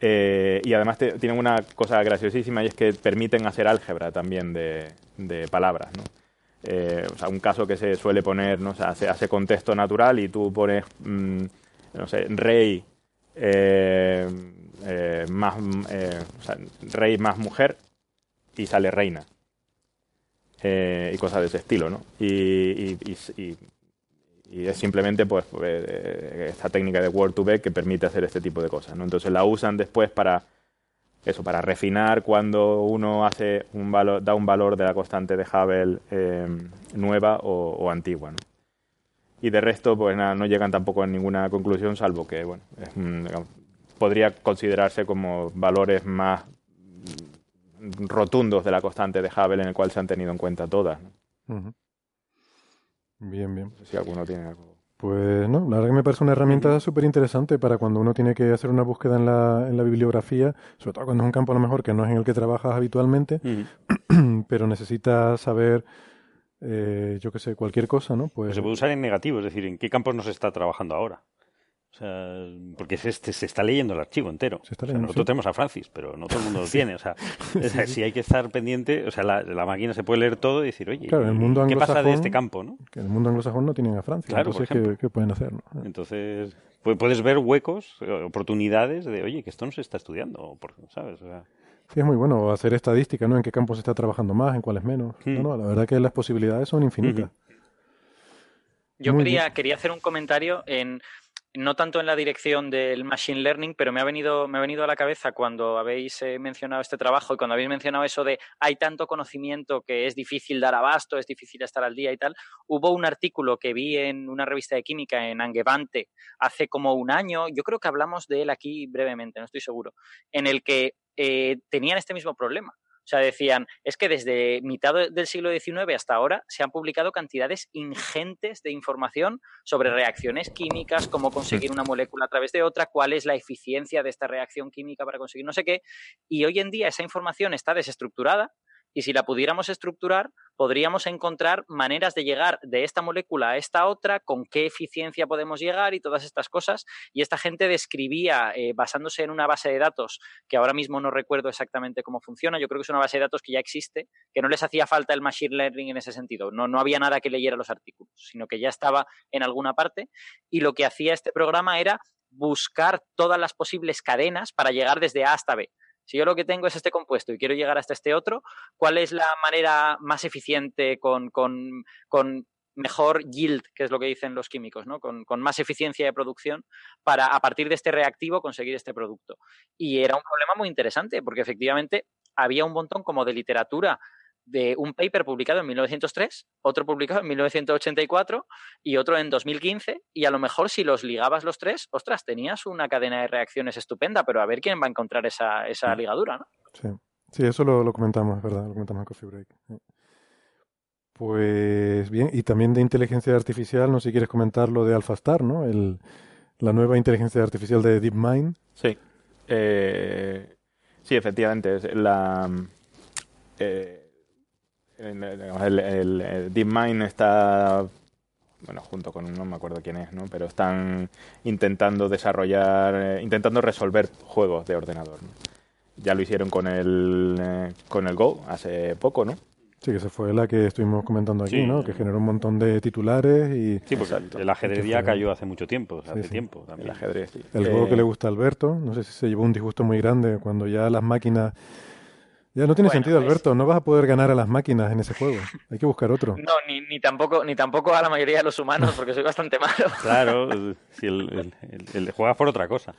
Eh, y además tienen una cosa graciosísima y es que permiten hacer álgebra también de, palabras. ¿no? Eh, o sea, un caso que se suele poner, ¿no? O sea, se hace contexto natural y tú pones, mm, no sé, rey eh, más, o sea, rey más mujer y sale reina. Y cosas de ese estilo, ¿no? Y, y- y- y- y es simplemente pues eh, esta técnica de Word2Vec que permite hacer este tipo de cosas, ¿no? Entonces la usan después para eso, para refinar cuando uno hace un valor, da un valor de la constante de Hubble eh, nueva o, antigua. Y de resto, pues nada, no llegan tampoco a ninguna conclusión, salvo que, bueno, es podría considerarse como valores más rotundos de la constante de Hubble en el cual se han tenido en cuenta todas. ¿no? Bien, bien. No sé si alguno tiene algo. Pues no, la verdad que me parece una herramienta súper interesante para cuando uno tiene que hacer una búsqueda en la, en la bibliografía, sobre todo cuando es un campo a lo mejor que no es en el que trabajas habitualmente, pero necesitas saber, eh, yo qué sé, cualquier cosa, ¿no? Pues Pues se puede usar en negativo, es decir, en qué campos no se está trabajando ahora. O sea, porque se, se- se está leyendo el archivo entero. Se está O sea, leyendo, nosotros sí. tenemos a Francis, pero no todo el mundo lo tiene. O sea, si hay que estar pendiente, o sea, la, la máquina se puede leer todo y decir, oye, Claro, el mundo ¿qué pasa de anglosajón- este campo? ¿no? que en el mundo anglosajón no tienen a Francia, Claro, entonces ¿qué, pueden hacer? no? Entonces, pu- puedes ver huecos, eh, oportunidades de, oye, que esto no se está estudiando, o por- ¿sabes? O sea, Sí, es muy bueno hacer estadística, ¿no? En qué campos se está trabajando más, en cuáles menos. Hmm. No, no, la verdad que las posibilidades son infinitas. Yo quería, quería hacer un comentario en no tanto en la dirección del machine learning, pero me ha venido, me ha venido a la cabeza cuando habéis eh, mencionado este trabajo y cuando habéis mencionado eso de hay tanto conocimiento que es difícil dar abasto, es difícil estar al día y tal. Hubo un artículo que vi en una revista de química en Angevante hace como un año, yo creo que hablamos de él aquí brevemente, no estoy seguro, en el que eh, tenían este mismo problema. O sea, decían, es que desde mitad de- del siglo XIX hasta ahora se han publicado cantidades ingentes de información sobre reacciones químicas, cómo conseguir una molécula a través de otra, cuál es la eficiencia de esta reacción química para conseguir no sé qué. Y hoy en día esa información está desestructurada y si la pudiéramos estructurar, podríamos encontrar maneras de llegar de esta molécula a esta otra, con qué eficiencia podemos llegar y todas estas cosas. Y esta gente describía, eh, basándose en una base de datos, que ahora mismo no recuerdo exactamente cómo funciona, yo creo que es una base de datos que ya existe, que no les hacía falta el machine learning en ese sentido. No, no había nada que leyera los artículos, sino que ya estaba en alguna parte. Y lo que hacía este programa era buscar todas las posibles cadenas para llegar desde A hasta B. Si yo lo que tengo es este compuesto y quiero llegar hasta este otro, ¿cuál es la manera más eficiente con, con, con mejor yield, que es lo que dicen los químicos, ¿no? Con, con, más eficiencia de producción para, a partir de este reactivo, conseguir este producto. Y era un problema muy interesante, porque efectivamente había un montón como de literatura de un paper publicado en 1903, otro publicado en 1984 y otro en 2015. Y a lo mejor si los ligabas los tres, ostras, tenías una cadena de reacciones estupenda, pero a ver quién va a encontrar esa, esa ligadura, ¿no? Sí, sí eso lo, lo comentamos, es verdad, lo comentamos en Coffee Break. Pues bien, y también de inteligencia artificial, no sé si quieres comentar lo de AlphaStar, ¿no? El, la nueva inteligencia artificial de DeepMind. Sí, eh, sí, efectivamente. La, eh, el, el, el, DeepMind está, bueno, junto con, no me acuerdo quién es, ¿no? Pero están intentando desarrollar, eh, intentando resolver juegos de ordenador. ¿no? Ya lo hicieron con el, eh, con el Go hace poco, ¿no? Sí, que se fue la que estuvimos comentando aquí, sí. ¿no? Que generó un montón de titulares y... Sí, porque Exacto. el ajedrez ya cayó hace mucho tiempo, o sea, Sí, hace sí. tiempo también. El ajedrez, sí. El Eh, juego que le gusta a Alberto, no sé si se llevó un disgusto muy grande cuando ya las máquinas... Ya no tiene Bueno, sentido, es- Alberto, no vas a poder ganar a las máquinas en ese juego. Hay que buscar otro. No, ni, ni, tampoco, ni tampoco a la mayoría de los humanos, porque soy bastante malo. Claro, si el, el, el- el- juegas por otra cosa.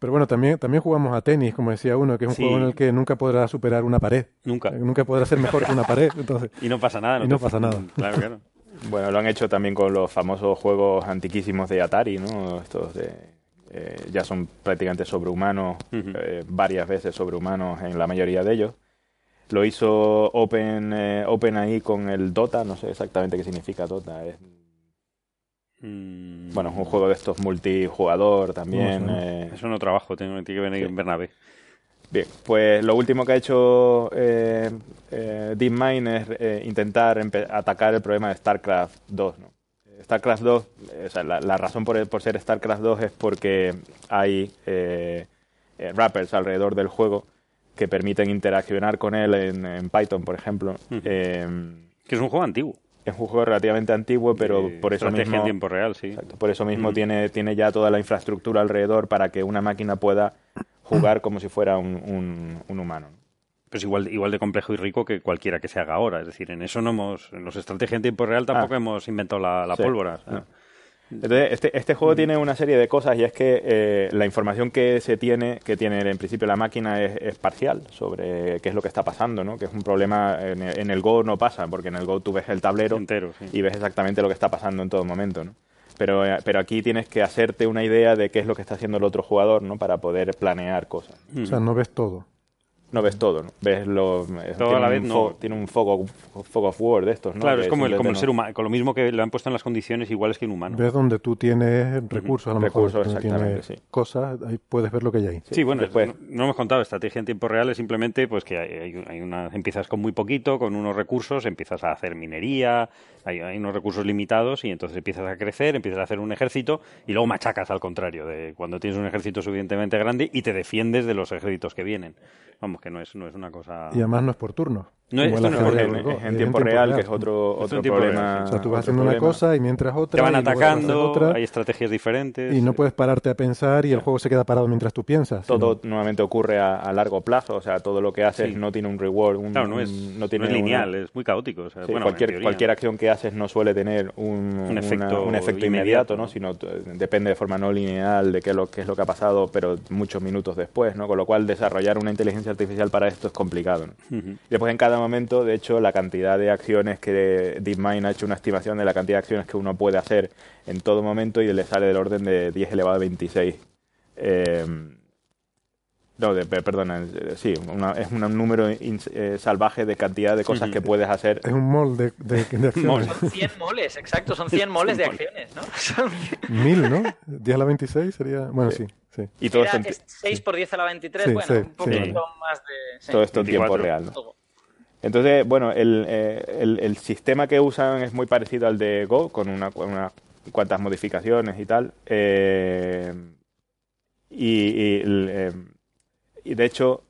Pero bueno, también, también jugamos a tenis, como decía uno, que es un Sí. juego en el que nunca podrás superar una pared. Nunca. Eh, Nunca podrás ser mejor que una pared. Entonces, Y no pasa nada. Y no pasa nada. Claro, claro. Bueno, lo han hecho también con los famosos juegos antiquísimos de Atari, ¿no? Estos de, eh, ya son prácticamente sobrehumanos, eh, varias veces sobrehumanos en la mayoría de ellos. Lo hizo Open, eh, OpenAI con el Dota, no sé exactamente qué significa Dota. Es, Mm, bueno, es un juego de estos multijugador también. No eh, Eso no trabajo, tengo, tiene que venir Sí. Bernabé. Bien, pues lo último que ha hecho eh, eh, DeepMind es eh, intentar atacar el problema de StarCraft 2. ¿no? StarCraft 2, eh, o sea, la, la razón por, por ser StarCraft 2 es porque hay eh, eh, wrappers alrededor del juego que permiten interaccionar con él en, en Python, por ejemplo. Eh, Que es un juego antiguo. es un juego relativamente antiguo, pero por eso estrategia mismo... en tiempo real, sí. Exacto, por eso mismo tiene, tiene ya toda la infraestructura alrededor para que una máquina pueda jugar como si fuera un, un- un humano. Pero es igual, igual de complejo y rico que cualquiera que se haga ahora. Es decir, en eso no hemos, en los estrategias en tiempo real tampoco Ah. hemos inventado la, la Sí. pólvora. Entonces, este, este juego tiene una serie de cosas y es que eh, la información que se tiene, que tiene en principio la máquina es, es parcial sobre qué es lo que está pasando, ¿no? Que es un problema, en el, en el Go no pasa, porque en el Go tú ves el tablero Entero, sí. y ves exactamente lo que está pasando en todo momento, ¿no? Pero, eh, pero aquí tienes que hacerte una idea de qué es lo que está haciendo el otro jugador, ¿no? Para poder planear cosas. o sea, no ves todo. No ves todo, ¿no? Ves lo... Todo a la un vez no. Tiene un fog of, fog of war de estos, ¿no? Claro, Que es como el, como el ser no- humano, con lo mismo que lo han puesto en las condiciones iguales que un humano. Ves donde tú tienes recursos, a lo mejor. Recursos, donde exactamente, tienes sí. cosas, ahí puedes ver lo que hay ahí. Sí, bueno, después- no, no hemos contado estrategia en tiempo real, es simplemente pues que hay, hay, hay una, empiezas con muy poquito, con unos recursos, empiezas a hacer minería, hay, hay unos recursos limitados y entonces empiezas a crecer, empiezas a hacer un ejército y luego machacas al contrario, de cuando tienes un ejército suficientemente grande y te defiendes de los ejércitos que vienen. Vamos, que no es, no es una cosa... Y además no es por turno. No, como esto no es Go, es en tiempo real, que es otro, en otro real, problema. sí. O sea, tú vas haciendo una problema. cosa y mientras otra. Te van atacando, otra, hay estrategias diferentes. y no puedes pararte a pensar y el juego se queda parado mientras tú piensas. Todo sino- nuevamente ocurre a, a largo plazo, o sea, todo lo que haces Sí. no tiene un reward, un, Claro, no es, un- no tiene es una- lineal, es muy caótico. o sea, sí, bueno, en cualquier, cualquier acción que haces no suele tener un, una- efecto un efecto inmediato, inmediato, ¿no? ¿no? sino t- depende de forma no lineal de qué es, lo, qué es lo que ha pasado, pero muchos minutos después, ¿no? con lo cual desarrollar una inteligencia artificial para esto es complicado. ¿no? Ujú. Después en cada momento, de hecho, la cantidad de acciones que DeepMind ha hecho una estimación de la cantidad de acciones que uno puede hacer en todo momento y le sale del orden de 10 elevado a 26. Eh, no, de, pe- perdona, eh, sí, una- es un número eh, salvaje de cantidad de cosas que puedes hacer. Es un mol de, de, de acciones. Mol. Son 100 moles, exacto, son 100 moles de acciones, ¿no? Mil, ¿no? 10 a la 26 sería. Bueno, sí, sí. Y todo Era esto, en, ti- 6 por 10 a la 23, Sí, bueno, sí, un poquito sí. más de... sí. todo esto en tiempo 24. real. ¿no? Todo. Entonces, bueno, el, eh, el- el sistema que usan es muy parecido al de Go, con una- unas cuantas modificaciones y tal. Eh, y, eh, y de hecho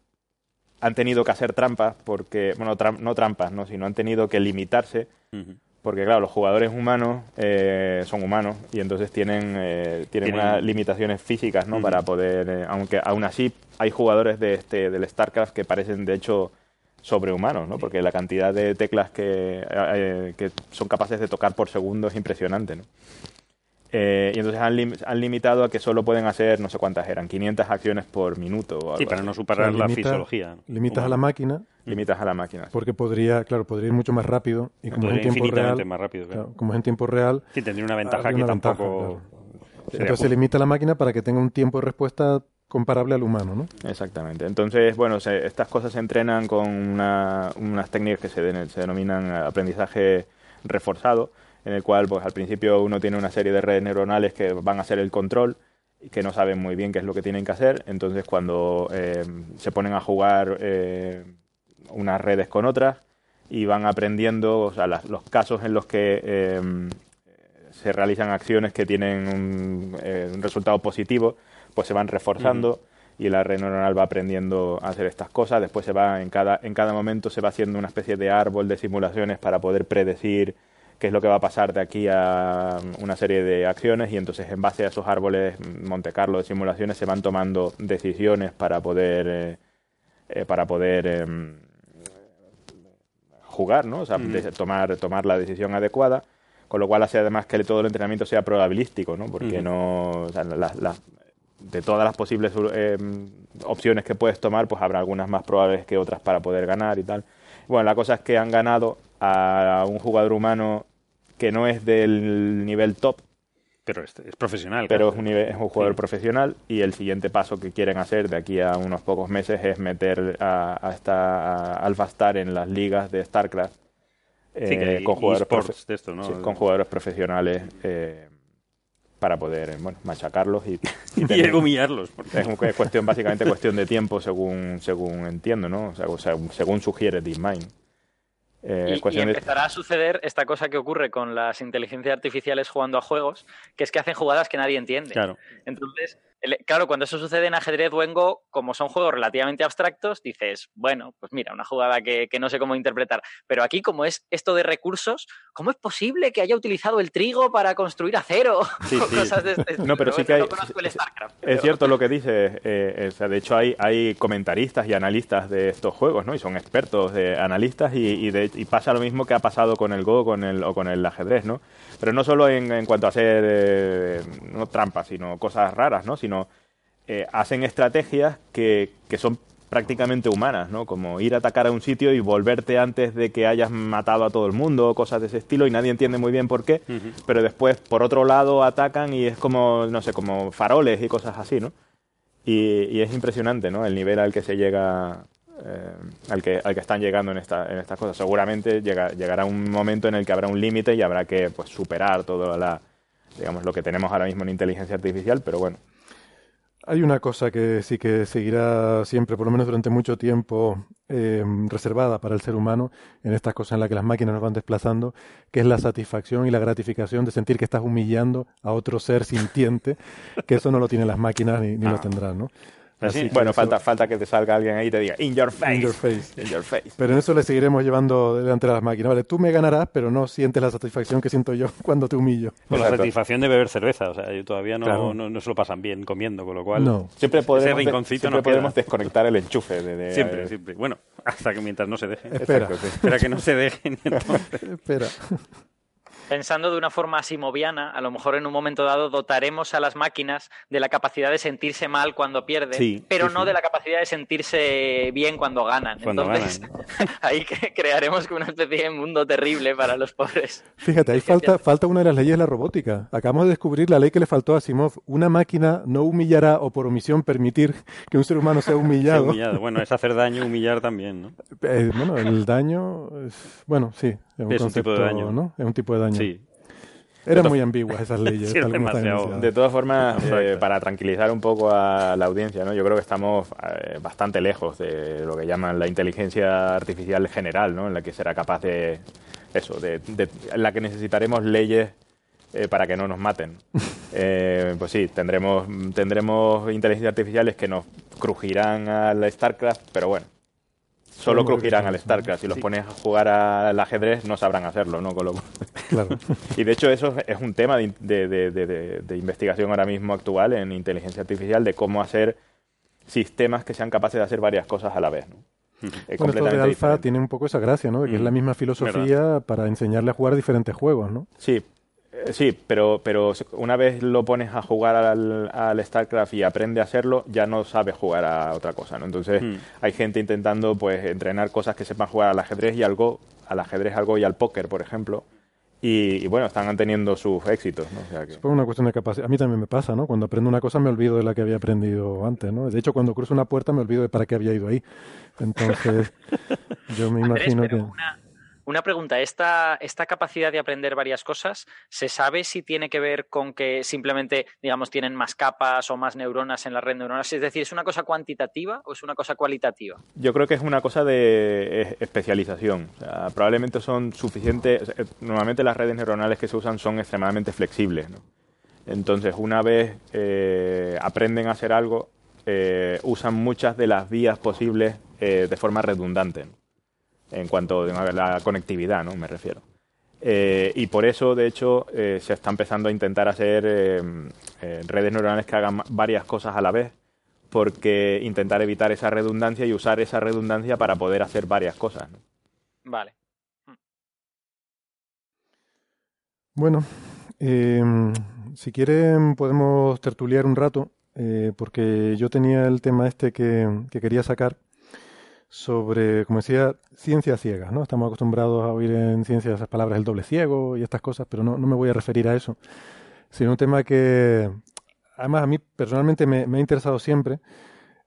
han tenido que hacer trampas porque, bueno, tram- no trampas, ¿no? sino han tenido que limitarse porque claro, los jugadores humanos eh, son humanos y entonces tienen, eh, tienen, Tienen- unas limitaciones físicas, ¿no? Para poder, eh, aunque aún así hay jugadores de este, del StarCraft que parecen de hecho sobrehumanos, ¿no? Porque la cantidad de teclas que, eh, que son capaces de tocar por segundo es impresionante, ¿no? Eh, y entonces han, lim- han limitado a que solo pueden hacer, no sé cuántas eran, 500 acciones por minuto o algo Sí, para así. no O sea, superar la limita- fisiología. Limitas a la máquina Limitas a la máquina. porque podría, claro, podría ir mucho más rápido y como es en tiempo real, más rápido. claro. claro, como es en tiempo real, Sí, tendría una ventaja habría que ventaja, tampoco... claro. entonces se limita la máquina para que tenga un tiempo de respuesta comparable al humano, ¿no? Exactamente. Entonces, bueno, se- estas cosas se entrenan con una- unas técnicas que se, den- se denominan aprendizaje reforzado, en el cual, pues al principio uno tiene una serie de redes neuronales que van a hacer el control y que no saben muy bien qué es lo que tienen que hacer. Entonces, cuando eh, se ponen a jugar eh, unas redes con otras y van aprendiendo, o sea, las- los casos en los que eh, se realizan acciones que tienen un, eh, un resultado positivo, pues se van reforzando y la red neuronal va aprendiendo a hacer estas cosas. Después se va en cada, en cada momento se va haciendo una especie de árbol de simulaciones para poder predecir qué es lo que va a pasar de aquí a una serie de acciones y entonces en base a esos árboles Monte Carlo de simulaciones se van tomando decisiones para poder eh, eh, para poder em, jugar, ¿no? O sea, de- tomar, tomar la decisión adecuada, con lo cual hace además que todo el entrenamiento sea probabilístico, ¿no? Porque no, o sea, de todas las posibles eh, opciones que puedes tomar, pues habrá algunas más probables que otras para poder ganar y tal. Bueno, la cosa es que han ganado a un jugador humano que no es del nivel top, Pero es, es profesional. pero claro. es un, nivel- es un jugador Sí. profesional y el siguiente paso que quieren hacer de aquí a unos pocos meses es meter a, a esta a Alpha Star en las ligas de StarCraft Sí, que eh, hay con jugadores de esto, ¿no? sí, con jugadores profesionales eh, para poder eh, bueno machacarlos y, y Y tener- humillarlos. porque- es cuestión básicamente cuestión de tiempo según según entiendo no o sea, según sugiere DeepMind Eh, Y, de- empezará a suceder esta cosa que ocurre con las inteligencias artificiales jugando a juegos, que es que hacen jugadas que nadie entiende. Claro. Entonces, claro, cuando eso sucede en ajedrez o en Go, como son juegos relativamente abstractos, dices, bueno, pues mira, una jugada que, que no sé cómo interpretar. Pero aquí, como es esto de recursos, ¿cómo es posible que haya utilizado el trigo para construir acero? Sí, cosas de este. No, pero sí que hay- No es- StarCraft. Es cierto lo que dices. eh, eh, o sea, de hecho, hay, hay comentaristas y analistas de estos juegos, ¿no? Y son expertos de analistas y, y, de- y pasa lo mismo que ha pasado con el Go con el, o con el ajedrez, ¿no? Pero no solo en, en cuanto a hacer eh, no trampas, sino cosas raras, ¿no? Sino eh, hacen estrategias que, que son prácticamente humanas, ¿no? Como ir a atacar a un sitio y volverte antes de que hayas matado a todo el mundo, cosas de ese estilo, y nadie entiende muy bien por qué, pero después por otro lado atacan y es como, no sé, como faroles y cosas así, ¿no? Y, y es impresionante, ¿no? El nivel al que se llega, eh, al, que, al que están llegando en, esta, en estas cosas. Seguramente llega- llegará un momento en el que habrá un límite y habrá que pues, superar todo la, digamos, lo que tenemos ahora mismo en inteligencia artificial, pero bueno. Hay una cosa que sí que seguirá siempre, por lo menos durante mucho tiempo, eh, reservada para el ser humano en estas cosas en las que las máquinas nos van desplazando, que es la satisfacción y la gratificación de sentir que estás humillando a otro ser sintiente, que eso no lo tienen las máquinas ni, ni lo tendrán, ¿no? Así que bueno, eso- falta, falta que te salga alguien ahí y te diga, in your face. In your face. In your face. Pero en eso le seguiremos llevando delante de las máquinas. Vale, tú me ganarás, pero no sientes la satisfacción que siento yo cuando te humillo. Con la Exacto. satisfacción de beber cerveza. O sea, yo todavía no, Claro. no, no se lo pasan bien comiendo, con lo cual. No. Siempre podemos, rinconcito siempre no podemos desconectar el enchufe. De, de- Siempre, siempre. Bueno, hasta que mientras no se deje. Espera, Exacto, sí. Espera que no se dejen. entonces- espera. Pensando de una forma asimoviana, a lo mejor en un momento dado dotaremos a las máquinas de la capacidad de sentirse mal cuando pierden, Sí, pero sí, no sí. de la capacidad de sentirse bien cuando ganan. Cuando Entonces, ahí que- crearemos como una especie de mundo terrible para los pobres. Fíjate, ahí falta, falta una de las leyes de la robótica. Acabamos de descubrir la ley que le faltó a Asimov. Una máquina no humillará o por omisión permitir que un ser humano sea humillado. Bueno, es hacer daño, humillar también, ¿no? Eh, bueno, el daño, es- bueno, sí, es un Es un tipo de daño. ¿no? Es un tipo de daño. Sí. Eran muy ambiguas esas leyes. Sí, tal. De todas formas, eh, para tranquilizar un poco a la audiencia, ¿no? yo creo que estamos eh, bastante lejos de lo que llaman la inteligencia artificial general, ¿no? en la que será capaz de eso, de, de- en la que necesitaremos leyes eh, para que no nos maten. Eh, pues sí, tendremos, tendremos inteligencias artificiales que nos crujirán al StarCraft, pero bueno. Solo crujirán al StarCraft. Si los pones a jugar al ajedrez, no sabrán hacerlo, ¿no? Con lo- Claro. y de hecho eso es un tema de, de- de- de- de- de investigación ahora mismo actual en inteligencia artificial de cómo hacer sistemas que sean capaces de hacer varias cosas a la vez. ¿no? Es Bueno, esto de alfa tiene un poco esa gracia, ¿no? De que es Mm, la misma filosofía para enseñarle a jugar diferentes juegos, ¿no? Sí, sí, pero, pero una vez lo pones a jugar al, al StarCraft y aprende a hacerlo, ya no sabe jugar a otra cosa, ¿no? Entonces Mm. hay gente intentando pues entrenar cosas que sepan jugar al ajedrez y al Go, al ajedrez, al Go y al póker, por ejemplo. Y, y, bueno, están teniendo sus éxitos, ¿no? O sea que... Es una cuestión de capacidad. A mí también me pasa, ¿no? Cuando aprendo una cosa me olvido de la que había aprendido antes, ¿no? De hecho, cuando cruzo una puerta me olvido de para qué había ido ahí. Entonces, yo me imagino que... una, una pregunta, ¿esta, ¿esta capacidad de aprender varias cosas, ¿se sabe si tiene que ver con que simplemente, digamos, tienen más capas o más neuronas en la red neuronal? Es decir, ¿es una cosa cuantitativa o es una cosa cualitativa? Yo creo que es una cosa de especialización. Probablemente son suficientes. eh, Normalmente las redes neuronales que se usan son extremadamente flexibles. Entonces, una vez eh, aprenden a hacer algo, eh, usan muchas de las vías posibles de forma redundante. En cuanto a la conectividad, ¿no? Me refiero. Eh, y por eso, de hecho, eh, se está empezando a intentar hacer eh, eh, redes neuronales que hagan varias cosas a la vez porque intentar evitar esa redundancia y usar esa redundancia para poder hacer varias cosas. ¿no? Vale. Bueno, eh, si quieren podemos tertuliar un rato, eh, porque yo tenía el tema este que, que quería sacar sobre, como decía, ciencias ciegas, ¿no? Estamos acostumbrados a oír en ciencias esas palabras el doble ciego y estas cosas, pero no, no me voy a referir a eso, sino un tema que, además, a mí personalmente me, me ha interesado siempre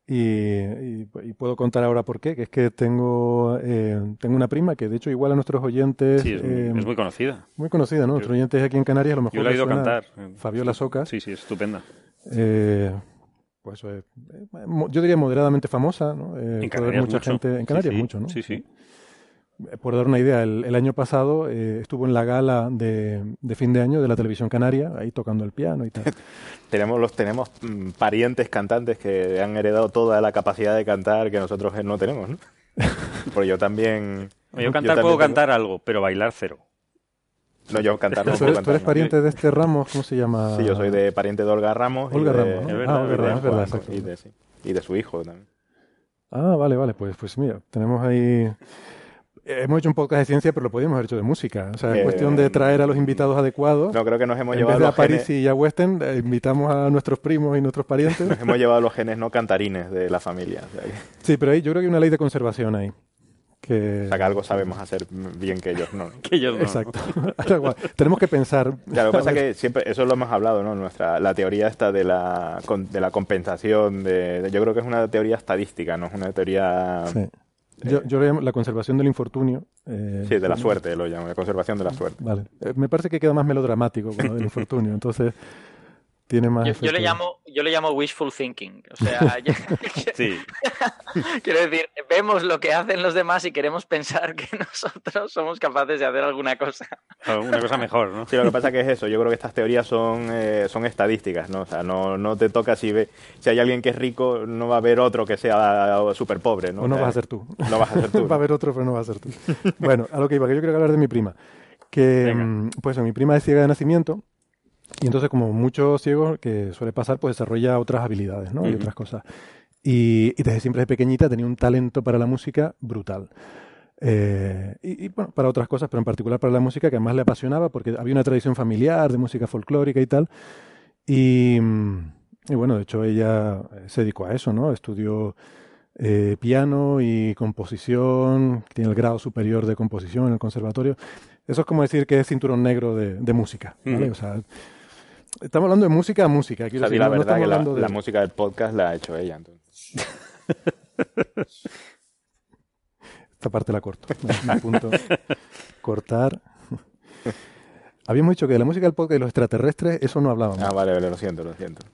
y, y- y puedo contar ahora por qué, que es que tengo, eh, tengo una prima que, de hecho, igual a nuestros oyentes... Sí, es, eh, es muy conocida. muy conocida, ¿no? Nuestros oyentes aquí en Canarias a lo mejor Yo la he les ido a suena cantar. Fabiola Socas. Sí, sí, es estupenda. Eh, pues eh, mo- yo diría moderadamente famosa, ¿no? Eh, En Canarias mucha mucho. gente en Canarias sí. mucho, ¿no? Sí, sí. Eh, Por dar una idea, el, el año pasado eh, estuvo en la gala de, de fin de año de la televisión canaria, ahí tocando el piano y tal. Tenemos, los, tenemos mm, parientes cantantes que han heredado toda la capacidad de cantar que nosotros eh, no tenemos, ¿no? Porque yo también... Yo cantar también puedo tengo- cantar algo, pero bailar cero. No, yo cantar no ¿Tú puedo eres, tú pariente de este Ramos? ¿Cómo se llama? Sí, yo soy de pariente de Olga Ramos. Olga Ramos, Ah, verdad, es es verdad, y, de, sí, y de su hijo también. Ah, vale, vale, pues, pues mira, tenemos ahí... eh, Hemos hecho un podcast de ciencia, pero lo podríamos haber hecho de música. O sea, es Eh, cuestión de traer a los invitados adecuados. No, creo que nos hemos en llevado vez de a los genes, París y a Western, eh, invitamos a nuestros primos y nuestros parientes. nos hemos llevado los genes no cantarines de la familia. O sea, que, Sí, pero ahí yo creo que hay una ley de conservación ahí. Que... o sea, que algo sabemos hacer bien que ellos no. Que ellos no. Exacto. Tenemos que pensar. Ya, lo que pasa es que siempre, eso lo hemos hablado, ¿no? Nuestra, la teoría esta de la, con- de la compensación, de, de- yo creo que es una teoría estadística, no es una teoría... sí. Yo, yo le llamo la conservación del infortunio. eh, Sí, de la suerte lo llamo, de conservación de la suerte. Vale. Eh, Me parece que queda más melodramático con lo del infortunio. Entonces, tiene más. Yo, yo le llamo, yo le llamo wishful thinking. O sea, yo- Sí. quiero decir, vemos lo que hacen los demás y queremos pensar que nosotros somos capaces de hacer alguna cosa. Una cosa mejor, ¿no? Sí, lo que pasa que es eso, yo creo que estas teorías son, eh, son estadísticas, ¿no? O sea, no, no te toca si ve, si hay alguien que es rico, no va a haber otro que sea súper pobre, ¿no? O no O sea, vas a ser tú. No vas a ser tú. Va a haber otro, pero no va a ser tú. bueno, a lo que iba, que yo quiero hablar de mi prima. Que, Venga. mm, pues, mi prima es ciega de nacimiento. Y entonces, como muchos ciegos que suele pasar, pues desarrolla otras habilidades, ¿no? Y Ujú. otras cosas. Y, y desde siempre de pequeñita tenía un talento para la música brutal. Eh, y, y, bueno, para otras cosas, pero en particular para la música que además le apasionaba porque había una tradición familiar de música folclórica y tal. Y, mm, y bueno, de hecho ella se dedicó a eso, ¿no? Estudió eh, piano y composición, tiene el grado superior de composición en el conservatorio. Eso es como decir que es cinturón negro de, de música, ¿vale? Ujú. O sea, estamos hablando de música a música. O quiero sea, di decir, la no- no verdad estamos que la, hablando de- la música del podcast la ha hecho ella, entonces. Esta parte la corto. Me-. Cortar. habíamos dicho que de la música del podcast y los extraterrestres, eso no hablábamos. Ah, vale, vale, lo siento, lo siento.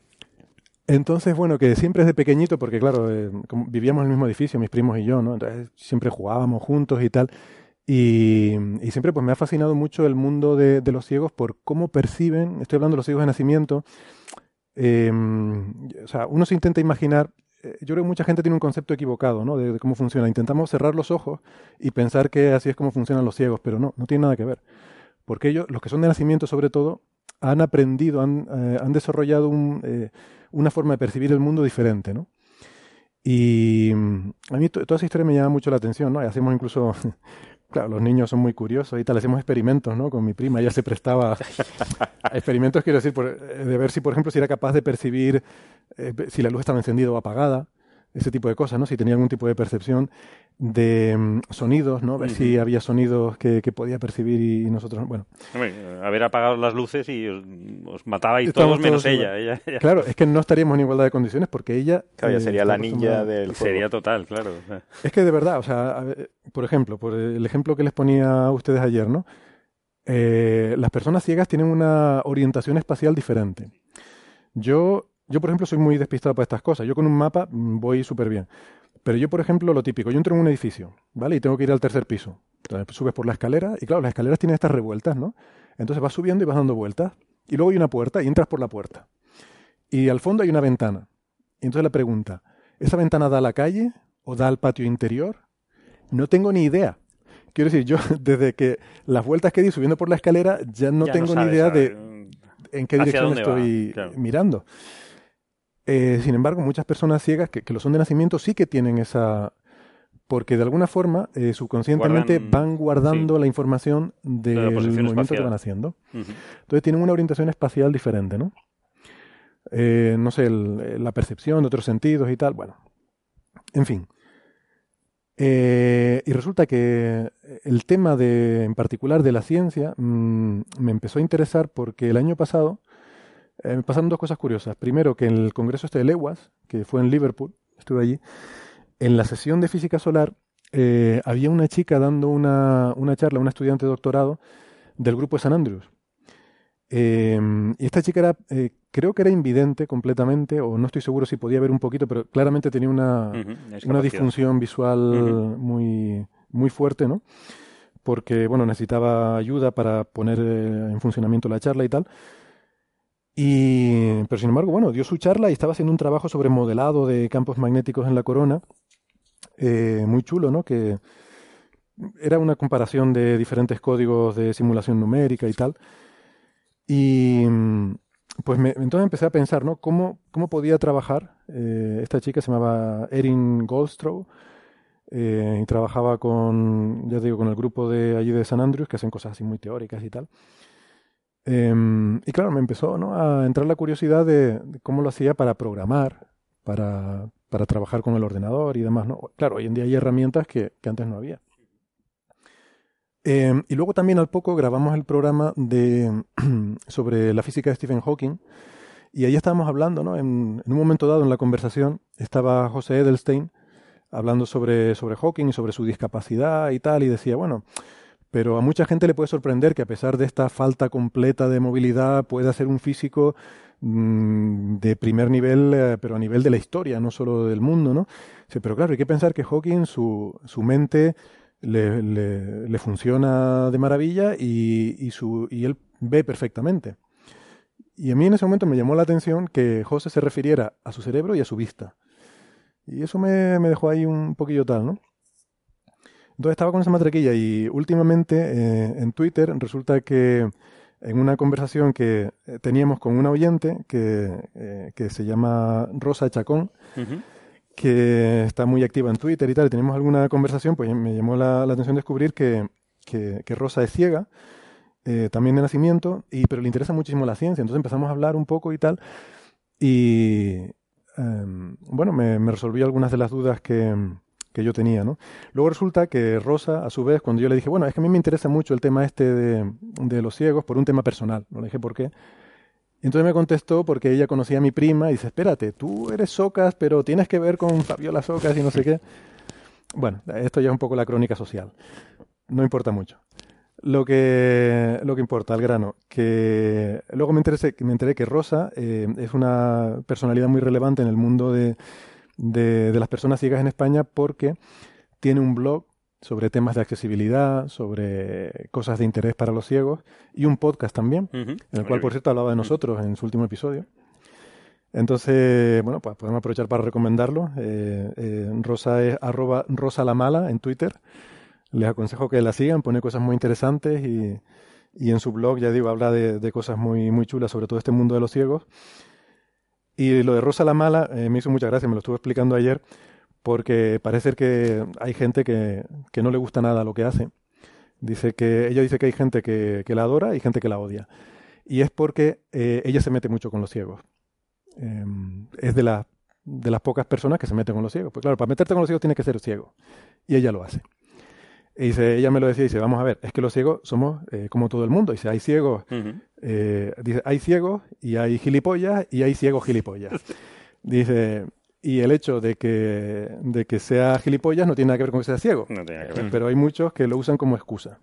Entonces, bueno, que siempre desde pequeñito, porque claro, eh, como vivíamos en el mismo edificio, mis primos y yo, ¿no? Entonces siempre jugábamos juntos y tal. Y, y siempre pues me ha fascinado mucho el mundo de, de los ciegos por cómo perciben, estoy hablando de los ciegos de nacimiento, eh, o sea, uno se intenta imaginar, eh, yo creo que mucha gente tiene un concepto equivocado, ¿no? De, de cómo funciona. Intentamos cerrar los ojos y pensar que así es como funcionan los ciegos, pero no, no tiene nada que ver. Porque ellos, los que son de nacimiento sobre todo, han aprendido, han, eh, han desarrollado un, eh, una forma de percibir el mundo diferente, ¿no? Y mm, a mí to- toda esa historia me llama mucho la atención, ¿no? Y hacemos incluso, claro, los niños son muy curiosos y tal, hacemos experimentos, ¿no? Con mi prima, ella se prestaba a experimentos, quiero decir, por- eh, de ver si, por ejemplo, si era capaz de percibir eh, si la luz estaba encendida o apagada, ese tipo de cosas, ¿no? Si tenía algún tipo de percepción de mm, sonidos, ¿no? Ver si había sonidos que, que podía percibir y, nosotros, bueno. Hombre, haber apagado las luces y os, os matabais Estamos todos menos todos ella. igual. ella, ella- Claro, es que no estaríamos en igualdad de condiciones porque ella... Claro, eh, sería la ninja del Sería total, claro. Es que de verdad, o sea, a ver, por ejemplo, por el ejemplo que les ponía a ustedes ayer, ¿no? Eh, las personas ciegas tienen una orientación espacial diferente. Yo, yo, por ejemplo, soy muy despistado para estas cosas. Yo con un mapa mm, voy súper bien. Pero yo, por ejemplo, lo típico, yo entro en un edificio, ¿vale? Y tengo que ir al tercer piso. Entonces subes por la escalera y claro, las escaleras tienen estas revueltas, ¿no? Entonces vas subiendo y vas dando vueltas. Y luego hay una puerta y entras por la puerta. Y al fondo hay una ventana. Y entonces la pregunta, ¿esa ventana da a la calle o da al patio interior? No tengo ni idea. Quiero decir, yo desde que las vueltas que di subiendo por la escalera ya no Ya tengo ni sabes, idea de en qué ¿Hacia dirección va? estoy Claro. mirando. Eh, sin embargo, muchas personas ciegas que, que lo son de nacimiento sí que tienen esa... Porque de alguna forma, eh, subconscientemente Guardan- van guardando la información del movimiento que van haciendo. Entonces tienen una orientación espacial diferente, ¿no? Eh, no sé, el- eh, la percepción de otros sentidos y tal. Bueno, en fin. Eh, y resulta que el tema de, en particular de la ciencia mm, me empezó a interesar porque el año pasado eh, me pasaron dos cosas curiosas. Primero, que en el Congreso este de Leguas, que fue en Liverpool, estuve allí, en la sesión de física solar eh, había una chica dando una, una charla, una estudiante de doctorado del grupo de San Andrews. Eh, y esta chica era, eh, creo que era invidente completamente, o no estoy seguro si podía ver un poquito, pero claramente tenía una, una disfunción visual muy, muy fuerte, ¿no? Porque, bueno, necesitaba ayuda para poner eh, en funcionamiento la charla y tal. Y, pero sin embargo, bueno, dio su charla y estaba haciendo un trabajo sobre modelado de campos magnéticos en la corona, eh, muy chulo, ¿no? Que era una comparación de diferentes códigos de simulación numérica y tal. Y pues me- entonces empecé a pensar, ¿no? ¿Cómo, cómo podía trabajar? Eh, esta chica se llamaba Erin Goldstrow eh, y trabajaba con, ya digo, con el grupo de allí de San Andrews que hacen cosas así muy teóricas y tal. Em, y claro, me empezó, ¿no? a entrar la curiosidad de, cómo lo hacía para programar, para, para trabajar con el ordenador y demás, ¿no? Claro, hoy en día hay herramientas que, que antes no había. Em, y luego también al poco grabamos el programa de, sobre la física de Stephen Hawking. Y ahí estábamos hablando, ¿no? En, en un momento dado en la conversación estaba José Edelstein hablando sobre, sobre Hawking y sobre su discapacidad y tal, y decía, bueno, pero a mucha gente le puede sorprender que a pesar de esta falta completa de movilidad pueda ser un físico mm, de primer nivel, eh, pero a nivel de la historia, no solo del mundo, ¿no? Pero claro, hay que pensar que Hawking, su, su mente le, le- le funciona de maravilla y, y su, y él ve perfectamente. Y a mí en ese momento me llamó la atención que José se refiriera a su cerebro y a su vista. Y eso me, me dejó ahí un poquillo tal, ¿no? Entonces estaba con esa matraquilla y últimamente eh, en Twitter resulta que en una conversación que eh, teníamos con una oyente que, eh, que se llama Rosa Chacón, que está muy activa en Twitter y tal, y tenemos alguna conversación, pues me llamó la, la atención descubrir que, que- que Rosa es ciega, eh, también de nacimiento, y, pero le interesa muchísimo la ciencia, entonces empezamos a hablar un poco y tal, y em, bueno, me, me resolvió algunas de las dudas que, que yo tenía, ¿no? Luego resulta que Rosa, a su vez, cuando yo le dije, bueno, es que a mí me interesa mucho el tema este de, de los ciegos por un tema personal, no le dije por qué, entonces me contestó porque ella conocía a mi prima y dice, espérate, tú eres Socas, pero tienes que ver con Fabiola Socas y no sé qué. Bueno, esto ya es un poco la crónica social. No importa mucho. Lo que, lo que importa, al grano, que luego me enteré, me enteré que Rosa eh, es una personalidad muy relevante en el mundo de, de, de las personas ciegas en España porque tiene un blog sobre temas de accesibilidad, sobre cosas de interés para los ciegos y un podcast también, en el cual, por cierto, hablaba de nosotros en su último episodio. Entonces, bueno, pues podemos aprovechar para recomendarlo. Eh, eh, Rosa es arroba Rosa la Mala en Twitter. Les aconsejo que la sigan, pone cosas muy interesantes y, y en su blog, ya digo, habla de, de cosas muy, muy chulas sobre todo este mundo de los ciegos. Y lo de Rosa la Mala eh, me hizo mucha gracia, me lo estuve explicando ayer, porque parece que hay gente que, que no le gusta nada lo que hace. Dice que, ella dice que hay gente que, que la adora y gente que la odia. Y es porque eh, ella se mete mucho con los ciegos. Eh, es de, la- de las pocas personas que se meten con los ciegos. Pues claro, para meterte con los ciegos tienes que ser ciego. Y ella lo hace. Y dice, ella me lo decía, dice, vamos a ver, es que los ciegos somos eh, como todo el mundo. Dice, hay ciegos, Ujú. eh, dice, hay ciegos y hay gilipollas y hay ciegos gilipollas. Dice, y el hecho de que, de que sea gilipollas no tiene nada que ver con que sea ciego. No tiene que ver. Pero hay muchos que lo usan como excusa.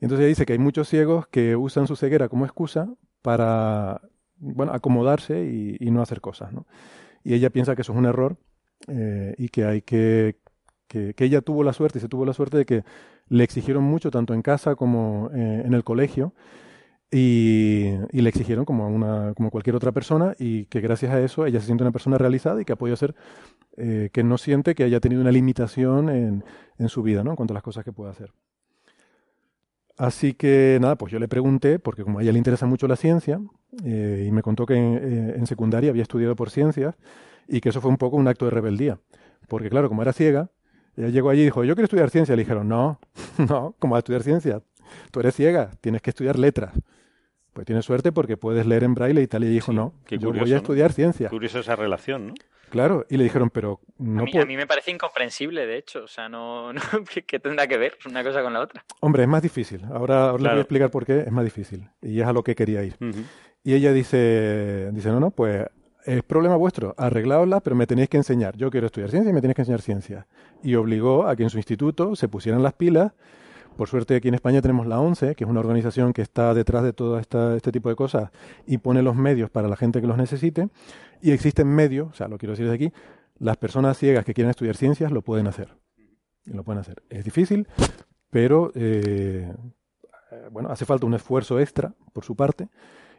Y entonces ella dice que hay muchos ciegos que usan su ceguera como excusa para bueno, acomodarse y, y no hacer cosas. ¿no? Y ella piensa que eso es un error eh, y que hay que, que, ella tuvo la suerte y se tuvo la suerte de que le exigieron mucho tanto en casa como eh, en el colegio y, le exigieron como, una, como cualquier otra persona y que gracias a eso ella se siente una persona realizada y que ha ser eh, que no siente que haya tenido una limitación en, en su vida, ¿no? En cuanto a las cosas que puede hacer. Así que nada, pues yo le pregunté, porque como a ella le interesa mucho la ciencia, eh, y me contó que en, en secundaria había estudiado por ciencias, y que eso fue un poco un acto de rebeldía. Porque claro, como era ciega, llegó allí y dijo, yo quiero estudiar ciencia. Le dijeron, no, no, ¿cómo vas a estudiar ciencia? Tú eres ciega, tienes que estudiar letras. Pues tienes suerte porque puedes leer en braille y tal. Y ella dijo, Sí, no, qué yo curioso, voy a ¿no? estudiar ciencia. Curiosa esa relación, ¿no? Claro, y le dijeron, pero no a, mí, a mí me parece incomprensible, de hecho. O sea, no, no ¿qué- ¿qué tendrá que ver una cosa con la otra? Hombre, es más difícil. Ahora, ahora les voy Claro. a explicar por qué es más difícil. Y es a lo que quería ir. Y ella dice, dice, no, no, pues es problema vuestro, arreglaosla, pero me tenéis que enseñar. Yo quiero estudiar ciencia y me tenéis que enseñar ciencia. Y obligó a que en su instituto se pusieran las pilas. Por suerte aquí en España tenemos la ONCE, que es una organización que está detrás de todo esta, este tipo de cosas y pone los medios para la gente que los necesite. Y existen medios, o sea, lo quiero decir desde aquí, las personas ciegas que quieren estudiar ciencias lo pueden hacer. Lo pueden hacer. Es difícil, pero eh, eh, bueno, hace falta un esfuerzo extra por su parte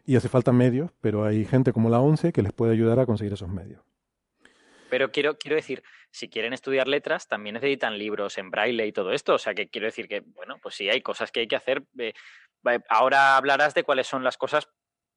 y hace falta medios, pero hay gente como la ONCE que les puede ayudar a conseguir esos medios. Pero quiero, quiero decir, si quieren estudiar letras, también necesitan libros en braille y todo esto. O sea, que quiero decir que, bueno, pues sí, hay cosas que hay que hacer. eh, ahora hablarás de cuáles son las cosas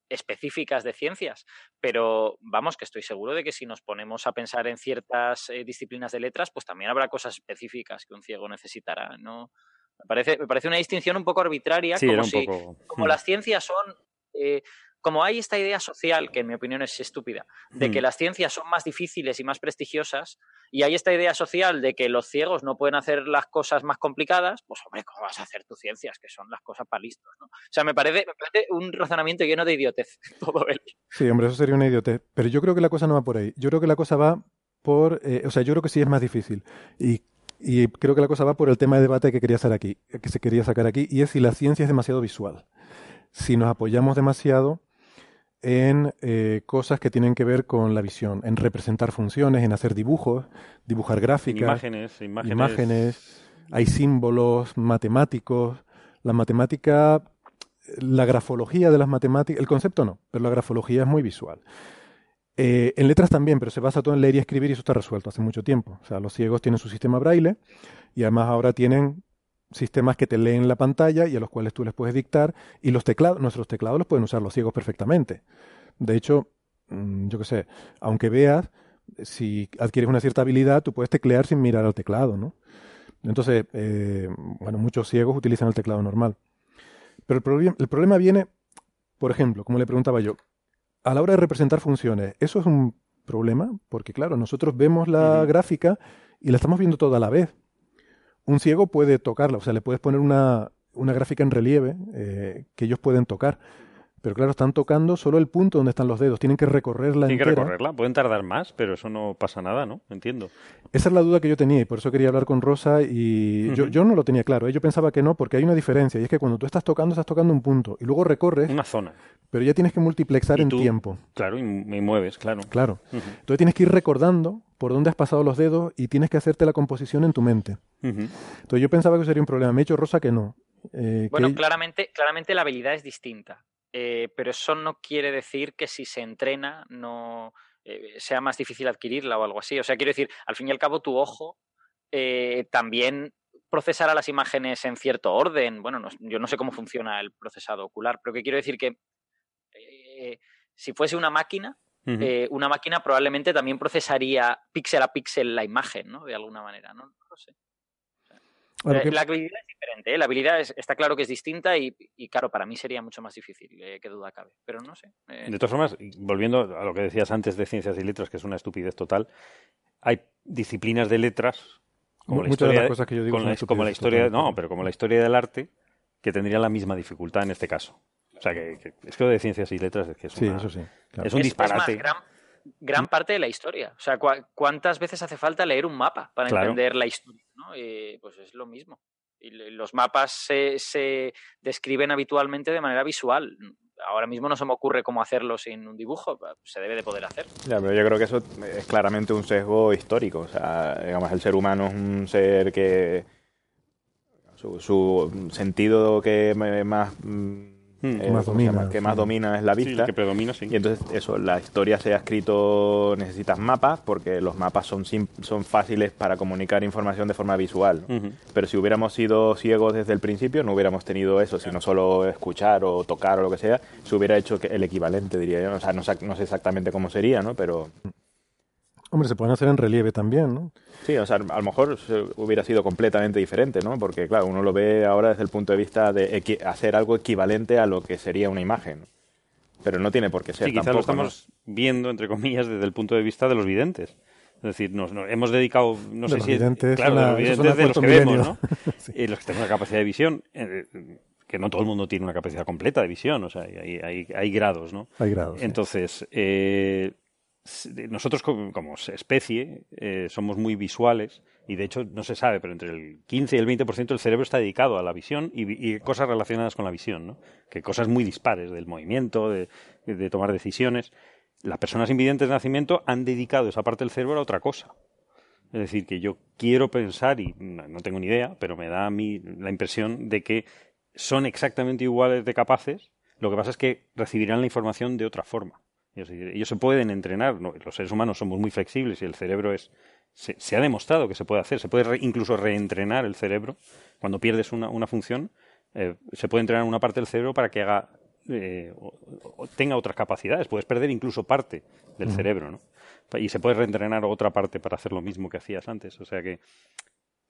específicas de ciencias, pero vamos, que estoy seguro de que si nos ponemos a pensar en ciertas eh, disciplinas de letras, pues también habrá cosas específicas que un ciego necesitará, ¿no? Me parece, me parece una distinción un poco arbitraria, Sí, como si, poco... como Mm. las ciencias son, eh, como hay esta idea social, que en mi opinión es estúpida, de que Mm. las ciencias son más difíciles y más prestigiosas, y hay esta idea social de que los ciegos no pueden hacer las cosas más complicadas, pues hombre, ¿cómo vas a hacer tus ciencias? Que son las cosas para listos, ¿no? O sea, me parece, me parece un razonamiento lleno de idiotez, todo él. Sí, hombre, eso sería una idiotez. Pero yo creo que la cosa no va por ahí. Yo creo que la cosa va por... eh, o sea, yo creo que sí es más difícil. Y, y creo que la cosa va por el tema de debate que quería hacer aquí, que se quería sacar aquí, y es si la ciencia es demasiado visual. Si nos apoyamos demasiado en eh, cosas que tienen que ver con la visión, en representar funciones, en hacer dibujos, dibujar gráficas, Imágenes, imágenes... imágenes, hay símbolos matemáticos, la matemática, la grafología de las matemáticas, el concepto no, pero la grafología es muy visual. Eh, en letras también, pero se basa todo en leer y escribir y eso está resuelto hace mucho tiempo. O sea, los ciegos tienen su sistema braille y además ahora tienen sistemas que te leen la pantalla y a los cuales tú les puedes dictar y los teclados, nuestros teclados los pueden usar los ciegos perfectamente. De hecho, mm, yo qué sé, aunque veas, si adquieres una cierta habilidad, tú puedes teclear sin mirar al teclado, ¿no? Entonces, eh, bueno, muchos ciegos utilizan el teclado normal. Pero el, el problema viene, por ejemplo, como le preguntaba yo, a la hora de representar funciones, ¿eso es un problema? Porque claro, nosotros vemos la gráfica y la estamos viendo toda a la vez. Un ciego puede tocarla, o sea, le puedes poner una, una gráfica en relieve eh, que ellos pueden tocar. Pero claro, están tocando solo el punto donde están los dedos. Tienen que recorrerla Tienen que recorrerla. Pueden tardar más, pero eso no pasa nada, ¿no? Entiendo. Esa es la duda que yo tenía y por eso quería hablar con Rosa y yo, yo no lo tenía claro. ¿eh? Yo pensaba que no porque hay una diferencia y es que cuando tú estás tocando, estás tocando un punto y luego recorres, Una zona. pero ya tienes que multiplexar Y en tú- tiempo. Claro, y me mueves, claro. Claro. Entonces tienes que ir recordando por dónde has pasado los dedos y tienes que hacerte la composición en tu mente. Entonces yo pensaba que sería un problema. Me ha dicho Rosa que no. Eh, Bueno, que- claramente, claramente la habilidad es distinta, eh, pero eso no quiere decir que si se entrena no eh, sea más difícil adquirirla o algo así. O sea, quiero decir, al fin y al cabo tu ojo eh, también procesará las imágenes en cierto orden. Bueno, no- yo no sé cómo funciona el procesado ocular, pero que quiero decir que eh, si fuese una máquina, eh, una máquina probablemente también procesaría píxel a píxel la imagen, ¿no? De alguna manera, ¿no? No lo sé. Bueno, Eh, que- La habilidad es diferente, ¿eh? la habilidad es- está claro que es distinta y, y, claro, para mí sería mucho más difícil, eh, qué duda cabe. Pero no sé. eh, De todas formas, volviendo a lo que decías antes de ciencias y letras, que es una estupidez total, hay disciplinas de letras como la de historia, las cosas que yo digo con son la- como la estupideces historia, totales, no, pero como la historia del arte, que tendría la misma dificultad en este caso. O sea, que, que- es que lo de ciencias y letras es que es, Sí, una- eso sí. claro. es un es- es más, disparate. gran, gran parte de la historia. O sea, ¿cuántas veces hace falta leer un mapa para Claro. entender la historia? ¿No? Eh, pues es lo mismo. Y los mapas se, describen habitualmente de manera visual. Ahora mismo no se me ocurre cómo hacerlo sin un dibujo. Se debe de poder hacer. Ya, pero yo creo que eso es claramente un sesgo histórico. O sea, digamos, el ser humano es un ser que. Su, su sentido que más. Mm, que más sí. domina es la Sí, vista. el que predomina, sí. Y entonces, eso, la historia se ha escrito, necesitas mapas, porque los mapas son, son fáciles para comunicar información de forma visual. Pero si hubiéramos sido ciegos desde el principio, no hubiéramos tenido eso, sino solo escuchar o tocar o lo que sea, se hubiera hecho el equivalente, diría yo. O sea, no, no sé exactamente cómo sería, ¿no? Pero Hombre, se pueden hacer en relieve también, ¿no? sí, o sea, a lo mejor hubiera sido completamente diferente, ¿no? Porque, claro, uno lo ve ahora desde el punto de vista de hacer algo equivalente a lo que sería una imagen. Pero no tiene por qué ser Sí, quizás lo tampoco, ¿no? estamos viendo, entre comillas, desde el punto de vista de los videntes. Es decir, nos, nos hemos dedicado, no De sé los si es- videntes, claro, una- de los videntes de los que vemos, milenio. ¿no? Y los que tenemos una capacidad de visión, eh, que no todo el mundo tiene una capacidad completa de visión, o sea, hay, hay, hay grados, ¿no? Hay grados. sí. Entonces, eh, s- de- nosotros como, especie eh, somos muy visuales y de hecho no se sabe, pero entre el 15 y el 20% del cerebro está dedicado a la visión y, cosas relacionadas con la visión, ¿no? Que cosas muy dispares del movimiento, de, de tomar decisiones. Las personas invidentes de nacimiento han dedicado esa parte del cerebro a otra cosa. Es decir, que yo quiero pensar, y no no tengo ni idea, pero me da a mí la impresión de que son exactamente iguales de capaces, lo que pasa es que recibirán la información de otra forma. Ellos se pueden entrenar, ¿no? los seres humanos somos muy flexibles y el cerebro es... Se, se ha demostrado que se puede hacer, se puede re- incluso reentrenar el cerebro. Cuando pierdes una, una función, eh, se puede entrenar una parte del cerebro para que haga eh, o- o tenga otras capacidades. Puedes perder incluso parte del cerebro, ¿no? Y se puede reentrenar otra parte para hacer lo mismo que hacías antes. O sea que,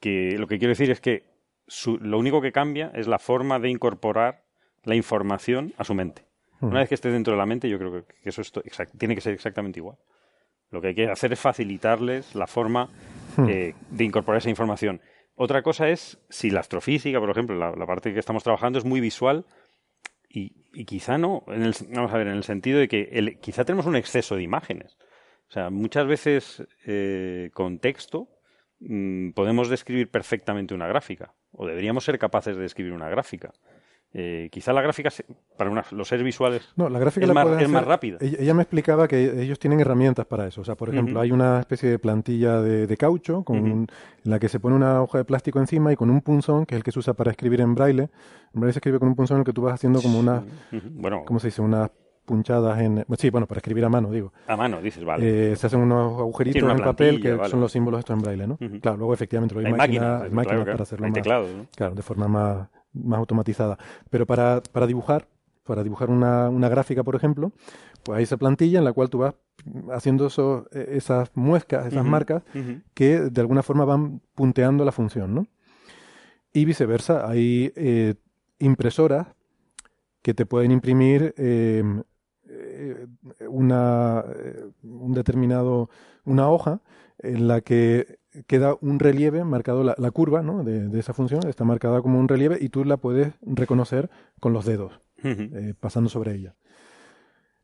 que lo que quiero decir es que su- lo único que cambia es la forma de incorporar la información a su mente. Una vez que esté dentro de la mente, yo creo que, eso es tiene que ser exactamente igual. Lo que hay que hacer es facilitarles la forma eh, de incorporar esa información. Otra cosa es si la astrofísica, por ejemplo, la, la parte que estamos trabajando es muy visual y, y quizá no, en el, vamos a ver, en el sentido de que el- quizá tenemos un exceso de imágenes. O sea, muchas veces eh, con texto mm, podemos describir perfectamente una gráfica o deberíamos ser capaces de describir una gráfica. Eh, quizá la gráfica, para una- los seres visuales, No, la gráfica es la más- es más rápida. Ella, ella me explicaba que ellos tienen herramientas para eso. O sea, por ejemplo, Ujú. hay una especie de plantilla de, de caucho con Ujú. un- en la que se pone una hoja de plástico encima y con un punzón, que es el que se usa para escribir en braille. En braille se escribe con un punzón en el que tú vas haciendo como unas, Ujú. bueno, ¿cómo se dice? Unas punchadas en... Sí, bueno, para escribir a mano, digo. a mano dices, vale. Eh, se hacen unos agujeritos en el papel que vale. son los símbolos estos en braille, ¿no? Claro, luego efectivamente lo hay, hay máquina- máquinas, hay claro, máquinas claro. para hacerlo hay más, teclados, ¿no? claro, de forma más, más automatizada. Pero para, para dibujar, para dibujar una, una gráfica, por ejemplo, pues hay esa plantilla en la cual tú vas haciendo eh, esas muescas, esas marcas, que de alguna forma van punteando la función, ¿no? Y viceversa, hay eh, impresoras que te pueden imprimir eh, eh, una, eh, un determinado, una hoja en la que queda un relieve marcado, la, la curva ¿no? de, de esa función está marcada como un relieve y tú la puedes reconocer con los dedos. eh, pasando sobre ella.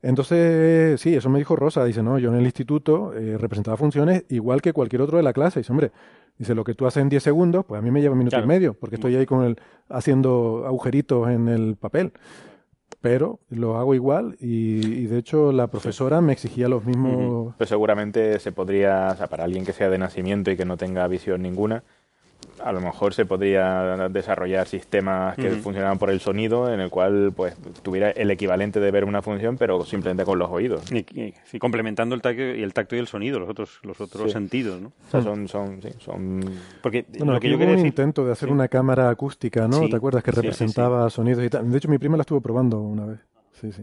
Entonces, sí, eso me dijo Rosa. Dice, no, yo en el instituto eh, representaba funciones igual que cualquier otro de la clase. Dice, hombre, dice, lo que tú haces en 10 segundos, pues a mí me lleva un minuto Claro. y medio, porque estoy ahí con el, haciendo agujeritos en el papel. Pero lo hago igual y, y de hecho la profesora me exigía los mismos... Pues seguramente se podría, o sea, para alguien que sea de nacimiento y que no tenga visión ninguna, a lo mejor se podría desarrollar sistemas que Ujú. funcionaran por el sonido, en el cual pues tuviera el equivalente de ver una función, pero simplemente con los oídos. Y, y- y complementando el tacto, y el tacto y el sonido, los otros, los otros Sí. sentidos, ¿no? O sea, son, son, sí, son Porque Bueno, lo que yo hubo un decir... intento de hacer sí. una cámara acústica, ¿no? Sí, ¿Te acuerdas? Que sí, sí, sí. representaba sonidos y tal. De hecho, mi prima la estuvo probando una vez. Sí, sí.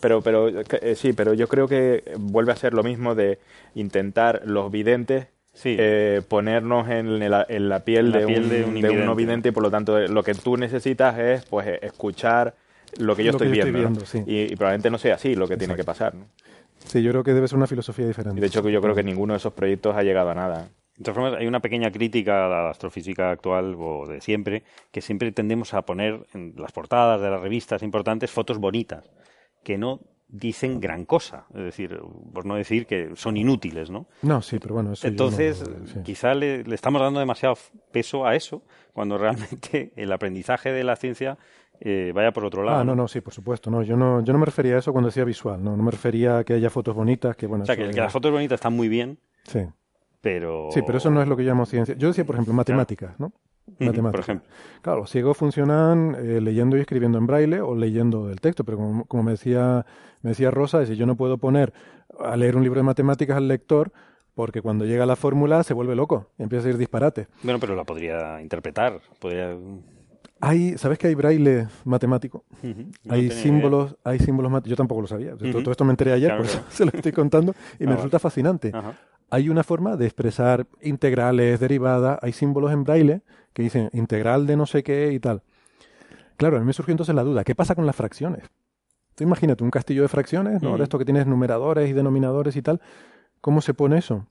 Pero, pero eh, sí, pero yo creo que vuelve a ser lo mismo de intentar los videntes Sí. eh, ponernos en la, en la piel, la de, piel un, de un de invidente. no vidente y por lo tanto lo que tú necesitas es pues eh, escuchar lo que yo Lo estoy que yo estoy viendo, ¿no? viendo, sí. y, y probablemente no sea así lo que tiene que pasar ¿no? Sí, yo creo que debe ser una filosofía y diferente. de hecho que yo creo que ninguno de esos proyectos ha llegado a nada De todas formas, hay una pequeña crítica a la astrofísica actual o de siempre, que siempre tendemos a poner en las portadas de las revistas importantes fotos bonitas, que no dicen gran cosa. Es decir, por no decir que son inútiles, ¿no? No, sí, pero bueno, eso Entonces, no- sí. quizá le, le estamos dando demasiado peso a eso, cuando realmente el aprendizaje de la ciencia eh, vaya por otro lado. Ah, no, no, sí, por supuesto. No, yo no, yo no me refería a eso cuando decía visual. No, no me refería a que haya fotos bonitas, que bueno. O sea, que, las fotos bonitas están muy bien, Sí. pero... Sí, pero eso no es lo que yo llamo ciencia. Yo decía, por ejemplo, matemáticas, ¿no? Matemáticas. por ejemplo. Claro, los ciegos funcionan eh, leyendo y escribiendo en braille o leyendo del texto, pero como, como me decía, me decía Rosa, si yo no puedo poner a leer un libro de matemáticas al lector, porque cuando llega la fórmula se vuelve loco empieza a ir disparate. Bueno, pero la podría interpretar, podría... Hay, ¿sabes que hay braille matemático? Ujú, no Hay símbolos, hay símbolos mat- Yo tampoco lo sabía. Todo- esto me enteré ayer, Claro, por eso se lo estoy contando y me Ah, resulta fascinante. Ajá. Hay una forma de expresar integrales, derivadas, hay símbolos en braille que dicen integral de no sé qué y tal. Claro, a mí me surgió entonces la duda, ¿qué pasa con las fracciones? Tú imagínate un castillo de fracciones, ¿no? Ujú. De esto que tienes numeradores y denominadores y tal. ¿Cómo se pone eso?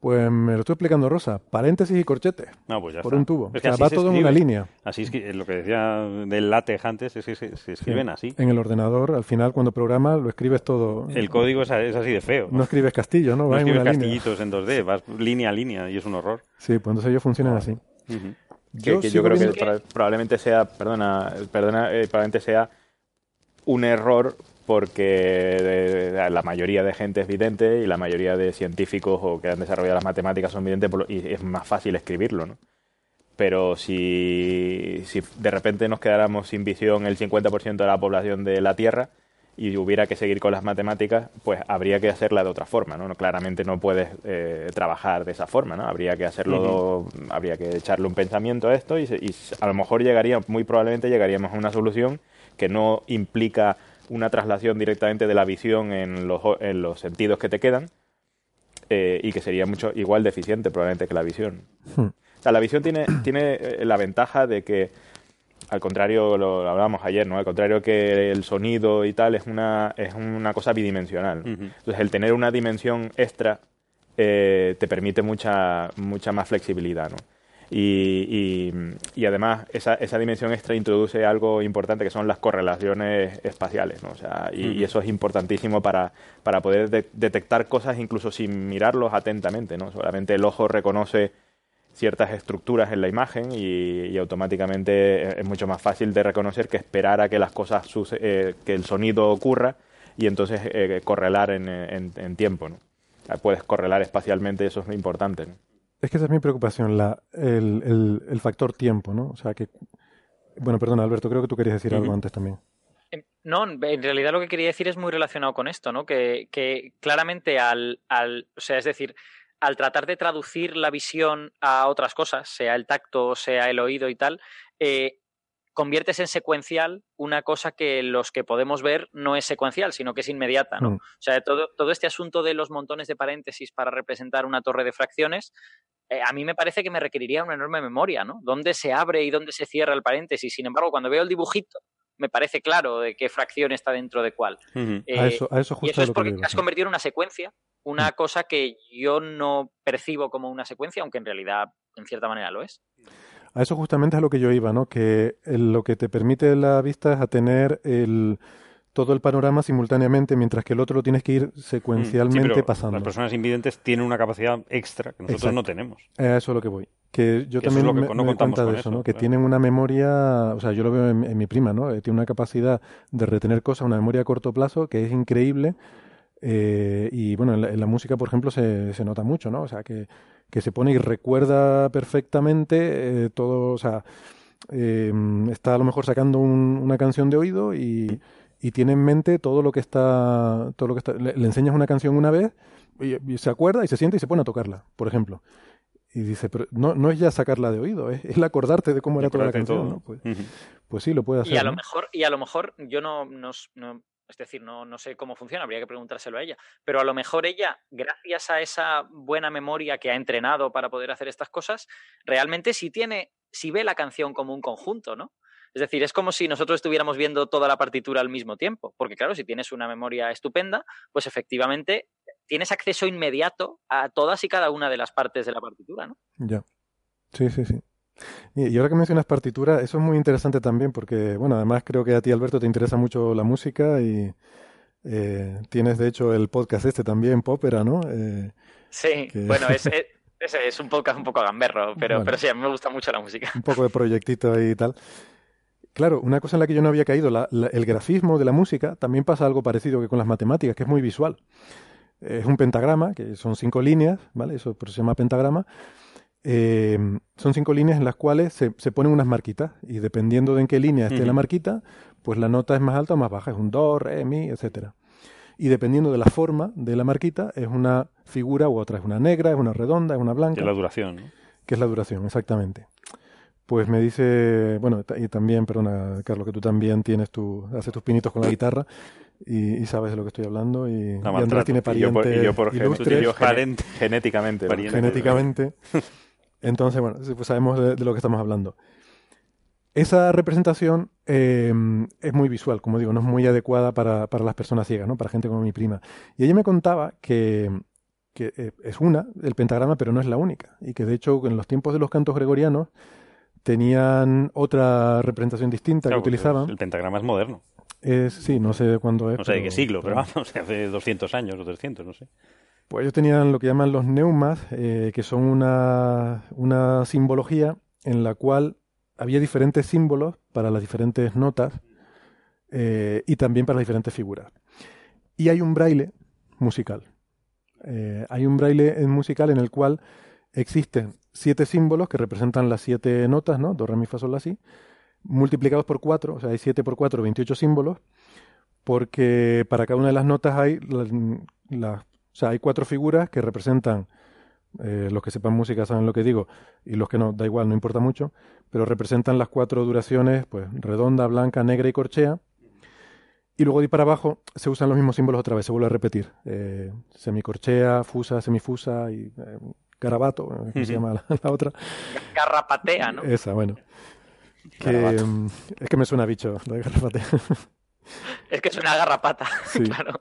Pues me lo estoy explicando Rosa, paréntesis y corchetes, No, pues ya por está. un tubo. Es o que sea, va se todo en una línea. Así es que lo que decía del látex antes es que se, se escriben así. En el ordenador, al final, cuando programas, lo escribes todo. El código es, así de feo. No escribes castillo, ¿no? No Va en escribes línea. castillitos en 2D, vas línea a línea y es un horror. Sí, pues entonces ellos funcionan así. Ujú. que, que yo creo que probablemente sea perdona perdona eh, probablemente sea un error porque la mayoría de gente es vidente y la mayoría de científicos o que han desarrollado las matemáticas son videntes y es más fácil escribirlo, ¿no? Pero si, si de repente nos quedáramos sin visión el 50% de la población de la Tierra y hubiera que seguir con las matemáticas, pues habría que hacerla de otra forma, ¿no? Claramente no puedes eh, trabajar de esa forma, ¿no? Habría que hacerlo, habría que echarle un pensamiento a esto y, y a lo mejor llegaría, muy probablemente llegaríamos a una solución que no implica una traslación directamente de la visión en los, en los sentidos que te quedan eh, y que sería mucho igual de eficiente probablemente que la visión. Hmm. O sea, la visión tiene, tiene eh, la ventaja de que, al contrario, lo, lo hablábamos ayer, ¿no? Al contrario que el sonido y tal, es una, es una cosa bidimensional. Entonces, el tener una dimensión extra eh, te permite mucha, mucha más flexibilidad, ¿no? Y, y- y además, esa, esa dimensión extra introduce algo importante que son las correlaciones espaciales, ¿no? O sea, y, y eso es importantísimo para, para poder de- detectar cosas incluso sin mirarlos atentamente, ¿no? Solamente el ojo reconoce ciertas estructuras en la imagen y, y automáticamente es mucho más fácil de reconocer que esperar a que las cosas suce- eh, que el sonido ocurra y entonces eh, correlar en, en- en tiempo, ¿no? O sea, puedes correlar espacialmente, eso es importante, ¿no? Es que esa es mi preocupación, la, el, el- el factor tiempo, ¿no? O sea que... Bueno, perdona, Alberto, creo que tú querías decir algo antes también. Em, No, en realidad lo que quería decir es muy relacionado con esto, ¿no? Que, que claramente al, al, o sea, es decir, al tratar de traducir la visión a otras cosas, sea el tacto, sea el oído y tal, eh, conviertes en secuencial una cosa que los que podemos ver no es secuencial, sino que es inmediata, ¿no? Mm. O sea, todo, todo este asunto de los montones de paréntesis para representar una torre de fracciones, eh, a mí me parece que me requeriría una enorme memoria, ¿no? ¿Dónde se abre y dónde se cierra el paréntesis? Sin embargo, cuando veo el dibujito, me parece claro de qué fracción está dentro de cuál. Eh, a eso, a eso y justo eso a es lo que porque digo, has convertido en una secuencia, una cosa que yo no percibo como una secuencia, aunque en realidad, en cierta manera, lo es. A eso justamente es a lo que yo iba, ¿no? Que el- lo que te permite la vista es a tener el, todo el panorama simultáneamente, mientras que el otro lo tienes que ir Mm, sí, secuencialmente pero pasando. Las personas invidentes tienen una capacidad extra que nosotros Exacto. no tenemos. A eso es lo que voy. Que yo Que también es lo que me, no me cuenta de eso, eso, ¿no? Que tienen una memoria, o sea, yo lo veo en, en mi prima, ¿no? Eh, tiene una capacidad de retener cosas, una memoria a corto plazo que es increíble. Eh, y bueno, en la, en la música, por ejemplo, se, se nota mucho, ¿no? O sea, que, que se pone y recuerda perfectamente eh, todo, o sea, eh, está a lo mejor sacando un- una canción de oído y, y tiene en mente todo lo que está, todo lo que está, le, le enseñas una canción una vez y, y se acuerda y se siente y se pone a tocarla, por ejemplo. Y dice, pero no, no es ya sacarla de oído, es, es el acordarte de cómo era toda la canción, todo. ¿no? Pues, pues sí, lo puede hacer. Y a lo mejor, y a lo mejor yo no, no- es decir, no, no sé cómo funciona, habría que preguntárselo a ella. Pero a lo mejor ella, gracias a esa buena memoria que ha entrenado para poder hacer estas cosas, realmente sí tiene, sí ve la canción como un conjunto, ¿no? Es decir, es como si nosotros estuviéramos viendo toda la partitura al mismo tiempo. Porque claro, si tienes una memoria estupenda, pues efectivamente tienes acceso inmediato a todas y cada una de las partes de la partitura, ¿no? Ya. Sí, sí, sí. Y, ahora que mencionas partitura, eso es muy interesante también porque, bueno, además creo que a ti, Alberto, te interesa mucho la música y eh, tienes, de hecho, el podcast este también, Popera, ¿no? Eh, Sí, Que- bueno, es, es, un podcast un poco gamberro, pero, Bueno. pero sí, a mí me gusta mucho la música. un poco de proyectito y tal. Claro, una cosa en la que yo no había caído, la- la- el grafismo de la música, también pasa algo parecido que con las matemáticas, que es muy visual. Es un pentagrama, que son cinco líneas, ¿vale? Eso se llama pentagrama. Eh, son cinco líneas en las cuales se, se ponen unas marquitas y dependiendo de en qué línea esté la marquita, pues la nota es más alta o más baja, es un do, re, mi, etcétera. Y dependiendo de la forma de la marquita, es una figura u otra, es una negra, es una redonda, es una blanca Que es la duración, ¿no? que es la duración, exactamente. Pues me dice, bueno, y también, perdona, Carlos, que tú también tienes tu, haces tus pinitos con la guitarra y, y sabes de lo que estoy hablando. Y, y Andrés tiene Y yo por, parientes y yo por ilustres, y yo gene- Parente. genéticamente. genéticamente. Entonces, bueno, pues sabemos de, de lo que estamos hablando. Esa representación eh, es muy visual, como digo, no es muy adecuada para, para las personas ciegas, ¿no? Para gente como mi prima. Y ella me contaba que, que eh, es una, el pentagrama, pero no es la única. Y que de hecho en los tiempos de los cantos gregorianos tenían otra representación distinta Claro, que utilizaban. El pentagrama es moderno. Es, sí, no sé de cuándo es. No sé de qué siglo, pero pero- vamos, hace 200 años o 300, no sé. Pues ellos tenían lo que llaman los neumas, eh, que son una, una simbología en la cual había diferentes símbolos para las diferentes notas eh, y también para las diferentes figuras. Y hay un braille musical. Eh, hay un braille musical en el cual existen siete símbolos que representan las siete notas, ¿no? Do, re, mi, fa, sol, la, si, multiplicados por cuatro, o sea, hay siete por cuatro, 28 símbolos, porque para cada una de las notas hay la- o sea, hay cuatro figuras que representan, eh, los que sepan música saben lo que digo, y los que no, da igual, no importa mucho, pero representan las cuatro duraciones, pues redonda, blanca, negra y corchea. Y luego de ahí para abajo se usan los mismos símbolos otra vez, se vuelve a repetir. Eh, semicorchea, fusa, semifusa y eh, garabato, eh, ¿cómo se Ujú. llama la, la otra? Garrapatea, ¿no? Esa, bueno. Que, mm, es que me suena a bicho, lo de. Es que es una garrapata, Sí. claro.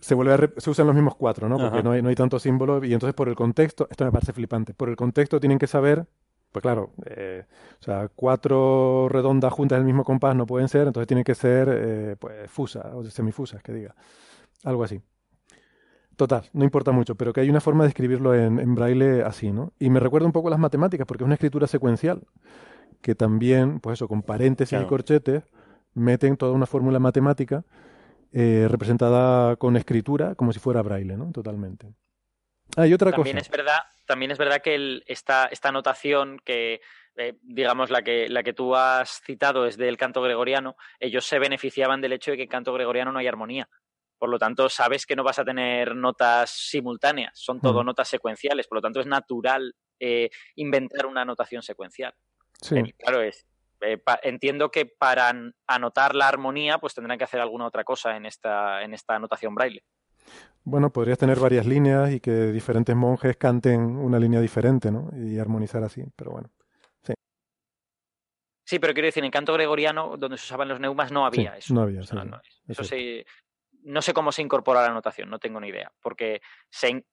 se vuelve a se usan los mismos cuatro, ¿no? Porque no hay, no hay tantos símbolos y entonces por el contexto, esto me parece flipante, por el contexto tienen que saber, pues claro, eh, o sea, cuatro redondas juntas del mismo compás no pueden ser, entonces tienen que ser, eh, pues, fusa o semifusas, que diga, algo así. Total, no importa mucho, pero que hay una forma de escribirlo en, en braille así, ¿no? Y me recuerda un poco a las matemáticas, porque es una escritura secuencial, que también, pues eso, con paréntesis y corchetes, meten toda una fórmula matemática eh, representada con escritura como si fuera braille, ¿no? Totalmente. Ah, y otra También cosa. es verdad, también es verdad que el- esta, esta notación que, eh, digamos, la que, la que tú has citado es del canto gregoriano, ellos se beneficiaban del hecho de que en canto gregoriano no hay armonía. Por lo tanto, sabes que no vas a tener notas simultáneas, son todo Mm. notas secuenciales, por lo tanto es natural eh, inventar una notación secuencial. Sí, Eh, claro, es. eh, pa- entiendo que para an- anotar la armonía, pues tendrán que hacer alguna otra cosa en esta, en esta anotación braille. bueno, podrías tener varias líneas y que diferentes monjes canten una línea diferente, ¿no? Y armonizar así, pero bueno. Sí, pero quiero decir, en canto gregoriano, donde se usaban los neumas, no había Sí, eso. no había, O sea, sí, no- es eso sí- no sé cómo se incorpora la notación, no tengo ni idea, porque se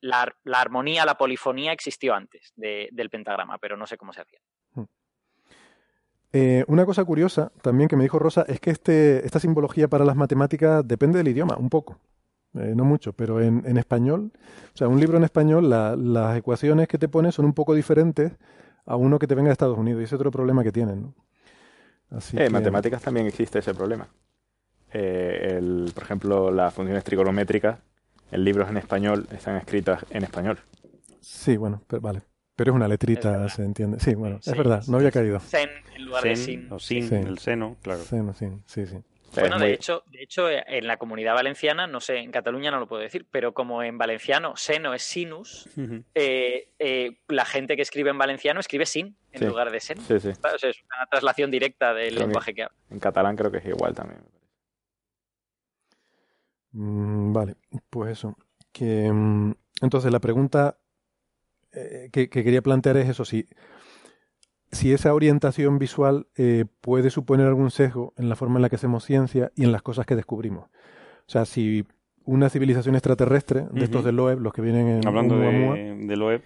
la, la armonía, la polifonía existió antes de- del pentagrama, pero no sé cómo se hacía. Eh, una cosa curiosa también que me dijo Rosa es que este, esta simbología para las matemáticas depende del idioma, un poco. Eh, no mucho, pero en, en, español, o sea, un libro en español, la, las ecuaciones que te pone son un poco diferentes a uno que te venga de Estados Unidos, y ese es otro problema que tienen. ¿no? Así eh, En matemáticas también existe ese problema. Eh, el, por ejemplo, las funciones trigonométricas en libros en español están escritas en español. Sí, bueno, pero, vale. Pero es una letrita, se entiende. Sí, bueno, es verdad, no había caído. Sen en lugar de sin. O sin, sí. el seno, claro. Seno, sin, sí, sí. Bueno, de hecho, de hecho, eh, en la comunidad valenciana, no sé, en Cataluña no lo puedo decir, pero como en valenciano seno es sinus, eh, eh, la gente que escribe en valenciano escribe sin en Sí. lugar de sen. Sí, sí. O sea, es una traslación directa del Creo lenguaje que habla. En catalán creo que es igual también. Mm, vale, pues eso. Que, mm, entonces, la pregunta eh, que, que quería plantear es eso, si, si esa orientación visual eh, puede suponer algún sesgo en la forma en la que hacemos ciencia y en las cosas que descubrimos. O sea, si una civilización extraterrestre, de estos de Loeb, los que vienen en Hablando Oumuamua, de, de Loeb,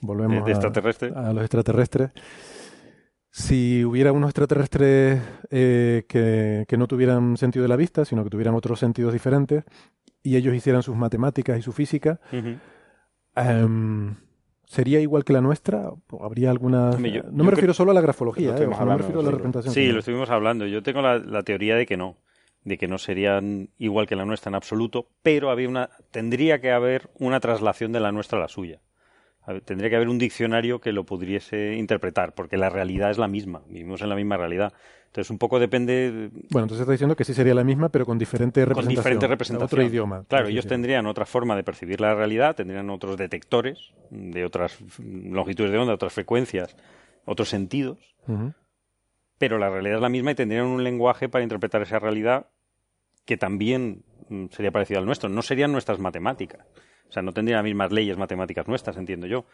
volvemos de- a- los extraterrestres. Si hubiera unos extraterrestres eh, que, que no tuvieran sentido de la vista, sino que tuvieran otros sentidos diferentes, y ellos hicieran sus matemáticas y su física, ¿sería igual que la nuestra? ¿O ¿Habría alguna...? Yo- no yo me refiero solo a la grafología, Lo eh, no me refiero a la representación. Sí, lo estuvimos hablando. Yo tengo la, la teoría de que no, de que no serían igual que la nuestra en absoluto, pero había una, tendría que haber una traslación de la nuestra a la suya. Ver, Tendría que haber un diccionario que lo pudiese interpretar, porque la realidad es la misma, vivimos en la misma realidad. Entonces, un poco depende Bueno, entonces está diciendo que sí sería la misma, pero con diferente con representación. diferente representación. Otro idioma. Claro, ellos tendrían otra forma de percibir la realidad, tendrían otros detectores de otras longitudes de onda, otras frecuencias, otros sentidos, pero la realidad es la misma y tendrían un lenguaje para interpretar esa realidad que también mm, sería parecido al nuestro. No serían nuestras matemáticas. O sea, no tendrían las mismas leyes matemáticas nuestras, entiendo yo.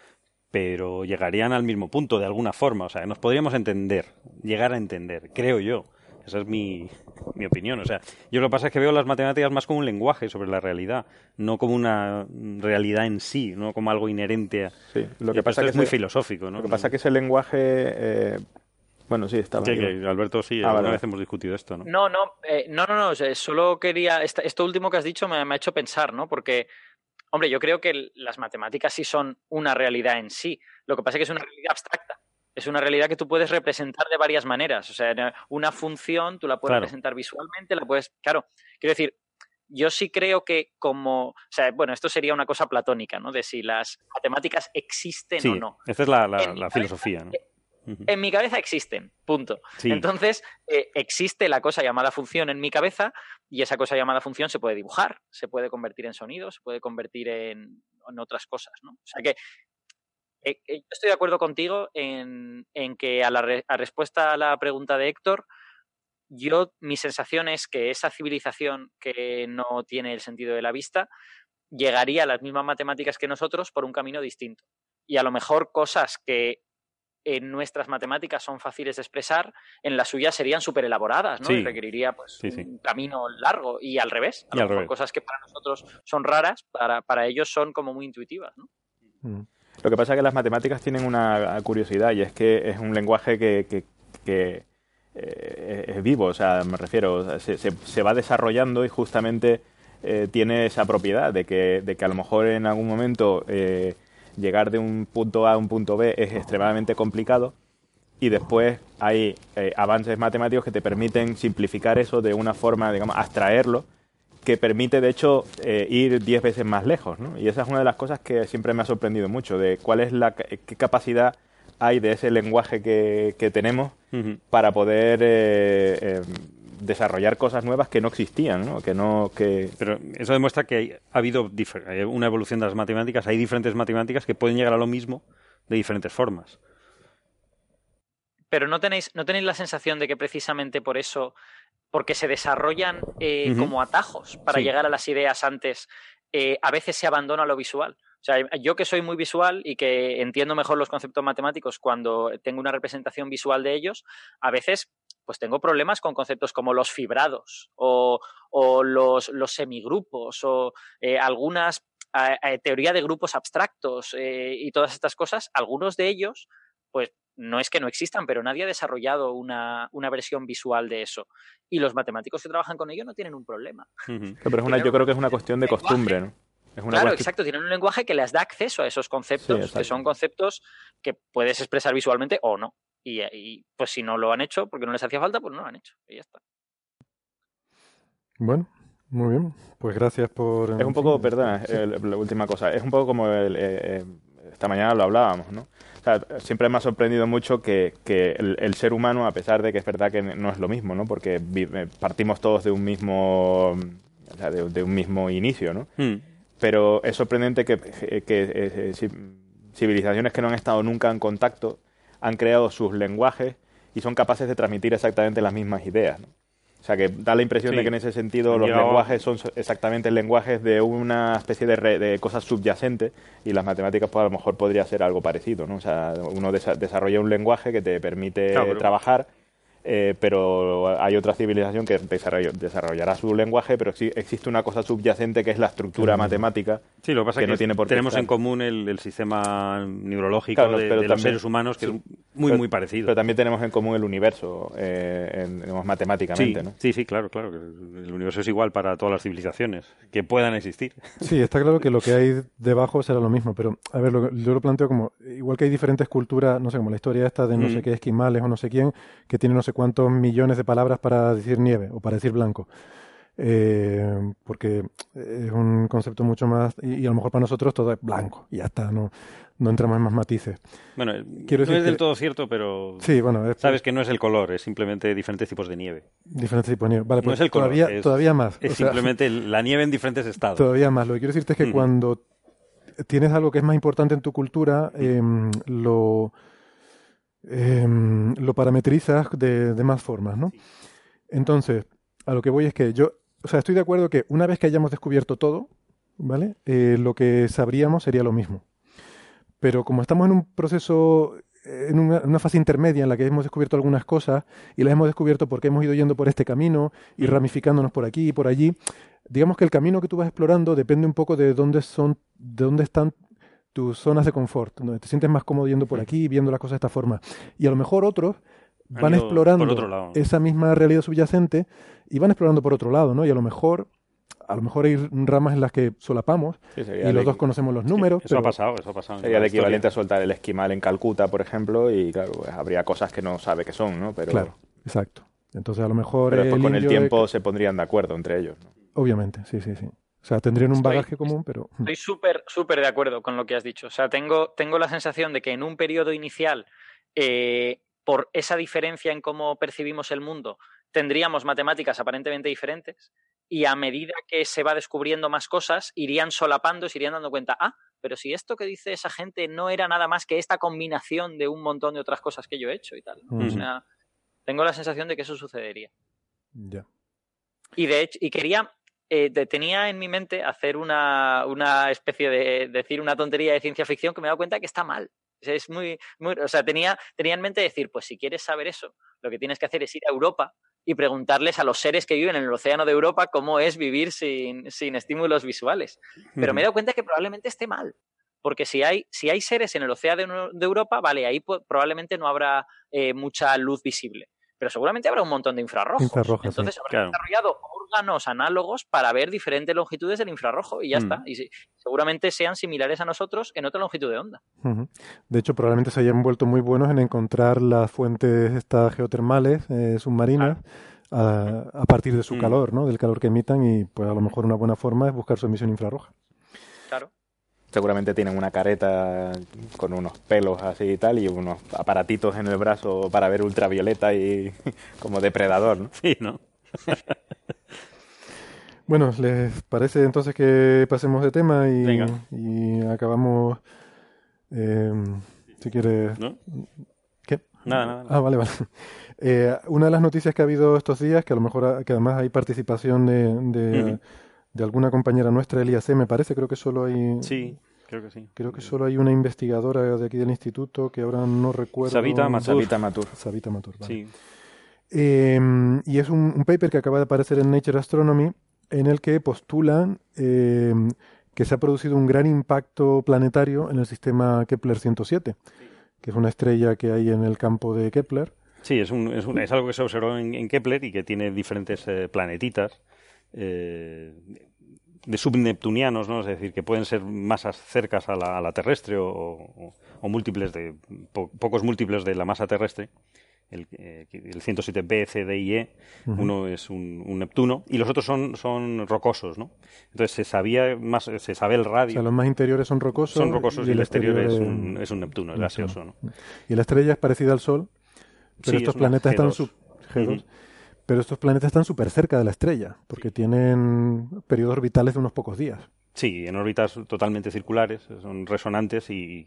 Pero llegarían al mismo punto de alguna forma. O sea, nos podríamos entender, llegar a entender, creo yo. Esa es mi, mi opinión. O sea, yo lo que pasa es que veo las matemáticas más como un lenguaje sobre la realidad, no como una realidad en sí, no como algo inherente a. Sí, lo Y que pasa esto que es muy ese- filosófico, ¿no? Lo que pasa es que ese lenguaje. eh, bueno, sí, estaba. Que, Alberto, sí, Ah, alguna vale, vez hemos discutido esto, ¿no? No, no, eh, no, no, no, solo quería, esta- esto último que has dicho me, me ha hecho pensar, ¿no? Porque, hombre, yo creo que las matemáticas sí son una realidad en sí. Lo que pasa es que es una realidad abstracta. Es una realidad que tú puedes representar de varias maneras. O sea, una función tú la puedes Claro. representar visualmente, la puedes, claro, quiero decir, yo sí creo que como, o sea, bueno, esto sería una cosa platónica, ¿no? De si las matemáticas existen Sí, o no. esta es la, la- cabeza, filosofía, ¿no? En mi cabeza existen, punto. Sí. Entonces, eh, existe la cosa llamada función en mi cabeza y esa cosa llamada función se puede dibujar, se puede convertir en sonido, se puede convertir en, en otras cosas, ¿no? O sea que eh, eh, yo estoy de acuerdo contigo en, en que a la re- a respuesta a la pregunta de Héctor, yo mi sensación es que esa civilización que no tiene el sentido de la vista llegaría a las mismas matemáticas que nosotros por un camino distinto. Y a lo mejor cosas que en nuestras matemáticas son fáciles de expresar, en las suyas serían súper elaboradas, ¿no? Sí. Y requeriría pues Sí, sí. un camino largo y al revés. A Y lo al mejor revés. cosas que para nosotros son raras, para, para ellos son como muy intuitivas, ¿no? Mm. Lo que pasa es que las matemáticas tienen una curiosidad y es que es un lenguaje que, que- que, eh, es vivo, o sea, me refiero, o sea, se, se- se va desarrollando y justamente eh, tiene esa propiedad de que, de que a lo mejor en algún momento eh, llegar de un punto A a un punto B es extremadamente complicado y después hay eh, avances matemáticos que te permiten simplificar eso de una forma, digamos, abstraerlo que permite, de hecho, eh, ir 10 veces más lejos, ¿no? Y esa es una de las cosas que siempre me ha sorprendido mucho, de cuál es la qué capacidad hay de ese lenguaje que, que tenemos para poder eh, eh, desarrollar cosas nuevas que no existían, ¿no? Que no, que... Pero eso demuestra que hay- ha habido una evolución de las matemáticas. Hay diferentes matemáticas que pueden llegar a lo mismo de diferentes formas. Pero no tenéis, no tenéis la sensación de que precisamente por eso, porque se desarrollan eh, como atajos para Sí. llegar a las ideas antes, eh, a veces se abandona lo visual. O sea, yo que soy muy visual y que entiendo mejor los conceptos matemáticos cuando tengo una representación visual de ellos, a veces pues tengo problemas con conceptos como los fibrados o, o los, los semigrupos o eh, algunas eh, eh, teoría de grupos abstractos eh, y todas estas cosas, algunos de ellos pues no es que no existan, pero nadie ha desarrollado una, una, versión visual de eso. Y los matemáticos que trabajan con ello no tienen un problema. Pero es una, yo creo que es una cuestión de costumbre, ¿no? Es una claro, exacto. Tienen un lenguaje que les da acceso a esos conceptos, que son conceptos que puedes expresar visualmente o no. Y, pues si no lo han hecho porque no les hacía falta, pues no lo han hecho. Y ya está. Bueno, muy bien. Pues gracias por... Es un poco, perdona, la última cosa. Es un poco como el, eh, eh, esta mañana lo hablábamos, ¿no? O sea, siempre me ha sorprendido mucho que, que el, ser humano, a pesar de que es verdad que no es lo mismo, ¿no? Porque eh, partimos todos de un mismo, o sea, de, un mismo inicio, ¿no? Hmm. Pero es sorprendente que, que civilizaciones que no han estado nunca en contacto han creado sus lenguajes y son capaces de transmitir exactamente las mismas ideas, ¿no? O sea, que da la impresión de que en ese sentido los lenguajes son exactamente lenguajes de una especie de, de cosas subyacentes y las matemáticas pues a lo mejor podría ser algo parecido, ¿no? O sea, uno desarrolla un lenguaje que te permite trabajar eh, pero hay otra civilización que desarrollará su lenguaje, pero sí existe una cosa subyacente que es la estructura matemática. Sí, lo que pasa es que, no tiene por tenemos en común el, sistema neurológico de, los seres humanos, que es muy, muy parecido. Pero también tenemos en común el universo, eh, matemáticamente. Sí, ¿no? sí, sí, claro, claro. El universo es igual para todas las civilizaciones que puedan existir. Sí, está claro que lo que hay debajo será lo mismo, pero a ver, yo lo planteo como, igual que hay diferentes culturas, no sé, como la historia esta de no sé mm. qué esquimales o no sé quién, que tiene no sé cuántos millones de palabras para decir nieve o para decir blanco. Eh, porque es un concepto mucho más y, a lo mejor para nosotros todo es blanco y ya está, no, no entramos en más matices. Bueno, Quiero no es del todo cierto, pero sí, bueno, sabes que no es el color, es simplemente diferentes tipos de nieve. Diferentes tipos de nieve. Vale, pues es el todavía, todavía más. Es simplemente la nieve en diferentes estados. Todavía más. Lo que quiero decirte es que cuando tienes algo que es más importante en tu cultura, em, lo Em, lo parametrizas de, más formas, ¿no? Entonces, a lo que voy es que yo, o sea, estoy de acuerdo que una vez que hayamos descubierto todo, ¿vale? Eh, lo que sabríamos sería lo mismo. Pero como estamos en un proceso, en una, fase intermedia en la que hemos descubierto algunas cosas y las hemos descubierto porque hemos ido yendo por este camino y ramificándonos por aquí y por allí, digamos que el camino que tú vas explorando depende un poco de dónde son, de dónde están tus zonas de confort, donde te sientes más cómodo yendo por aquí, viendo las cosas de esta forma. Y a lo mejor otros van explorando esa misma realidad subyacente y van explorando por otro lado, ¿no? Y a lo mejor a lo mejor hay ramas en las que solapamos y los dos conocemos los números. eso ha pasado, eso ha pasado. Sería el equivalente a soltar el esquimal en Calcuta, por ejemplo, y claro, pues habría cosas que no sabe que son, ¿no? Pero... Claro, exacto. Entonces a lo mejor... Pero con el tiempo se pondrían de acuerdo entre ellos, ¿no? Obviamente, sí, sí, sí. O sea, tendrían un bagaje común, pero... Hmm. Estoy súper, súper de acuerdo con lo que has dicho. O sea, tengo, tengo la sensación de que en un periodo inicial, eh, por esa diferencia en cómo percibimos el mundo, tendríamos matemáticas aparentemente diferentes y a medida que se va descubriendo más cosas, irían solapando, se irían dando cuenta, ah, pero si esto que dice esa gente no era nada más que esta combinación de un montón de otras cosas que yo he hecho y tal. O sea, tengo la sensación de que eso sucedería. Ya. Y de hecho, y quería, eh, tenía en mi mente hacer una, una especie de decir una tontería de ciencia ficción que me he dado cuenta que está mal. Es muy, muy, o sea, tenía, tenía en mente decir, pues si quieres saber eso, lo que tienes que hacer es ir a Europa y preguntarles a los seres que viven en el océano de Europa cómo es vivir sin, sin estímulos visuales. Pero me he dado cuenta que probablemente esté mal. Porque si hay, si hay seres en el océano de, Europa, vale, ahí probablemente no habrá eh, mucha luz visible pero seguramente habrá un montón de infrarrojos. Entonces habrá desarrollado órganos análogos para ver diferentes longitudes del infrarrojo y ya mm. está. Y seguramente sean similares a nosotros en otra longitud de onda. De hecho, probablemente se hayan vuelto muy buenos en encontrar las fuentes estas geotermales eh, submarinas. A, partir de su mm. calor, ¿no? Del calor que emitan y pues a lo mejor una buena forma es buscar su emisión infrarroja. Seguramente tienen una careta con unos pelos así y tal y unos aparatitos en el brazo para ver ultravioleta y como depredador, ¿no? Sí, ¿no? bueno, ¿les parece entonces que pasemos de tema y, y acabamos, eh, si quieres... ¿No? ¿Qué? Nada, nada. Ah, vale, vale. Eh, una de las noticias que ha habido estos días, que a lo mejor, que además hay participación de, de de alguna compañera nuestra del IAC, me parece, creo que solo hay... Sí, creo que sí. Creo que solo hay una investigadora de aquí del instituto que ahora no recuerdo... Sabita Matur. Sabita Matur. Sabita Matur, vale. Sí. Em, y es un, paper que acaba de aparecer en Nature Astronomy en el que postulan em, que se ha producido un gran impacto planetario en el sistema Kepler 107, que es una estrella que hay en el campo de Kepler. Sí, es, un, es, un, es algo que se observó en, en Kepler y que tiene diferentes eh, planetitas eh, de subneptunianos, ¿no? Es decir, que pueden ser masas cercas a la, a la terrestre o, o, o, múltiples de po, pocos múltiples de la masa terrestre. El, eh, el 107b, C, D y E, uh -huh. uno es un, un, Neptuno y los otros son, son rocosos, ¿no? Entonces se sabía más, se sabe el radio. O sea, los más interiores son rocosos. Son rocosos y, el, exterior, exterior es, un, es un Neptuno, es gaseoso, ¿no? Y la estrella es parecida al Sol, pero sí, estos planetas están sub... Uh -huh. Pero estos planetas están súper cerca de la estrella, porque tienen periodos orbitales de unos pocos días. Sí, en órbitas totalmente circulares, son resonantes y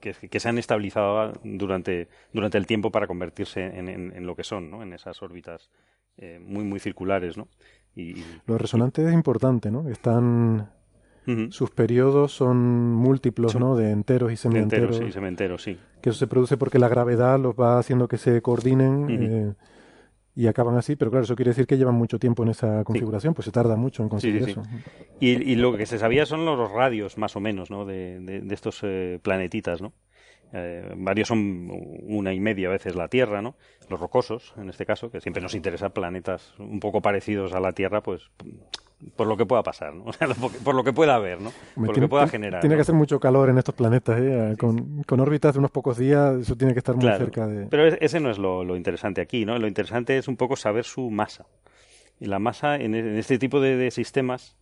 que, que se han estabilizado durante, durante el tiempo para convertirse en, en, en lo que son, ¿no? en esas órbitas eh, muy, muy circulares. ¿no? Y, Lo resonante y... es importante, ¿no? Están... Uh -huh. Sus periodos son múltiplos, son ¿no? De enteros y semienteros. Enteros y cementeros, sí. Que eso se produce porque la gravedad los va haciendo que se coordinen. Uh -huh. eh, y acaban así, pero claro, eso quiere decir que llevan mucho tiempo en esa configuración, sí. pues se tarda mucho en conseguir sí, sí, eso. Y, y, lo que se sabía son los radios, más o menos, ¿no? de, de, de estos eh, planetitas, ¿no? Eh, varios son una y media veces la Tierra, ¿no? Los rocosos, en este caso, que siempre nos interesan planetas un poco parecidos a la Tierra, pues por lo que pueda pasar, ¿no? por lo que pueda haber, ¿no? Por tiene, lo que pueda generar. Tiene ¿no? que hacer mucho calor en estos planetas, ¿eh? Con, con, órbitas de unos pocos días, eso tiene que estar muy claro, cerca de. Pero ese no es lo, lo, interesante aquí, ¿no? Lo interesante es un poco saber su masa. Y la masa en, en este tipo de, de, sistemas,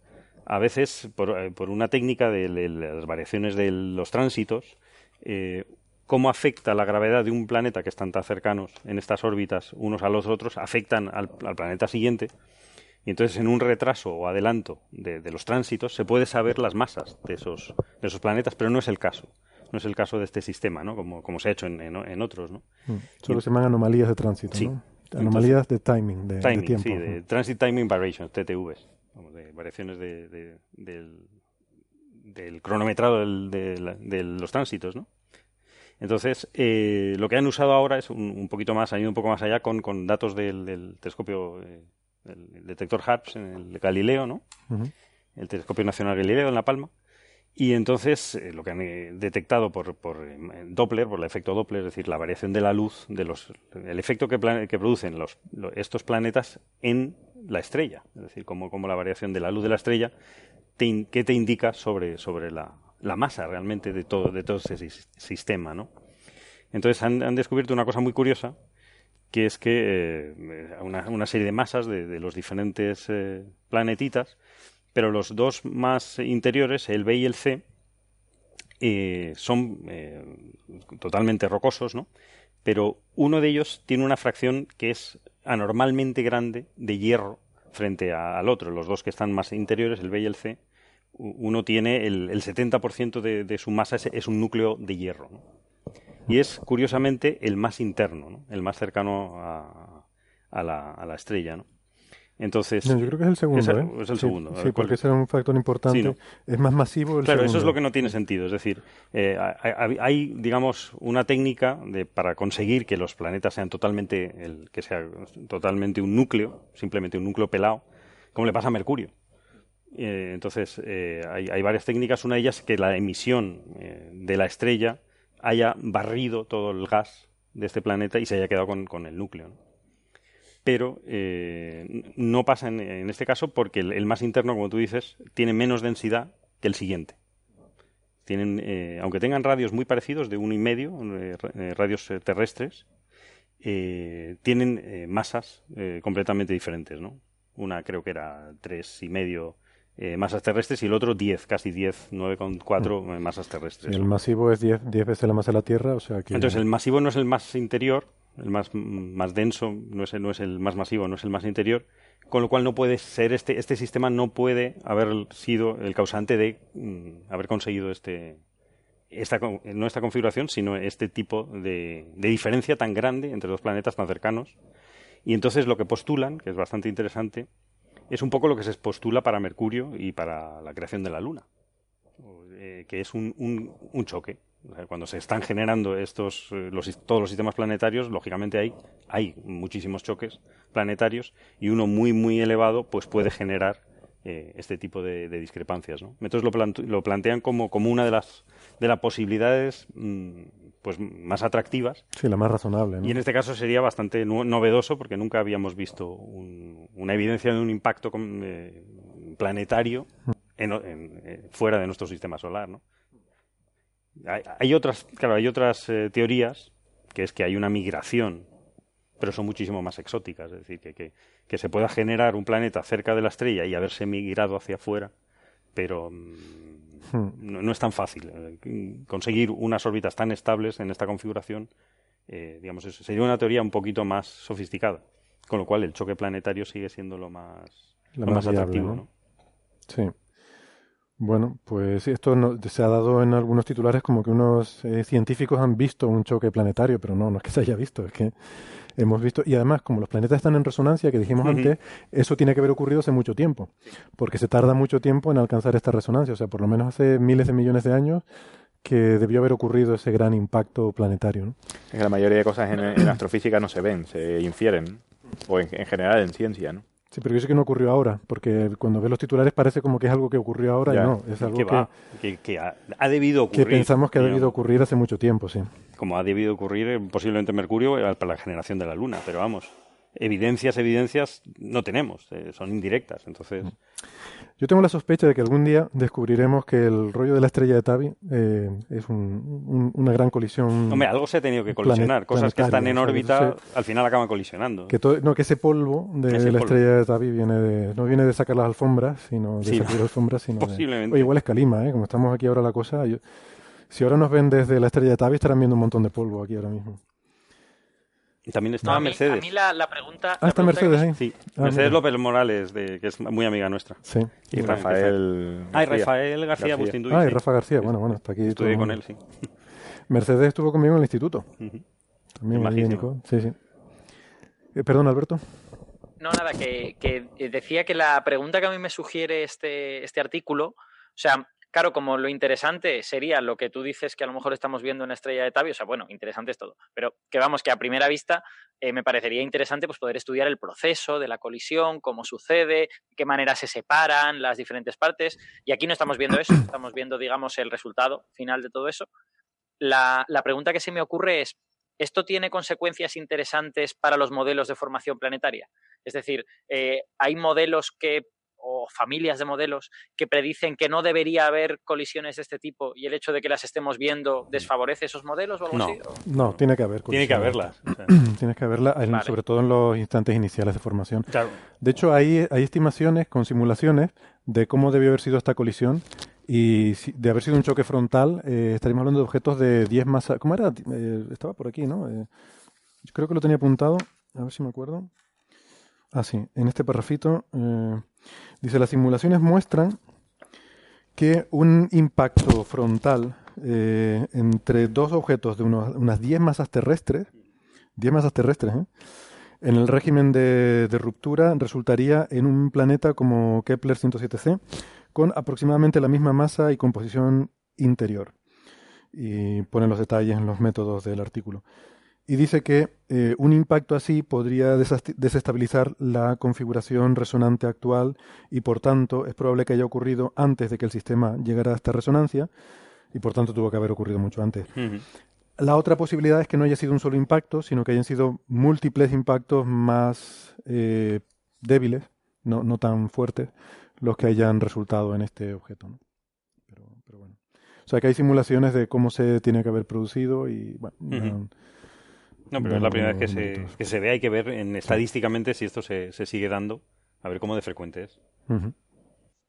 a veces, por, eh, por una técnica de, de, las variaciones de los tránsitos, eh, cómo afecta la gravedad de un planeta que están tan cercanos en estas órbitas unos a los otros, afectan al, al planeta siguiente y entonces en un retraso o adelanto de, de, los tránsitos se puede saber las masas de esos, de esos planetas, pero no es el caso. No es el caso de este sistema, ¿no? Como, como se ha hecho en, en, en otros, ¿no? Mm. Solo se llaman anomalías de tránsito, sí. ¿no? Anomalías entonces, de timing, de, timing, de tiempo. Sí, de Transit Timing Variations, TTVs, de variaciones de, de, del, del, cronometrado del, de, de los tránsitos, ¿no? Entonces, eh, lo que han usado ahora es un, un, poquito más, han ido un poco más allá con, con datos del, del telescopio eh, el detector HARPS en el Galileo, ¿no? Uh -huh. El telescopio nacional Galileo en La Palma. Y entonces eh, lo que han eh, detectado por, por eh, Doppler, por el efecto Doppler, es decir, la variación de la luz, de los, el efecto que, que producen los, los, estos planetas en la estrella, es decir, como, como la variación de la luz de la estrella, te in, ¿qué te indica sobre, sobre la, la, masa realmente de todo, de todo ese sistema, ¿no? Entonces han, han descubierto una cosa muy curiosa, que es que eh, una, una, serie de masas de, de los diferentes eh, planetitas, pero los dos más interiores, el B y el C, eh, son totalmente rocosos, ¿no? Pero uno de ellos tiene una fracción que es anormalmente grande de hierro frente al otro. Los dos que están más interiores, el B y el C, uno tiene el, el 70% de, de, su masa es, es, un núcleo de hierro. ¿no? y es curiosamente el más interno, ¿no? el más cercano a, a, la, a la, estrella. ¿no? Entonces, no, yo creo que es el segundo. Es el, ¿eh? es el sí, segundo. Sí, porque ese era un factor importante. Sí, ¿no? Es más masivo el Claro, segundo. eso es lo que no tiene sentido. Es decir, eh, hay, hay, digamos, una técnica de, para conseguir que los planetas sean totalmente, el, que sea totalmente un núcleo, simplemente un núcleo pelado, como le pasa a Mercurio. Eh, entonces, eh, hay, varias técnicas. Una de ellas es que la emisión eh, de la estrella haya barrido todo el gas de este planeta y se haya quedado con, el núcleo. Pero no pasa en, este caso porque el, más interno, como tú dices, tiene menos densidad que el siguiente. Tienen, aunque tengan radios muy parecidos, de uno y medio, radios terrestres, tienen masas completamente diferentes. ¿no? Una creo que era tres y medio eh, masas terrestres y el otro 10, casi 10, 9,4 mm. masas terrestres. Y el masivo es 10, 10 veces la masa de la Tierra, o sea que... Entonces el masivo no es el más interior, el más, más denso, no es, el, no es el más masivo, no es el más interior, con lo cual no puede ser, este, este sistema no puede haber sido el causante de mm, haber conseguido este, esta, no esta configuración, sino este tipo de, de diferencia tan grande entre dos planetas tan cercanos. Y entonces lo que postulan, que es bastante interesante, es un poco lo que se postula para Mercurio y para la creación de la Luna, eh, que es un, un, un choque. Cuando se están generando estos, eh, los, todos los sistemas planetarios, lógicamente hay, hay muchísimos choques planetarios y uno muy, muy elevado pues puede generar eh, este tipo de, discrepancias. ¿no? Entonces lo, lo plantean como, como una de las, de las posibilidades mmm, pues más atractivas. Sí, la más razonable. ¿no? Y en este caso sería bastante no- novedoso porque nunca habíamos visto un- una evidencia de un impacto con- eh, planetario en, en- eh, fuera de nuestro sistema solar, ¿no? Hay, hay otras, claro, hay otras eh, teorías que es que hay una migración, pero son muchísimo más exóticas, es decir, que, que, que se pueda generar un planeta cerca de la estrella y haberse migrado hacia afuera, pero mm, Hmm. no, no es tan fácil eh, conseguir unas órbitas tan estables en esta configuración. eh, digamos, es- sería una teoría un poquito más sofisticada, con lo cual el choque planetario sigue siendo lo más, lo más más viable, atractivo. ¿no? ¿no? Sí. Bueno, pues esto no- se ha dado en algunos titulares como que unos eh, científicos han visto un choque planetario, pero no, no es que se haya visto, es que hemos visto, y además como los planetas están en resonancia, que dijimos antes, eso tiene que haber ocurrido hace mucho tiempo, porque se tarda mucho tiempo en alcanzar esta resonancia, o sea, por lo menos hace miles de millones de años que debió haber ocurrido ese gran impacto planetario. ¿no? Es que la mayoría de cosas en, en astrofísica no se ven, se infieren. O en, en general en ciencia, ¿no? Sí, pero yo sé que no ocurrió ahora, porque cuando ves los titulares parece como que es algo que ocurrió ahora Ya. y no, es algo que, que, va, que, que ha, debido que ocurrir. pensamos que ha debido ocurrir hace mucho tiempo, sí. Como ha debido ocurrir posiblemente en Mercurio eh, para la generación de la Luna, pero vamos, evidencias, evidencias no tenemos, eh, son indirectas, entonces Yo tengo la sospecha de que algún día descubriremos que el rollo de la estrella de Tabi eh, es un- un- una gran colisión. hombre, algo se ha tenido que colisionar, cosas que están en órbita al final acaban colisionando. Que todo- no, que ese polvo de Ese la polvo. estrella de Tabi viene de, no viene de sacar las alfombras, sino de Sí, sacar las alfombras, sino de- posiblemente. Oye, igual es calima, ¿eh? Como estamos aquí ahora la cosa. yo- si ahora nos ven desde la estrella de Tabi, estarán viendo un montón de polvo aquí ahora mismo. Y También No, estaba a, mí, Mercedes. a mí la, la pregunta... Ah, la está pregunta Mercedes. Sí, Ah, Mercedes mira. López Morales, de, que es muy amiga nuestra. Sí. Y Rafael. Ah, y. Rafael García, García. Bustinduy, Ah, y sí. Rafa García, bueno, bueno, está aquí. Estudié con él, sí. Mercedes estuvo conmigo en el instituto. También, ahí, majísimo. Nico. Sí, sí. Eh, perdón, Alberto. No, nada, que, que eh, decía que la pregunta que a mí me sugiere este, este artículo, o sea, claro, como lo interesante sería lo que tú dices que a lo mejor estamos viendo en la estrella de Tabio, o sea, bueno, interesante es todo, pero que vamos, que a primera vista eh, me parecería interesante pues poder estudiar el proceso de la colisión, cómo sucede, de qué manera se separan las diferentes partes, y aquí no estamos viendo eso, estamos viendo, digamos, el resultado final de todo eso. La, la pregunta que se me ocurre es, ¿esto tiene consecuencias interesantes para los modelos de formación planetaria? Es decir, eh, hay modelos que o familias de modelos que predicen que no debería haber colisiones de este tipo y el hecho de que las estemos viendo desfavorece esos modelos o algo No. así. ¿O? No, tiene que haber. Tiene que haberlas. o sea, Tienes que haberla, en- Vale. sobre todo en los instantes iniciales de formación. claro. De hecho, hay, hay estimaciones con simulaciones de cómo debió haber sido esta colisión y si- de haber sido un choque frontal, eh, estaríamos hablando de objetos de 10 masas. ¿Cómo era? Eh, estaba por aquí, ¿no? Eh, yo creo que lo tenía apuntado. A ver si me acuerdo. Ah, sí. En este parrafito eh, dice, las simulaciones muestran que un impacto frontal eh, entre dos objetos de unas 10 masas terrestres, 10 masas terrestres, ¿eh? en el régimen de, de ruptura resultaría en un planeta como Kepler 107c, con aproximadamente la misma masa y composición interior. Y pone los detalles en los métodos del artículo. Y dice que eh, un impacto así podría desestabilizar la configuración resonante actual y por tanto es probable que haya ocurrido antes de que el sistema llegara a esta resonancia y por tanto tuvo que haber ocurrido mucho antes. La otra posibilidad es que no haya sido un solo impacto, sino que hayan sido múltiples impactos más eh, débiles, no, no tan fuertes, los que hayan resultado en este objeto. ¿no? Pero, pero bueno. O sea que hay simulaciones de cómo se tiene que haber producido y bueno, No, pero es la primera vez que se, que se ve, hay que ver en, estadísticamente si esto se, se sigue dando, a ver cómo de frecuente es.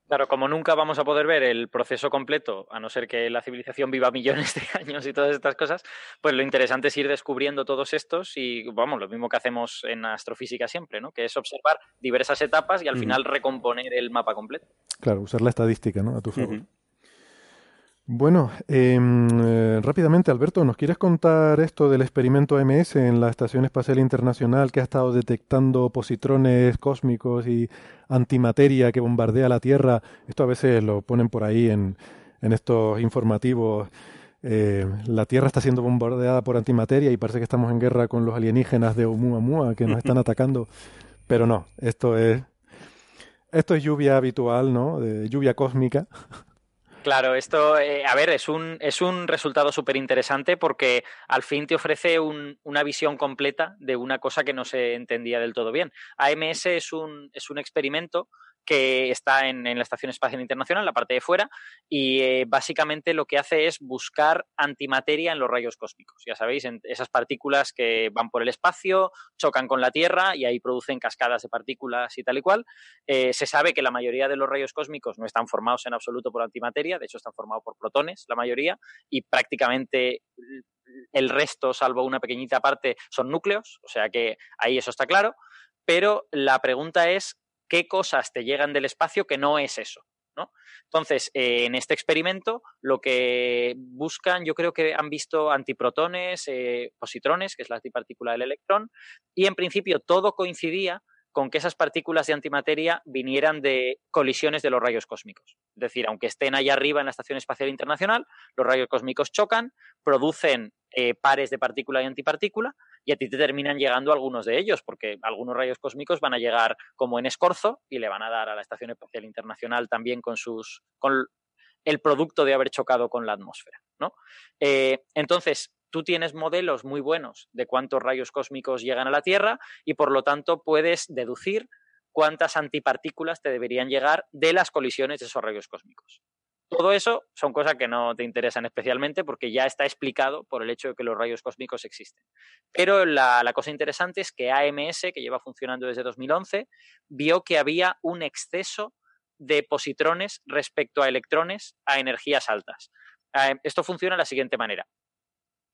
Claro, como nunca vamos a poder ver el proceso completo, a no ser que la civilización viva millones de años y todas estas cosas, pues lo interesante es ir descubriendo todos estos y, vamos, lo mismo que hacemos en astrofísica siempre, ¿no? Que es observar diversas etapas y al final recomponer el mapa completo. Claro, usar la estadística ¿no? a tu favor. Bueno, em, eh, rápidamente, Alberto, ¿nos quieres contar esto del experimento MS en la Estación Espacial Internacional que ha estado detectando positrones cósmicos y antimateria que bombardea la Tierra? Esto a veces lo ponen por ahí en, en estos informativos. Eh, la Tierra está siendo bombardeada por antimateria y parece que estamos en guerra con los alienígenas de Oumuamua que nos están atacando. Pero no, esto es, esto es lluvia habitual, ¿no? De lluvia cósmica. Claro, esto, eh, a ver, es un, es un resultado súper interesante porque al fin te ofrece un- una visión completa de una cosa que no se entendía del todo bien. AMS es un, es un experimento que está en, en la Estación Espacial Internacional, la parte de fuera, y eh, básicamente lo que hace es buscar antimateria en los rayos cósmicos. Ya sabéis, esas partículas que van por el espacio, chocan con la Tierra y ahí producen cascadas de partículas y tal y cual. Eh, se sabe que la mayoría de los rayos cósmicos no están formados en absoluto por antimateria, de hecho están formados por protones, la mayoría, y prácticamente el resto, salvo una pequeñita parte, son núcleos, o sea que ahí eso está claro, pero la pregunta es qué cosas te llegan del espacio que no es eso. ¿no? Entonces, eh, en este experimento, lo que buscan, yo creo que han visto antiprotones, eh, positrones, que es la antipartícula del electrón, y en principio todo coincidía con que esas partículas de antimateria vinieran de colisiones de los rayos cósmicos. Es decir, aunque estén allá arriba en la Estación Espacial Internacional, los rayos cósmicos chocan, producen eh, pares de partícula y antipartícula, y a ti te terminan llegando algunos de ellos, porque algunos rayos cósmicos van a llegar como en escorzo y le van a dar a la Estación Espacial Internacional también con sus con el producto de haber chocado con la atmósfera, ¿no? Eh, entonces, tú tienes modelos muy buenos de cuántos rayos cósmicos llegan a la Tierra y por lo tanto puedes deducir cuántas antipartículas te deberían llegar de las colisiones de esos rayos cósmicos. Todo eso son cosas que no te interesan especialmente porque ya está explicado por el hecho de que los rayos cósmicos existen. Pero la, cosa interesante es que AMS, que lleva funcionando desde 2011, vio que había un exceso de positrones respecto a electrones a energías altas. Esto funciona de la siguiente manera.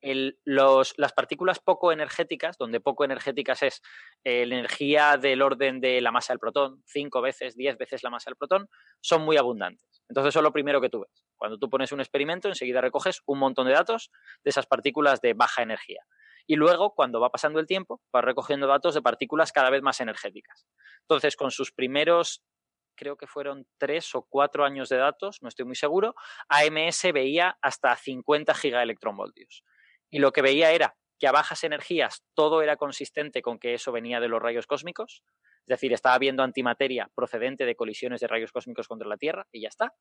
Las partículas poco energéticas, donde poco energéticas es eh, la energía del orden de la masa del protón, cinco veces, diez veces la masa del protón, son muy abundantes. Entonces, eso es lo primero que tú ves. Cuando tú pones un experimento, enseguida recoges un montón de datos de esas partículas de baja energía. Y luego, cuando va pasando el tiempo, vas recogiendo datos de partículas cada vez más energéticas. Entonces, con sus primeros creo que fueron tres o cuatro años de datos, no estoy muy seguro, AMS veía hasta 50 gigaelectronvoltios. Y lo que veía era que a bajas energías todo era consistente con que eso venía de los rayos cósmicos, es decir, estaba habiendo antimateria procedente de colisiones de rayos cósmicos contra la Tierra y ya está.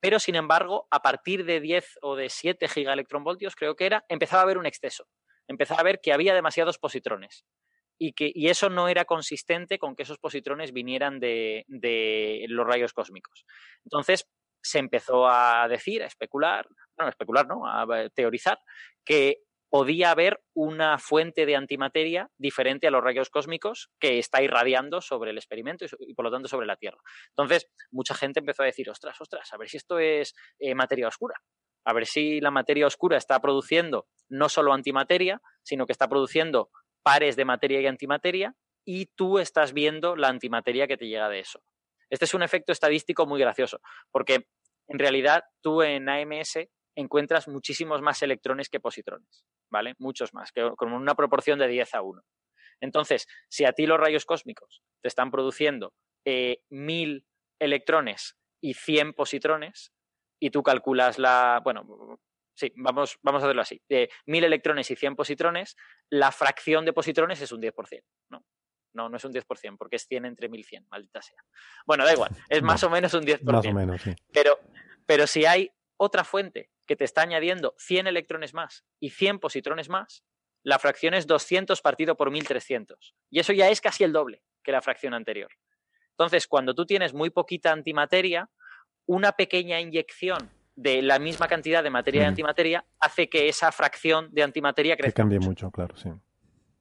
Pero, sin embargo, a partir de 10 o de 7 gigaelectronvoltios, creo que era, empezaba a haber un exceso. Empezaba a ver que había demasiados positrones y, que, eso no era consistente con que esos positrones vinieran de, de los rayos cósmicos. Entonces, se empezó a decir, a especular, bueno, a especular, ¿no? A teorizar que podía haber una fuente de antimateria diferente a los rayos cósmicos que está irradiando sobre el experimento y, por lo tanto sobre la Tierra. Entonces, mucha gente empezó a decir, ostras, ostras, a ver si esto es eh, materia oscura. A ver si la materia oscura está produciendo no solo antimateria, sino que está produciendo pares de materia y antimateria y tú estás viendo la antimateria que te llega de eso. Este es un efecto estadístico muy gracioso, porque en realidad tú en AMS encuentras muchísimos más electrones que positrones, ¿vale? Muchos más, que con una proporción de 10 a 1. Entonces, si a ti los rayos cósmicos te están produciendo eh, 1000 electrones y 100 positrones, y tú calculas la, bueno, sí, vamos, vamos a hacerlo así, de 1000 electrones y 100 positrones, la fracción de positrones es un 10%, ¿no? No, no es un 10%, porque es 100 entre 1100, maldita sea. Bueno, da igual, es más o menos un 10%. Más o menos, sí. Pero, pero si hay otra fuente que te está añadiendo 100 electrones más y 100 positrones más, la fracción es 200 partido por 1300. Y eso ya es casi el doble que la fracción anterior. Entonces, cuando tú tienes muy poquita antimateria, una pequeña inyección de la misma cantidad de materia y antimateria hace que esa fracción de antimateria Que crezca. cambie mucho. mucho, claro, sí.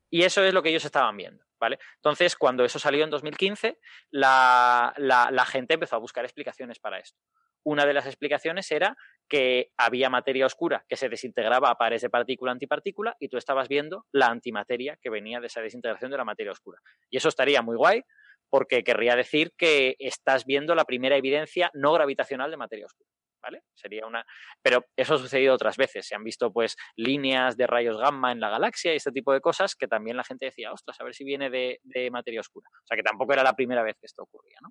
Y eso es lo que ellos estaban viendo, ¿vale? Entonces, cuando eso salió en 2015, la, la, la gente empezó a buscar explicaciones para esto. Una de las explicaciones era que había materia oscura que se desintegraba a pares de partícula-antipartícula y tú estabas viendo la antimateria que venía de esa desintegración de la materia oscura. Y eso estaría muy guay porque querría decir que estás viendo la primera evidencia no gravitacional de materia oscura. ¿Vale? Sería una. Pero eso ha sucedido otras veces. Se han visto, pues, líneas de rayos gamma en la galaxia y este tipo de cosas que también la gente decía, ostras, a ver si viene de, de materia oscura. O sea que tampoco era la primera vez que esto ocurría, ¿no?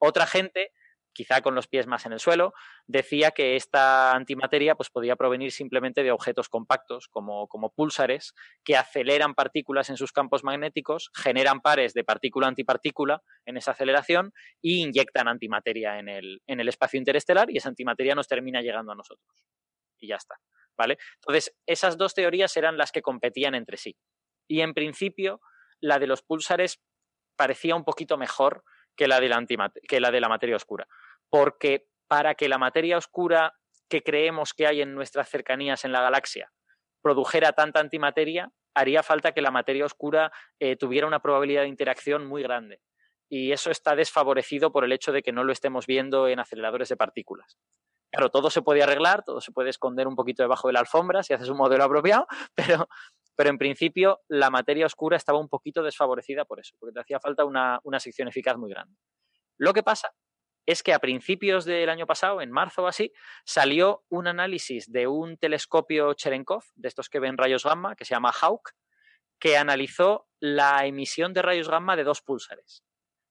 Otra gente quizá con los pies más en el suelo, decía que esta antimateria pues, podía provenir simplemente de objetos compactos, como, como púlsares, que aceleran partículas en sus campos magnéticos, generan pares de partícula-antipartícula en esa aceleración y inyectan antimateria en el, en el espacio interestelar y esa antimateria nos termina llegando a nosotros. Y ya está. ¿Vale? Entonces, esas dos teorías eran las que competían entre sí. Y en principio, la de los púlsares parecía un poquito mejor que la, de la que la de la materia oscura. Porque para que la materia oscura que creemos que hay en nuestras cercanías en la galaxia produjera tanta antimateria, haría falta que la materia oscura eh, tuviera una probabilidad de interacción muy grande. Y eso está desfavorecido por el hecho de que no lo estemos viendo en aceleradores de partículas. Claro, todo se puede arreglar, todo se puede esconder un poquito debajo de la alfombra si haces un modelo apropiado, pero, pero en principio la materia oscura estaba un poquito desfavorecida por eso, porque te hacía falta una, sección eficaz muy grande. Lo que pasa es que a principios del año pasado, en marzo o así, salió un análisis de un telescopio Cherenkov, de estos que ven rayos gamma, que se llama HAWK, que analizó la emisión de rayos gamma de dos púlsares.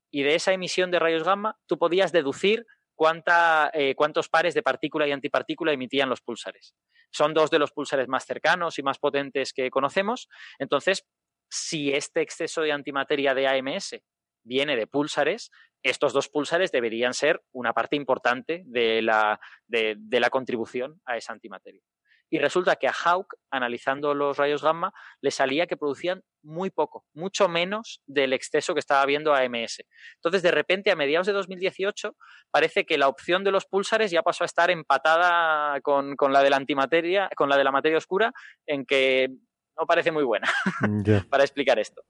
Y de esa emisión de rayos gamma, tú podías deducir cuánta, eh, cuántos pares de partícula y antipartícula emitían los púlsares. Son dos de los púlsares más cercanos y más potentes que conocemos. Entonces, si este exceso de antimateria de AMS viene de púlsares, estos dos púlsares deberían ser una parte importante de la, de la contribución a esa antimateria. Y resulta que a Hawk, analizando los rayos gamma, le salía que producían muy poco, mucho menos del exceso que estaba viendo AMS. Entonces, de repente, a mediados de 2018, parece que la opción de los púlsares ya pasó a estar empatada con, la de la antimateria, con la de la materia oscura, en que no parece muy buena para explicar esto.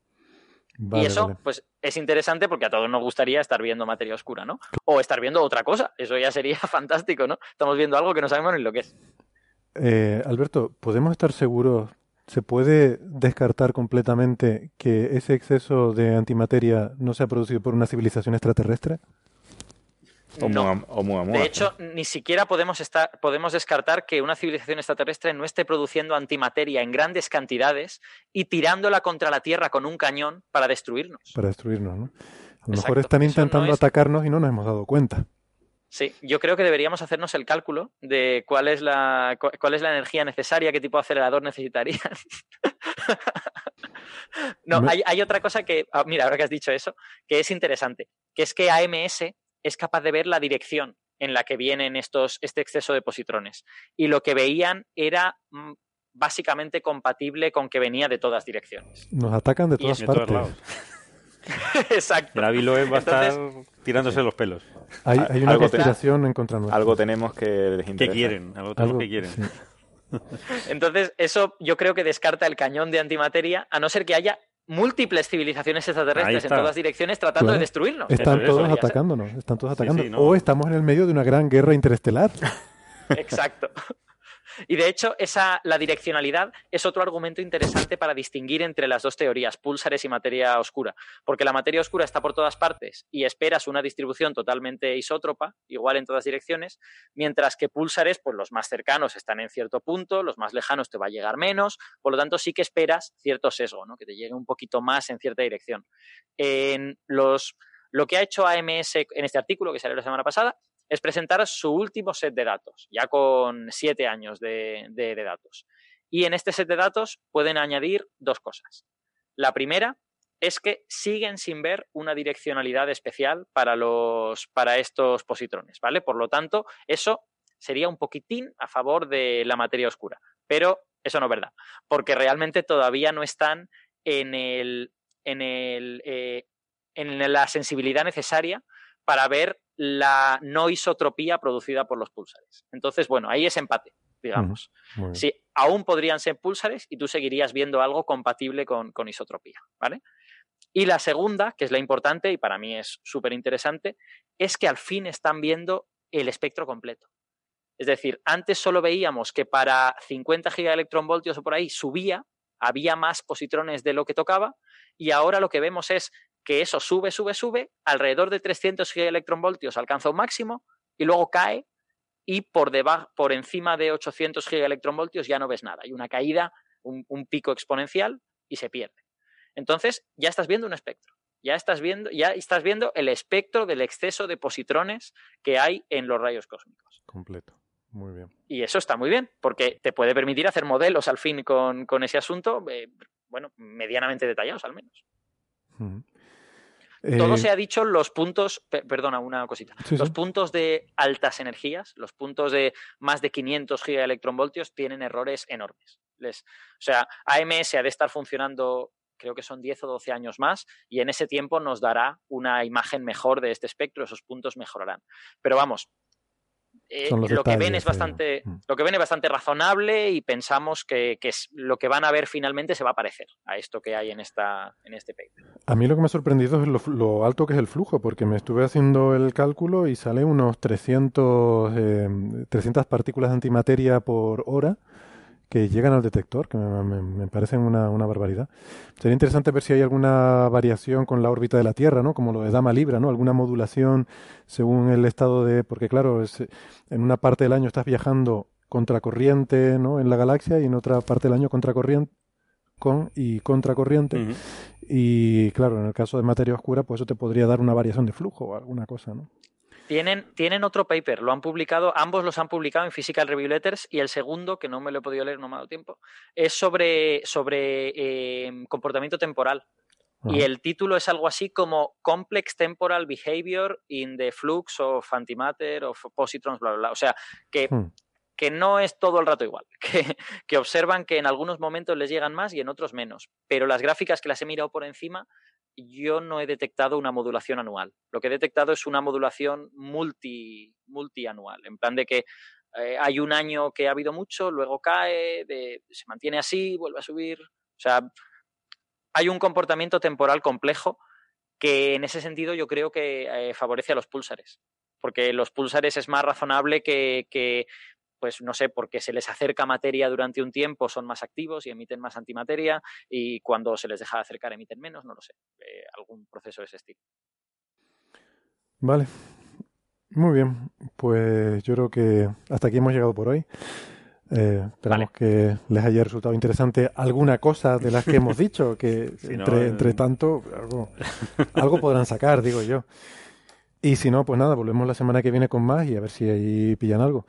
y eso, pues, es interesante porque a todos nos gustaría estar viendo materia oscura, ¿no? O estar viendo otra cosa. Eso ya sería fantástico, ¿no? Estamos viendo algo que no sabemos ni lo que es. Eh, Alberto, ¿podemos estar seguros, se puede descartar completamente que ese exceso de antimateria no se ha producido por una civilización extraterrestre? No. de hecho, ni siquiera podemos, estar, podemos descartar que una civilización extraterrestre no esté produciendo antimateria en grandes cantidades y tirándola contra la Tierra con un cañón para destruirnos. Para destruirnos, ¿no? A lo mejor están intentando atacarnos y no nos hemos dado cuenta. Sí, yo creo que deberíamos hacernos el cálculo de cuál es la, cuál es la energía necesaria, qué tipo de acelerador necesitarían. no, hay, hay, otra cosa que, ah, mira, ahora que has dicho eso, que es interesante, que es que AMS es capaz de ver la dirección en la que vienen estos, este exceso de positrones. Y lo que veían era mm, básicamente compatible con que venía de todas direcciones. Nos atacan de todas partes. Exacto. Loeb va a estar tirándose los pelos. Hay, una conspiración en contra nuestra. Algo tenemos que ¿Qué quieren? Algo, que quieren. Entonces, eso yo creo que descarta el cañón de antimateria, a no ser que haya múltiples civilizaciones extraterrestres en todas direcciones tratando de destruirnos. Están todos atacándonos, están todos atacando. O estamos en el medio de una gran guerra interestelar. Exacto. Y de hecho, esa, la direccionalidad es otro argumento interesante para distinguir entre las dos teorías, púlsares y materia oscura, porque la materia oscura está por todas partes y esperas una distribución totalmente isótropa, igual en todas direcciones, mientras que púlsares, pues los más cercanos están en cierto punto, los más lejanos te va a llegar menos, por lo tanto sí que esperas cierto sesgo, ¿no? que te llegue un poquito más en cierta dirección. En los, lo que ha hecho AMS en este artículo que salió la semana pasada es presentar su último set de datos, ya con siete años de, datos. Y en este set de datos pueden añadir dos cosas. La primera es que siguen sin ver una direccionalidad especial para, los, para estos positrones, ¿vale? Por lo tanto, eso sería un poquitín a favor de la materia oscura. Pero eso no es verdad, porque realmente todavía no están en, el, en, el, eh, en la sensibilidad necesaria para ver la no isotropía producida por los pulsares. Entonces, bueno, ahí es empate, digamos. sí, aún podrían ser pulsares y tú seguirías viendo algo compatible con, con isotropía, ¿vale? Y la segunda, que es la importante y para mí es súper interesante, es que al fin están viendo el espectro completo. Es decir, antes solo veíamos que para 50 gigaelectronvoltios o por ahí subía, había más positrones de lo que tocaba, y ahora lo que vemos es que eso sube, sube, sube, alrededor de 300 gigaelectronvoltios alcanza un máximo y luego cae y por, debajo, por encima de 800 gigaelectronvoltios ya no ves nada. Hay una caída, un, pico exponencial y se pierde. Entonces ya estás viendo un espectro. Ya estás viendo, ya estás viendo el espectro del exceso de positrones que hay en los rayos cósmicos. Completo. Muy bien. Y eso está muy bien, porque te puede permitir hacer modelos al fin con, con ese asunto, eh, bueno, medianamente detallados al menos. Ujú. Todo Eh, se ha dicho los puntos, pe- perdona, una cosita. Sí, los sí. puntos de altas energías, los puntos de más de 500 gigaelectronvoltios tienen errores enormes. Les, o sea, AMS ha de estar funcionando, creo que son 10 o 12 años más, y en ese tiempo nos dará una imagen mejor de este espectro, esos puntos mejorarán. Pero vamos, eh, lo que ven es bastante. Mm. lo que ven es bastante razonable y pensamos que, que es, lo que van a ver finalmente se va a parecer a esto que hay en esta, en este paper. A mí lo que me ha sorprendido es lo, lo alto que es el flujo, porque me estuve haciendo el cálculo y sale unos 300, eh, 300 partículas de antimateria por hora que llegan al detector, que me, me- me parecen una, una barbaridad. Sería interesante ver si hay alguna variación con la órbita de la Tierra, ¿no? Como lo de Dama Libra, ¿no? Alguna modulación según el estado de... Porque claro, es, en una parte del año estás viajando contracorriente, ¿no? En la galaxia y en otra parte del año contracorriente con y contracorriente. Y claro, en el caso de materia oscura, pues eso te podría dar una variación de flujo o alguna cosa, ¿no? Tienen, tienen otro paper, lo han publicado, ambos los han publicado en Physical Review Letters y el segundo, que no me lo he podido leer, no me ha dado tiempo, es sobre, sobre eh, comportamiento temporal. Y el título es algo así como Complex Temporal Behavior in the Flux of Antimatter of Positrons, bla, bla, bla. O sea, que, Hmm. que no es todo el rato igual, que, que observan que en algunos momentos les llegan más y en otros menos. Pero las gráficas que las he mirado por encima, yo no he detectado una modulación anual. Lo que he detectado es una modulación multi, multianual, en plan de que eh, hay un año que ha habido mucho, luego cae, se mantiene así, vuelve a subir. O sea, hay un comportamiento temporal complejo que en ese sentido yo creo que eh, favorece a los púlsares. Porque los púlsares es más razonable que, pues no sé, porque se les acerca materia durante un tiempo, son más activos y emiten más antimateria, y cuando se les deja de acercar emiten menos, no lo sé. eh, algún proceso de ese estilo. Vale. Muy bien. Pues yo creo que hasta aquí hemos llegado por hoy. Eh, esperamos que les haya resultado interesante alguna cosa de las que hemos dicho, que Si entre, eh, entre tanto algo, algo podrán sacar, digo yo. Y si no, pues nada, volvemos la semana que viene con más y a ver si ahí pillan algo.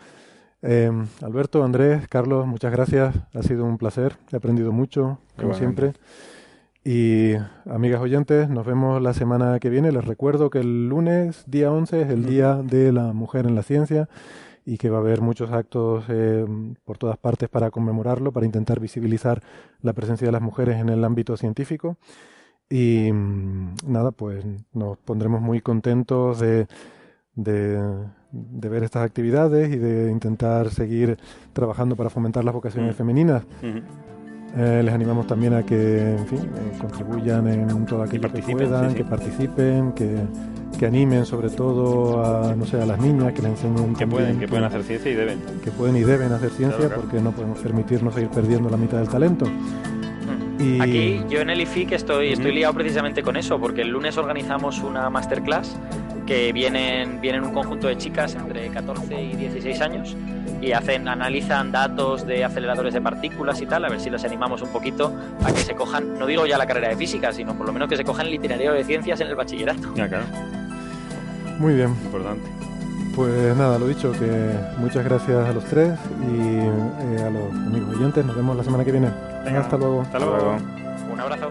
Eh, Alberto, Andrés, Carlos, muchas gracias. Ha sido un placer. He aprendido mucho, como siempre. Y amigas oyentes, nos vemos la semana que viene. Les recuerdo que el lunes, día 11, es el Día de la Mujer en la Ciencia y que va a haber muchos actos eh, por todas partes para conmemorarlo, para intentar visibilizar la presencia de las mujeres en el ámbito científico. Y mm, nada, pues nos pondremos muy contentos de, de, de ver estas actividades y de intentar seguir trabajando para fomentar las vocaciones Mm. femeninas. Eh, les animamos también a que, en fin, eh, contribuyan en todo aquello que participen, puedan, sí, sí. que participen, que, que animen sobre todo a, no sé, a las niñas, que les enseñen Que pueden, que pueden hacer ciencia y deben. que pueden y deben hacer ciencia Claro, claro. porque no podemos permitirnos seguir perdiendo la mitad del talento. Y- Aquí yo en el IFIC estoy, estoy liado precisamente con eso, porque el lunes organizamos una masterclass que vienen, vienen un conjunto de chicas entre 14 y 16 años y hacen, analizan datos de aceleradores de partículas y tal, a ver si les animamos un poquito a que se cojan, no digo ya la carrera de física, sino por lo menos que se cojan el itinerario de ciencias en el bachillerato. Ya, claro, Muy bien, importante. pues nada, lo dicho, que muchas gracias a los tres y eh, a los amigos oyentes. Nos vemos la semana que viene. Venga, Hasta luego. Hasta luego. Un abrazo.